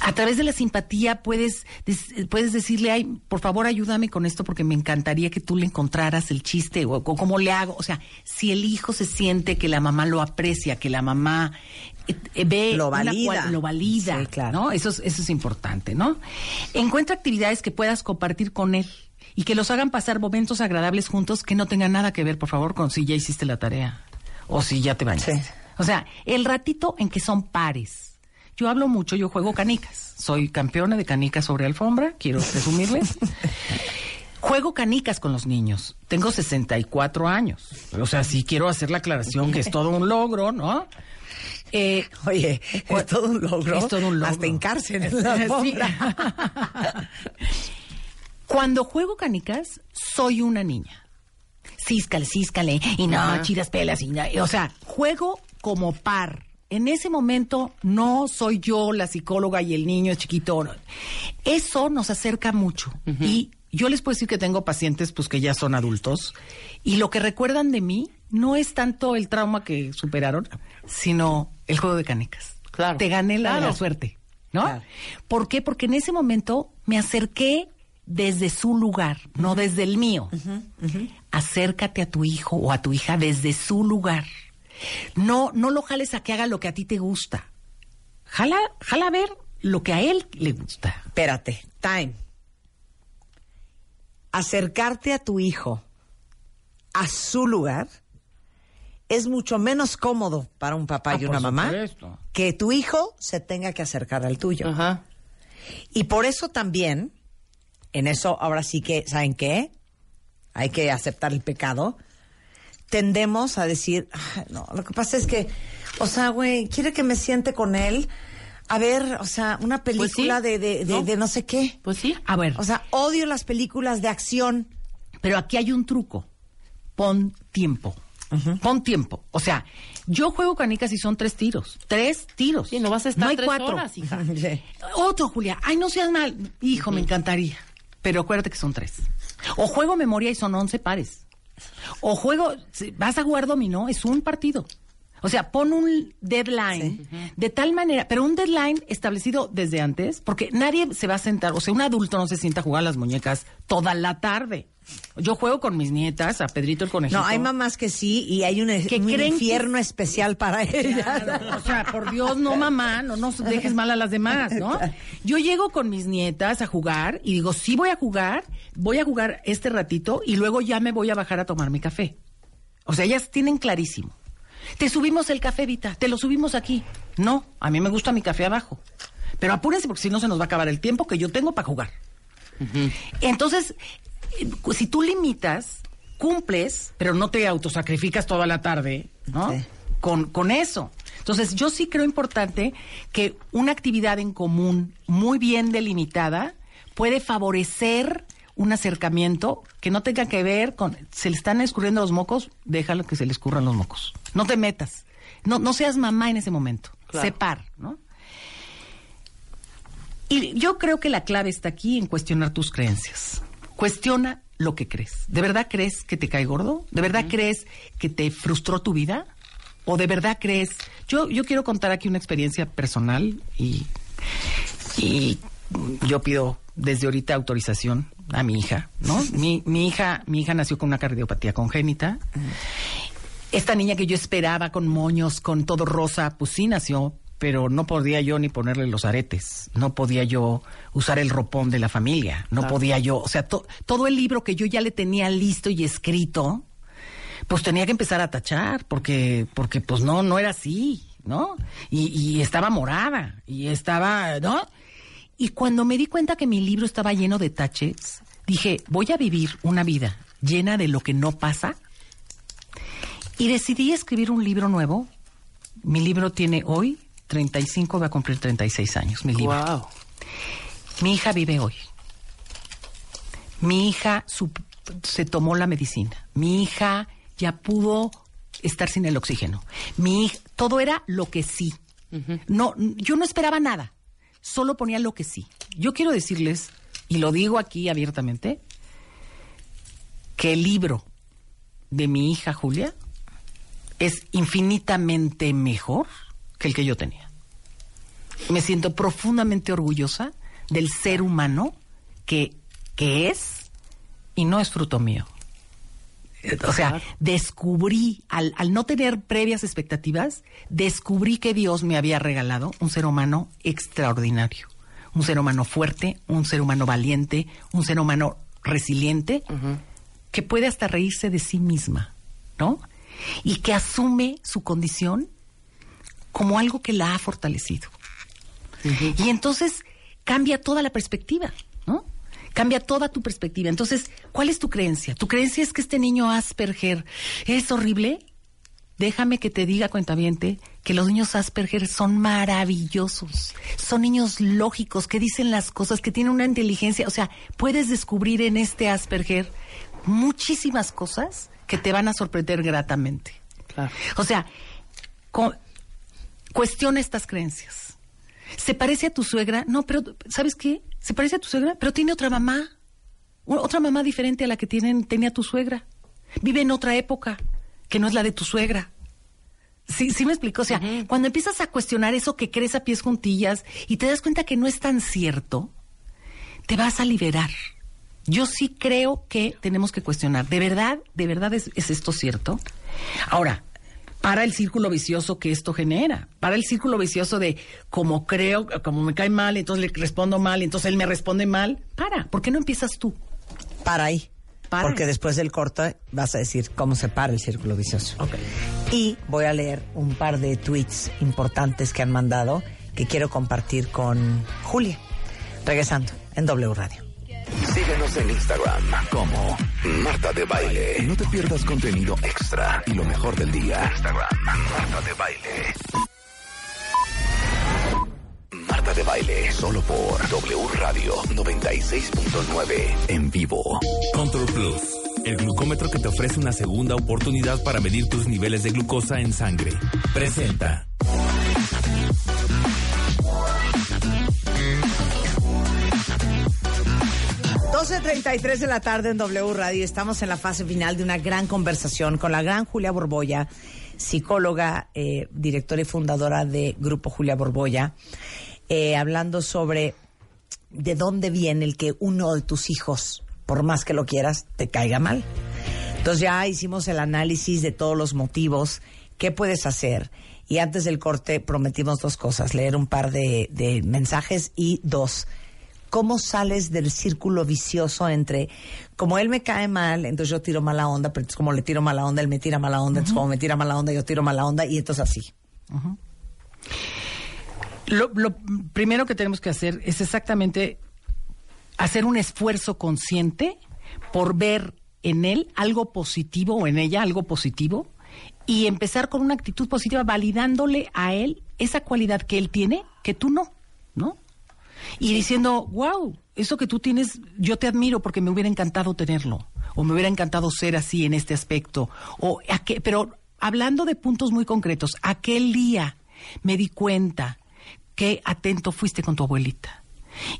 A través de la simpatía puedes, des- puedes decirle, ay, por favor ayúdame con esto porque me encantaría que tú le encontraras el chiste o, o cómo le hago. O sea, si el hijo se siente que la mamá lo aprecia, que la mamá eh, eh, ve
Lo valida.
lo valida,
Sí, claro.
¿no? Eso es, eso es importante, ¿no? Encuentra actividades que puedas compartir con él y que los hagan pasar momentos agradables juntos que no tengan nada que ver, por favor, con si ya hiciste la tarea o si ya te bañaste. O sea, el ratito en que son pares. Yo hablo mucho, yo juego canicas. Soy campeona de canicas sobre alfombra, quiero presumirles. Juego canicas con los niños. Tengo 64 años. O sea, sí quiero hacer la aclaración que es todo un logro, ¿no? Eh,
Oye, es todo un logro.
Es todo un logro.
Hasta en cárcel en la
Sí.
alfombra.
Cuando juego canicas, soy una niña. Císcale, císcale, y no,
Ajá.
chiras pelas, y no- o sea, juego como par. En ese momento no soy yo la psicóloga y el niño es chiquito. Eso nos acerca mucho. Y yo les puedo decir que tengo pacientes pues que ya son adultos y lo que recuerdan de mí no es tanto el trauma que superaron, sino el juego de canicas.
Claro.
Te gané la,
Claro.
la suerte, ¿no? ¿Por qué? Porque en ese momento me acerqué desde su lugar, no desde el mío. Acércate a tu hijo o a tu hija desde su lugar. No, no lo jales a que haga lo que a ti te gusta. Jala, jala a ver lo que a él le gusta.
Espérate, time. Acercarte a tu hijo a su lugar es mucho menos cómodo para un papá
Ah,
y una mamá
supuesto.
que tu hijo se tenga que acercar al tuyo. Y por eso también, en eso ahora sí que, ¿saben qué? Hay que aceptar el pecado. Tendemos a decir, "Ay, no, lo que pasa es que, o sea, güey, quiere que me siente con él. A ver, o sea, una película de, de, de-
¿no?
de no sé qué.
Pues sí.
A ver.
O sea, odio las películas de acción.
Pero aquí hay un truco. Pon tiempo. Pon tiempo. O sea, yo juego canicas y son tres tiros. Tres tiros.
Sí, no vas a estar
hay
tres
cuatro.
horas, hija.
Otro, Julia. Ay, no seas mal. Hijo, me encantaría. Pero acuérdate que son tres. O juego memoria y son once pares. O juego, vas a jugar dominó, es un partido. O sea, pon un deadline de tal manera, pero un deadline establecido desde antes, porque nadie se va a sentar, o sea, un adulto no se sienta a jugar a las muñecas toda la tarde. Yo juego con mis nietas, a Pedrito el conejito.
No, hay mamás que sí y hay un, un
creen que-
infierno especial para ellas.
Claro, o sea, por Dios, no mamá, no nos dejes mal a las demás, ¿no? Yo llego con mis nietas a jugar y digo, sí voy a jugar, voy a jugar este ratito y luego ya me voy a bajar a tomar mi café. O sea, ellas tienen clarísimo. Te subimos el café, Vita, te lo subimos aquí. No, a mí me gusta mi café abajo. Pero apúrense porque si no se nos va a acabar el tiempo que yo tengo para jugar. Entonces, eh, si tú limitas, cumples, pero no te autosacrificas toda la tarde, ¿no? Con, con eso. Entonces, yo sí creo importante que una actividad en común muy bien delimitada puede favorecer un acercamiento que no tenga que ver con se le están escurriendo los mocos, déjalo que se le escurran los mocos. No te metas. No, no seas mamá en ese momento.
Claro.
Separ, ¿no? Y yo creo que la clave está aquí en cuestionar tus creencias. Cuestiona lo que crees. ¿De verdad crees que te cae gordo? ¿De verdad crees que te frustró tu vida? ¿O de verdad crees? Yo, yo quiero contar aquí una experiencia personal y, y yo pido desde ahorita autorización a mi hija, ¿no? Mi, mi hija, mi hija nació con una cardiopatía congénita. Esta niña que yo esperaba con moños, con todo rosa, pues sí nació, pero no podía yo ni ponerle los aretes, no podía yo usar el ropón de la familia, no
Claro.
podía yo, o sea, to- todo el libro que yo ya le tenía listo y escrito, pues tenía que empezar a tachar, porque, porque pues no, no era así, ¿no? Y, y estaba morada, y estaba, ¿no? Y cuando me di cuenta que mi libro estaba lleno de taches, dije, voy a vivir una vida llena de lo que no pasa. Y decidí escribir un libro nuevo. Mi libro tiene hoy 35, va a cumplir 36 años, mi libro. Mi hija vive hoy. Mi hija se tomó la medicina. Mi hija ya pudo estar sin el oxígeno. Mi hij- todo era lo que sí. No, yo no esperaba nada. Solo ponía lo que sí. Yo quiero decirles, y lo digo aquí abiertamente, que el libro de mi hija Julia es infinitamente mejor que el que yo tenía. Me siento profundamente orgullosa del ser humano que, que es y no es fruto mío. O sea, descubrí, al, al no tener previas expectativas, descubrí que Dios me había regalado un ser humano extraordinario. Un ser humano fuerte, un ser humano valiente, un ser humano resiliente, que puede hasta reírse de sí misma, ¿no? Y que asume su condición como algo que la ha fortalecido. Y entonces cambia toda la perspectiva, ¿no? Cambia toda tu perspectiva. Entonces, ¿cuál es tu creencia? ¿Tu creencia es que este niño Asperger es horrible? Déjame que te diga, cuentaviente, que los niños Asperger son maravillosos. Son niños lógicos, que dicen las cosas, que tienen una inteligencia. O sea, puedes descubrir en este Asperger muchísimas cosas que te van a sorprender gratamente. O sea, cuestiona estas creencias. ¿Se parece a tu suegra? No, pero ¿sabes qué? Se parece a tu suegra, pero tiene otra mamá. Otra mamá diferente a la que tienen, tenía tu suegra. Vive en otra época, que no es la de tu suegra. Sí, sí me explico. O sea, cuando empiezas a cuestionar eso que crees a pies juntillas y te das cuenta que no es tan cierto, te vas a liberar. Yo sí creo que tenemos que cuestionar. ¿De verdad, de verdad es, es esto cierto? Ahora, para el círculo vicioso que esto genera, para el círculo vicioso de como creo, como me cae mal, entonces le respondo mal, entonces él me responde mal. Para, ¿por qué no empiezas tú?
Para ahí.
Para.
Porque después del corte vas a decir cómo se para el círculo vicioso. Y voy a leer un par de tweets importantes que han mandado que quiero compartir con Julia. Regresando en W Radio.
Síguenos en Instagram como Marta de Baile. No te pierdas contenido extra y lo mejor del día. Instagram, Marta de Baile. Marta de Baile, solo por W Radio 96.9 en vivo.
Control Plus, el glucómetro que te ofrece una segunda oportunidad para medir tus niveles de glucosa en sangre. Presenta.
12.33 de la tarde en W Radio. Estamos en la fase final de una gran conversación con la gran Julia Borboya, psicóloga, eh, directora y fundadora de Grupo Julia Borboya, eh, hablando sobre de dónde viene el que uno de tus hijos, por más que lo quieras, te caiga mal. Entonces ya hicimos el análisis de todos los motivos, qué puedes hacer. Y antes del corte prometimos dos cosas, leer un par de mensajes y dos, ¿cómo sales del círculo vicioso entre, como él me cae mal, entonces yo tiro mala onda, pero entonces como le tiro mala onda, él me tira mala onda, entonces como me tira mala onda, yo tiro mala onda y entonces así.
Lo, lo primero que tenemos que hacer es exactamente hacer un esfuerzo consciente por ver en él algo positivo o en ella algo positivo y empezar con una actitud positiva validándole a él esa cualidad que él tiene que tú ¿no? Y diciendo, wow, eso que tú tienes, yo te admiro porque me hubiera encantado tenerlo, o me hubiera encantado ser así en este aspecto, o pero hablando de puntos muy concretos, aquel día me di cuenta que atento fuiste con tu abuelita.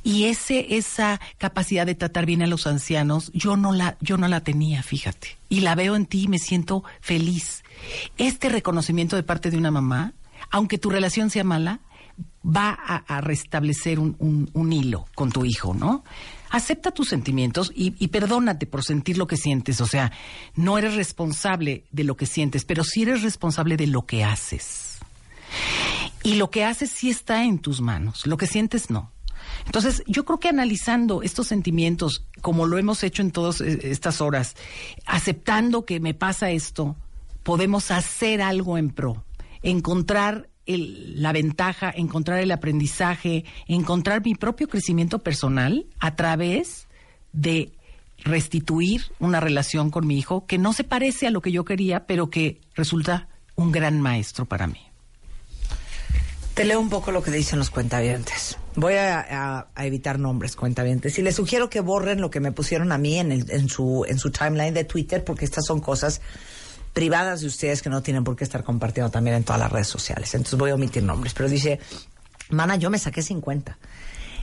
Y ese, esa capacidad de tratar bien a los ancianos, yo no la, yo no la tenía, fíjate. Y la veo en ti y me siento feliz. Este reconocimiento de parte de una mamá, aunque tu relación sea mala, va a, restablecer un hilo con tu hijo, ¿no? Acepta tus sentimientos y, y perdónate por sentir lo que sientes. O sea, no eres responsable de lo que sientes, pero sí eres responsable de lo que haces. Y lo que haces sí está en tus manos, lo que sientes no. Entonces, yo creo que analizando estos sentimientos, como lo hemos hecho en todas eh, estas horas, aceptando que me pasa esto, podemos hacer algo en pro, encontrar el- la ventaja, encontrar el aprendizaje, encontrar mi propio crecimiento personal a través de restituir una relación con mi hijo que no se parece a lo que yo quería, pero que resulta un gran maestro para mí.
Te leo un poco lo que dicen los cuentavientes. Voy a, a- evitar nombres cuentavientes y les sugiero que borren lo que me pusieron a mí en, el- en su, en su timeline de Twitter porque estas son cosas privadas de ustedes que no tienen por qué estar compartiendo también en todas las redes sociales. Entonces voy a omitir nombres. Pero dice, mana, yo me saqué 50.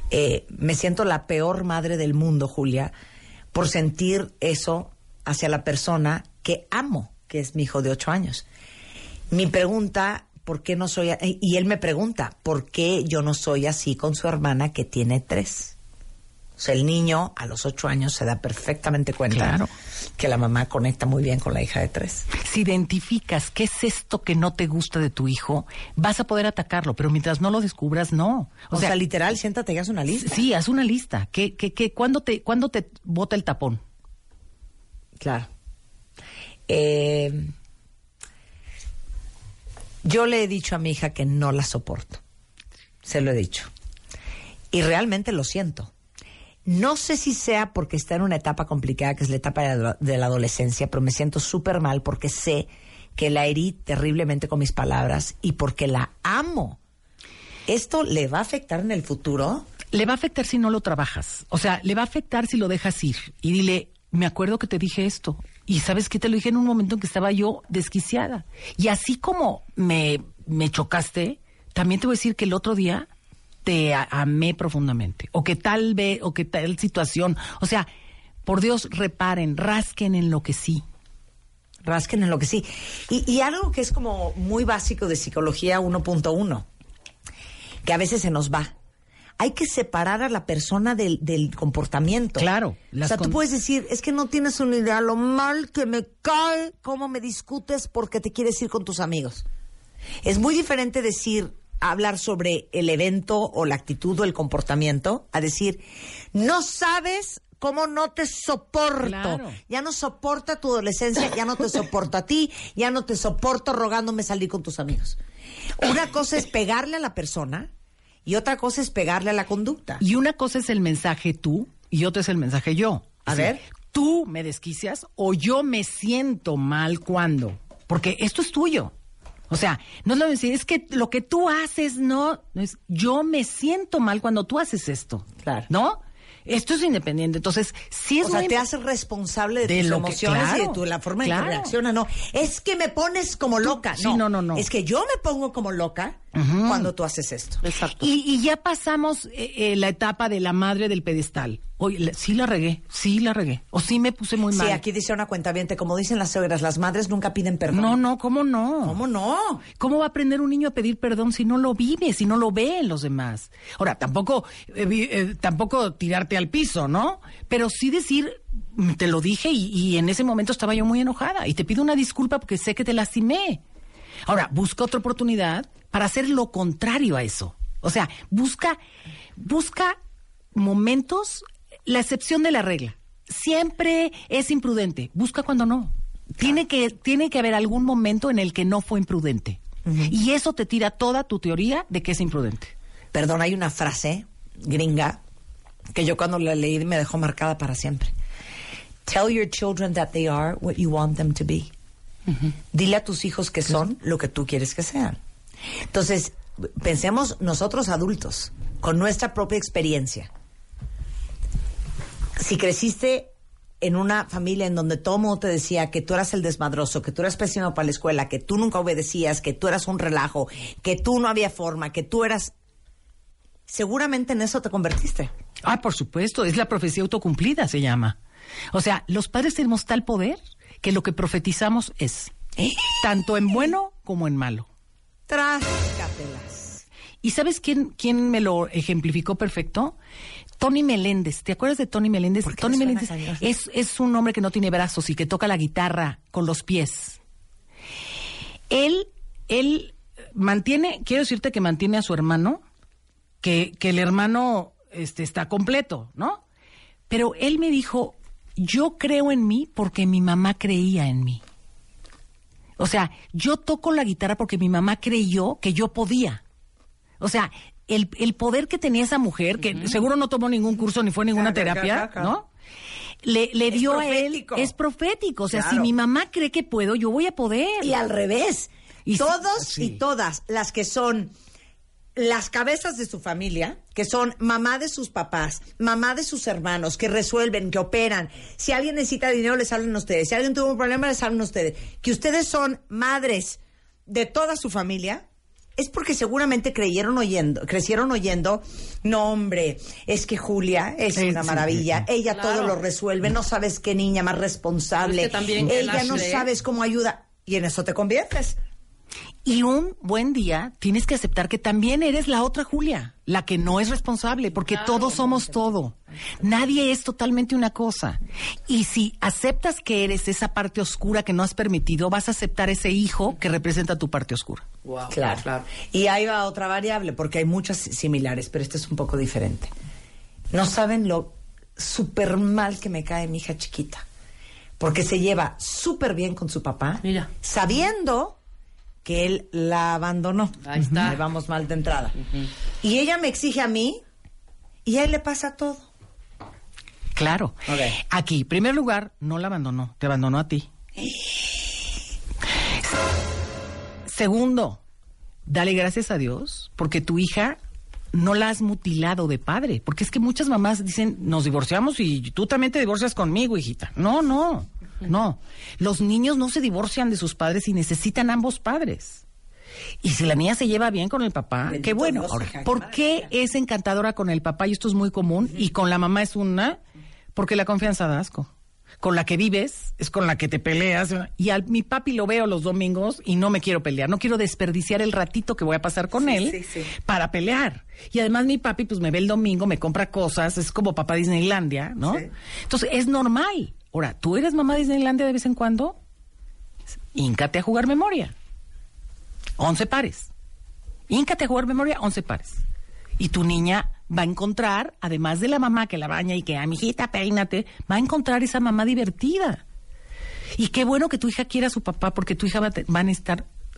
Eh, me siento la peor madre del mundo, Julia, por sentir eso hacia la persona que amo, que es mi hijo de ocho años. Mi pregunta, ¿por qué no soy? Y él me pregunta, ¿por qué yo no soy así con su hermana que tiene tres? O sea, el niño a los ocho años se da perfectamente cuenta
Claro.
que la mamá conecta muy bien con la hija de tres.
Si identificas qué es esto que no te gusta de tu hijo, vas a poder atacarlo, pero mientras no lo descubras, no.
O, sea, literal, siéntate y haz una lista.
Sí, haz una lista. ¿Qué, qué, qué, ¿cuándo, te, ¿Cuándo te bota el tapón?
Claro. Eh, yo le he dicho a mi hija que no la soporto. Se lo he dicho. Y realmente lo siento. No sé si sea porque está en una etapa complicada, que es la etapa de la, adolescencia, pero me siento súper mal porque sé que la herí terriblemente con mis palabras y porque la amo. ¿Esto le va a afectar en el futuro?
Le va a afectar si no lo trabajas. O sea, le va a afectar si lo dejas ir. Y dile, me acuerdo que te dije esto. Y sabes que te lo dije en un momento en que estaba yo desquiciada. Y así como me, me chocaste, también te voy a decir que el otro día te amé profundamente. O que tal vez, o que tal situación. O sea, por Dios, reparen, rasquen en lo que sí.
rasquen en lo que sí. Y, y algo que es como muy básico de psicología 1.1, que a veces se nos va. Hay que separar a la persona del, del comportamiento.
Claro,
O sea, tú puedes decir, es que no tienes una idea lo mal que me cae, cómo me discutes porque te quieres ir con tus amigos. Es muy diferente decir, hablar sobre el evento o la actitud o el comportamiento, a decir, no sabes cómo no te soporto.
Claro.
Ya no soporta tu adolescencia, ya no te soporto a ti, ya no te soporto rogándome salir con tus amigos. Una cosa es pegarle a la persona y otra cosa es pegarle a la conducta.
Y una cosa es el mensaje tú y otra es el mensaje yo.
A ver.
Tú me desquicias o yo me siento mal cuando. Porque esto es tuyo. O sea, no es lo de decir, es que lo que tú haces no, no es, yo me siento mal cuando tú haces esto.
Claro.
¿No? Esto es independiente. Entonces, sí es
o sea,
muy
te haces responsable de,
De
tus
lo que-
emociones y de tu, la forma en que reacciona. No, es que me pones como loca.
sí, no, no, no.
Es que yo me pongo como loca cuando tú haces esto.
Y, y ya pasamos eh, eh, la etapa de la madre del pedestal. Oye, sí la regué, sí la regué. O sí me puse muy mal.
Sí, aquí dice una cuenta como dicen las suegras, las madres nunca piden perdón.
No, no, ¿cómo no?
¿Cómo no?
¿Cómo va a aprender un niño a pedir perdón si no lo vive, si no lo ve en los demás? Ahora, tampoco, eh, eh, tampoco tirarte al piso, ¿no? Pero sí decir, mm, te lo dije y, y en ese momento estaba yo muy enojada y te pido una disculpa porque sé que te lastimé. Ahora, busca otra oportunidad para hacer lo contrario a eso. O sea, busca, busca momentos, la excepción de la regla. Siempre es imprudente. Busca cuando no. Tiene que, tiene que haber algún momento en el que no fue imprudente. Y eso te tira toda tu teoría de que es imprudente.
Perdón, hay una frase gringa que yo cuando la leí me dejó marcada para siempre. Tell your children that they are what you want them to be. Dile a tus hijos que son lo que tú quieres que sean. Entonces, pensemos nosotros adultos, con nuestra propia experiencia. Si creciste en una familia en donde todo mundo te decía que tú eras el desmadroso, que tú eras pésimo para la escuela, que tú nunca obedecías, que tú eras un relajo, que tú no había forma, que tú eras... Seguramente en eso te convertiste.
Ah, por supuesto, es la profecía autocumplida, se llama. O sea, los padres tenemos tal poder que lo que profetizamos es tanto en bueno como en malo.
Tráscatelas.
¿Y sabes quién, quién me lo ejemplificó perfecto? Tony Meléndez. ¿Te acuerdas de Tony Meléndez? Tony Meléndez es, es un hombre que no tiene brazos y que toca la guitarra con los pies. Él, él mantiene, quiero decirte que mantiene a su hermano, que, que el hermano este, está completo, ¿no? Pero él me dijo, yo creo en mí porque mi mamá creía en mí. O sea, yo toco la guitarra porque mi mamá creyó que yo podía. O sea, el, el poder que tenía esa mujer, que seguro no tomó ningún curso ni fue a ninguna
Claro,
terapia,
claro, claro.
¿no? Le, le dio a él, es profético. O sea, si mi mamá cree que puedo, yo voy a poder.
Y al revés.
Y
Todos
sí.
y todas las que son las cabezas de su familia, que son mamá de sus papás, mamá de sus hermanos, que resuelven, que operan. Si alguien necesita dinero, les hablan a ustedes. Si alguien tuvo un problema, les hablan a ustedes. Que ustedes son madres de toda su familia. Es porque seguramente creyeron oyendo, crecieron oyendo, no hombre, es que Julia es
Sí,
una
sí,
maravilla, ella
Claro.
todo lo resuelve, no sabes qué niña más responsable,
Pero es que también
ella no sabes cómo ayuda, y en eso te conviertes.
Y un buen día tienes que aceptar que también eres la otra Julia, la que no es responsable, porque todos somos todo. Nadie es totalmente una cosa. Y si aceptas que eres esa parte oscura que no has permitido, vas a aceptar ese hijo que representa tu parte oscura.
Wow,
Claro. Y ahí va otra variable, porque hay muchas similares, pero esta es un poco diferente. No saben lo súper mal que me cae mi hija chiquita, porque se lleva súper bien con su papá,
Mira.
sabiendo que él la abandonó.
Ahí está.
Ahí vamos mal de entrada. Y ella me exige a mí, y a él le pasa todo.
Claro. Aquí, en primer lugar, no la abandonó, te abandonó a ti. Segundo, dale gracias a Dios porque tu hija no la has mutilado de padre. Porque es que muchas mamás dicen, nos divorciamos y tú también te divorcias conmigo, hijita. No, no, no. Los niños no se divorcian de sus padres y necesitan ambos padres. Y si la niña se lleva bien con el papá, qué bueno.
Dios,
Ahora, ¿por qué es encantadora con el papá? Y esto es muy común. Y con la mamá es una, porque la confianza da asco. Con la que vives es con la que te peleas. Y a mi papi lo veo los domingos y no me quiero pelear. No quiero desperdiciar el ratito que voy a pasar con él
sí, sí.
para pelear. Y además mi papi pues me ve el domingo, me compra cosas, es como papá Disneylandia, ¿no? Entonces es normal. Ahora, ¿tú eres mamá Disneylandia de vez en cuando? Híncate a jugar memoria. 11 pares. Híncate a jugar memoria, 11 pares. Y tu niña va a encontrar, además de la mamá que la baña y que, a mi hijita, peínate, va a encontrar esa mamá divertida. Y qué bueno que tu hija quiera a su papá, porque tu hija va a, te-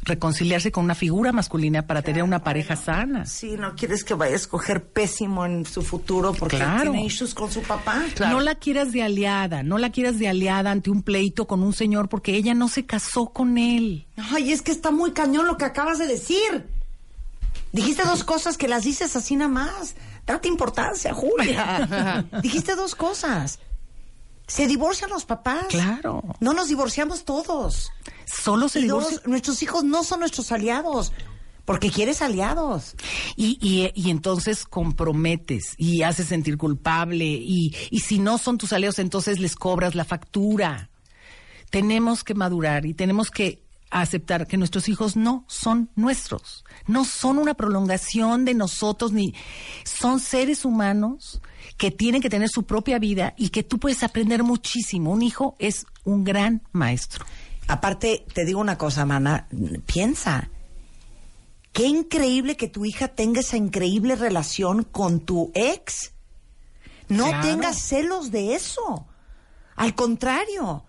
reconciliarse con una figura masculina para tener una pareja sana.
Sí, no quieres que vaya a escoger pésimo en su futuro porque
Claro.
tiene issues con su papá.
No la quieras de aliada, no la quieras de aliada ante un pleito con un señor porque ella no se casó con él.
Ay, es que está muy cañón lo que acabas de decir. Dijiste dos cosas que las dices así nada más. Date importancia, Julia. Dijiste dos cosas. Se divorcian los papás.
Claro.
No nos divorciamos todos.
Solo se
Y dos,
divorcia.
nuestros hijos no son nuestros aliados. Porque quieres aliados.
Y, y, y entonces comprometes y haces sentir culpable y, y si no son tus aliados, entonces les cobras la factura. Tenemos que madurar y tenemos que aceptar que nuestros hijos no son nuestros, no son una prolongación de nosotros, ni son seres humanos que tienen que tener su propia vida y que tú puedes aprender muchísimo. Un hijo es un gran maestro.
Aparte, te digo una cosa, mana, piensa. Qué increíble que tu hija tenga esa increíble relación con tu ex. No
Claro.
tengas celos de eso. Al contrario.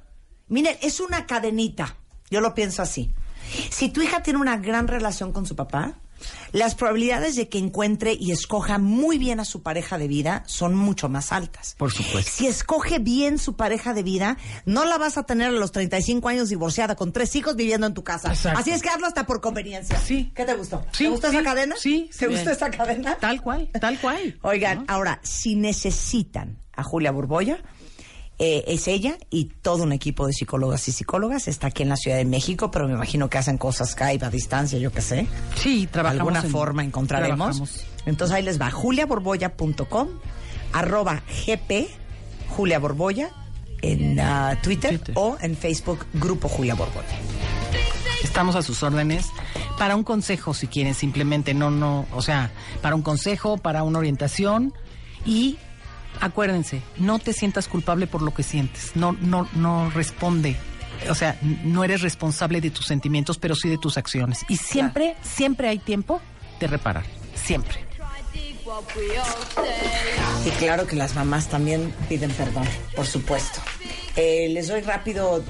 Miren, es una cadenita. Yo lo pienso así. Si tu hija tiene una gran relación con su papá, las probabilidades de que encuentre y escoja muy bien a su pareja de vida son mucho más altas.
Por supuesto.
Si escoge bien su pareja de vida, no la vas a tener a los 35 años divorciada con tres hijos viviendo en tu casa.
Exacto.
Así es que hazlo hasta por conveniencia.
Sí.
¿Qué te gustó?
Sí,
¿Te gustó
sí,
esa cadena?
sí,
¿Te
sí.
gustó esa cadena?
Tal cual, tal cual.
Oigan, ahora, si necesitan a Julia Borboya, eh, es ella y todo un equipo de psicólogas y psicólogas. Está aquí en la Ciudad de México, pero me imagino que hacen cosas Skype a distancia, yo qué sé.
Sí,
De
trabajamos.
alguna
en-
forma encontraremos.
trabajamos.
Entonces ahí les va, juliaborboya.com, arroba gp, Julia Borboya, en ah, Twitter, o en Facebook, Grupo Julia Borboya.
Estamos a sus órdenes para un consejo, si quieren, simplemente, no, no, o sea, para un consejo, para una orientación y acuérdense, no te sientas culpable por lo que sientes, no, no, no responde, o sea, no eres responsable de tus sentimientos, pero sí de tus acciones. Y siempre, siempre hay tiempo de reparar, siempre.
Y claro que las mamás también piden perdón, por supuesto. Eh, les doy rápido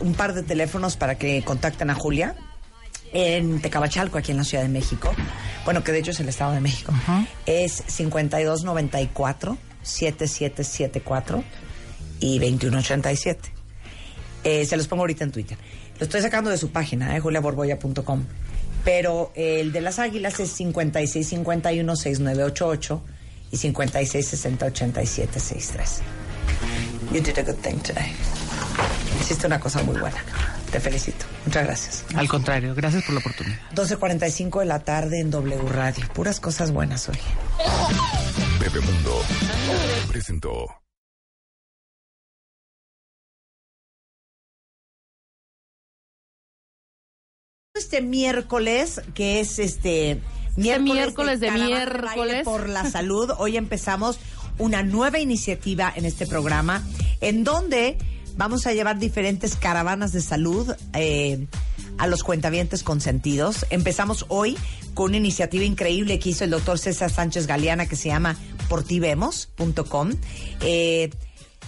un par de teléfonos para que contacten a Julia en Tecabachalco, aquí en la Ciudad de México. Bueno, que de hecho es el Estado de México. Es 5294 7774 y 2187. Eh, se los pongo ahorita en Twitter. Lo estoy sacando de su página, eh, juliaborboya.com. Pero eh, el de las águilas es 5651-6988 y 5660-8763. You did a good thing today. Hiciste una cosa muy buena. Te felicito. Muchas gracias.
Al contrario, gracias por la oportunidad.
12.45 de la tarde en W Radio. Puras cosas buenas hoy.
Bebemundo presentó.
Este miércoles, que es este miércoles,
miércoles de miércoles.
Por la salud, hoy empezamos una nueva iniciativa en este programa, en donde vamos a llevar diferentes caravanas de salud eh, a los cuentavientes consentidos. Empezamos hoy con una iniciativa increíble que hizo el doctor César Sánchez Galeana que se llama portivemos.com. Eh,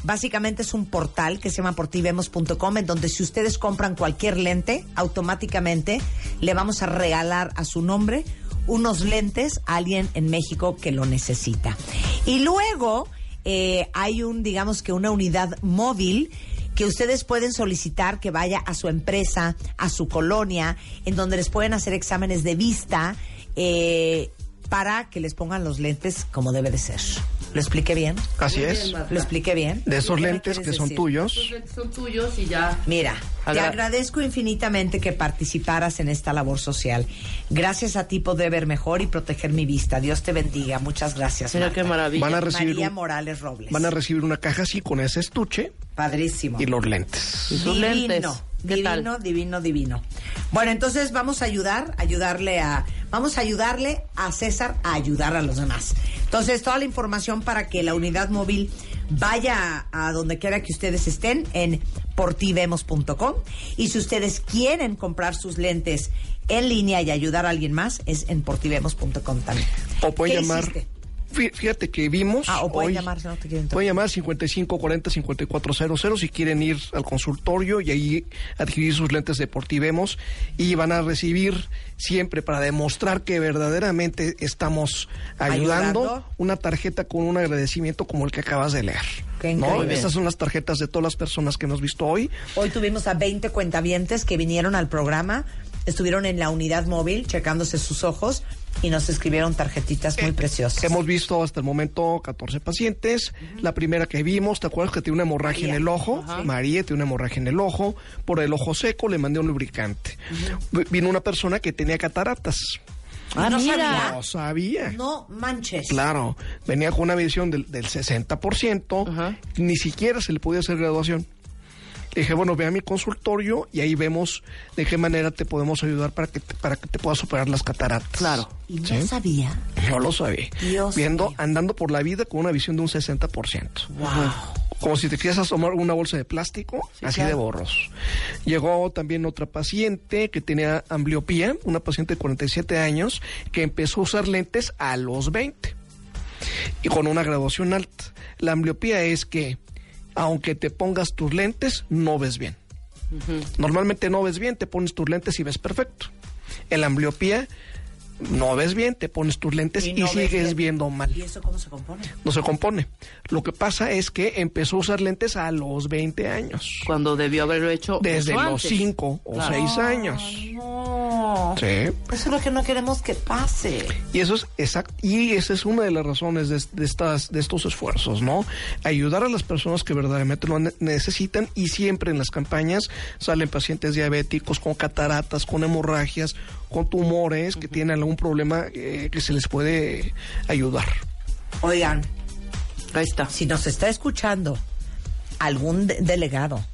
Básicamente es un portal que se llama portivemos.com en donde si ustedes compran cualquier lente, automáticamente le vamos a regalar a su nombre unos lentes a alguien en México que lo necesita. Y luego eh, hay un, digamos que una unidad móvil que ustedes pueden solicitar que vaya a su empresa, a su colonia, en donde les pueden hacer exámenes de vista eh, para que les pongan los lentes como debe de ser. ¿Lo expliqué bien?
Así es.
¿Lo expliqué bien?
De esos
¿Qué me
lentes que son
decir?
tuyos.
Son tuyos y ya.
Mira, te
Agra-
agradezco infinitamente que participaras en esta labor social. Gracias a ti podré ver mejor y proteger mi vista. Dios te bendiga. Muchas gracias.
Mira
Marta.
qué maravilla.
Van a recibir
María
un-
Morales Robles.
Van a recibir una caja así con ese estuche
Padrísimo.
y los lentes.
Y sus
divino,
lentes. ¿Qué
divino,
tal?
divino, divino. Bueno, entonces vamos a ayudar, ayudarle a, vamos a ayudarle a César a ayudar a los demás. Entonces toda la información para que la unidad móvil vaya a, donde quiera que ustedes estén en portivemos.com y si ustedes quieren comprar sus lentes en línea y ayudar a alguien más es en portivemos.com también.
O pueden
¿Qué
llamar.
hiciste?
Fí- Fíjate que vimos.
Ah, o pueden
hoy-
llamar, si no te quieren.
Pueden llamar 5540-5400 si quieren ir al consultorio y ahí adquirir sus lentes deportivemos y van a recibir siempre para demostrar que verdaderamente estamos ayudando,
Ayudando.
una tarjeta con un agradecimiento como el que acabas de leer.
Qué
¿no? Estas son las tarjetas de todas las personas que hemos visto hoy.
Hoy tuvimos a 20 cuentavientes que vinieron al programa, estuvieron en la unidad móvil checándose sus ojos y nos escribieron tarjetitas muy preciosas.
Hemos visto hasta el momento 14 pacientes. La primera que vimos, ¿te acuerdas que tiene una hemorragia
María.
en el ojo?
Ajá.
María tiene una hemorragia en el ojo. Por el ojo seco le mandé un lubricante. Vino una persona que tenía cataratas.
Ah, no
Mira.
sabía.
No sabía.
No manches.
Claro, venía con una visión del, del 60%,
Ajá.
ni siquiera se le podía hacer graduación. Le dije, bueno, ve a mi consultorio y ahí vemos de qué manera te podemos ayudar para que te, para que te puedas superar las cataratas.
Claro.
Y no
¿Sí?
sabía.
Yo lo sabía.
Dios
Viendo, andando por la vida con una visión de un 60%.
Wow.
Como si te quisieras tomar una bolsa de plástico, así
claro.
de borros. Llegó también otra paciente que tenía ambliopía, una paciente de 47 años, que empezó a usar lentes a los 20 y con una graduación alta. La ambliopía es que, aunque te pongas tus lentes, no ves bien. Normalmente no ves bien, te pones tus lentes y ves perfecto. En la ambliopía no ves bien, te pones tus lentes y,
no
sigues
bien.
viendo mal.
¿Y eso cómo se compone?
No se compone. Lo que pasa es que empezó a usar lentes a los 20 años.
Cuando debió haberlo hecho
Desde los
antes.
5 o
Claro.
6 años.
No.
Sí.
Eso es lo que no queremos que pase.
Y eso es exacto. Y esa es una de las razones de, de estas, de estos esfuerzos, ¿no? Ayudar a las personas que verdaderamente lo ne- necesitan y siempre en las campañas salen pacientes diabéticos con cataratas, con hemorragias, con tumores que tienen algún problema eh, que se les puede ayudar.
Oigan,
ahí está.
Si nos está escuchando algún de- delegado,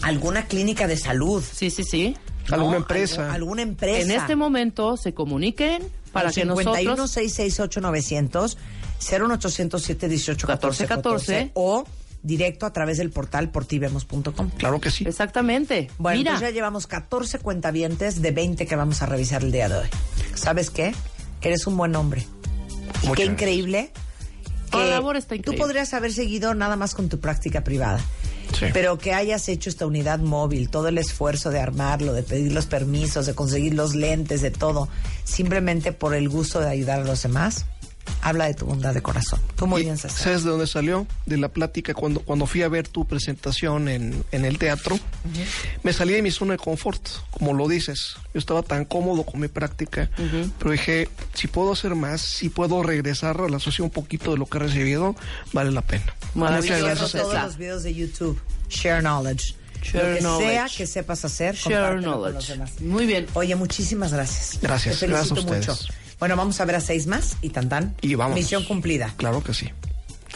alguna clínica de salud.
Sí, sí, sí.
Alguna empresa.
alguna empresa.
En este momento se comuniquen para
Al
que
51
nosotros
668 900 01800 718 14 14 o directo a través del portal portivemos.com.
Claro que sí.
Exactamente.
Bueno,
Mira,
ya llevamos 14 cuentavientes de 20 que vamos a revisar el día de hoy. ¿Sabes qué? Eres un buen hombre. Y qué increíble. Que
la labor está
Tú
increíble.
podrías haber seguido nada más con tu práctica privada. Pero que hayas hecho esta unidad móvil, todo el esfuerzo de armarlo, de pedir los permisos, de conseguir los lentes, de todo, simplemente por el gusto de ayudar a los demás, habla de tu bondad de corazón. Tú muy bien, César.
¿Sabes de dónde salió? De la plática cuando, cuando fui a ver tu presentación en, en el teatro. Me salí de mi zona de confort, como lo dices. Yo estaba tan cómodo con mi práctica, pero dije, si puedo hacer más, si puedo regresar a la sociedad un poquito de lo que he recibido, vale la pena. Muchas gracias.
todos los videos de YouTube. Share knowledge.
Share
lo que
knowledge.
sea que sepas hacer,
Share
compártelo con
knowledge.
los demás.
Muy bien.
Oye, muchísimas gracias.
Gracias,
Te felicito
gracias a ustedes.
mucho. Bueno, vamos a ver a seis más y tan tan.
Y vamos.
Misión cumplida.
Claro que sí.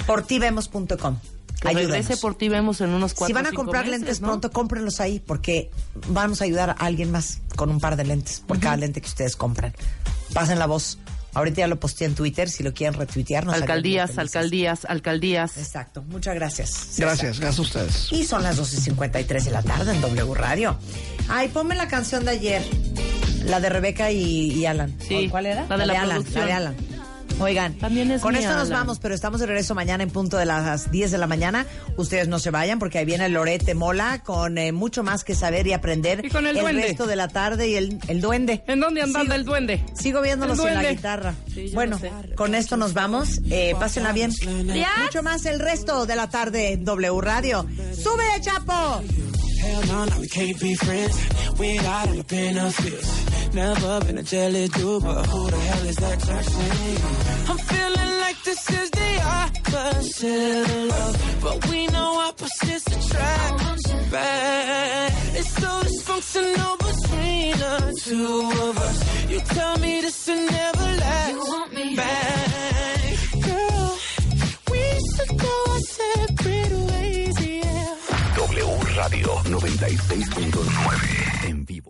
Portivemos.com.
que regrese por ti vemos en unos cuatro
Si van a comprar
meses,
lentes
¿no?
pronto, cómprenlos ahí porque vamos a ayudar a alguien más con un par de lentes por cada lente que ustedes compran. Pasen la voz. Ahorita ya lo posteé en Twitter, si lo quieren retuitear. nos
Alcaldías, alcaldías, alcaldías.
Exacto. Muchas gracias. César.
Gracias, gracias a ustedes.
Y son las 12.53 de la tarde en W Radio. Ay, ponme la canción de ayer. La de Rebeca y, y Alan.
Sí,
¿Cuál era?
la de la
Alan.
producción.
La de Alan. Oigan,
También es
con esto nos
Alan.
vamos, pero estamos de regreso mañana en punto de las 10 de la mañana. Ustedes no se vayan porque ahí viene Lorete Mola con eh, mucho más que saber y aprender.
Y con el duende.
resto de la tarde y el, el duende.
¿En dónde anda
Sigo-
el duende?
Sigo viéndolos
El
en la guitarra.
Sí,
bueno,
sé.
con esto nos vamos. Eh, pásenla bien.
Ya.
Mucho más el resto de la tarde en W Radio. ¡Sube, Chapo!
Hell no, no, we can't be friends. We ain't got all the benefits. Never been a jelly dude, but who the hell is that Jackson? I'm feeling like this is the opposite of love, but we know opposites attract. Bad. It's so dysfunctional between the two of us. You tell me this will never last. You want me back, girl. We should go our separate ways.
W Radio 96.9 en vivo.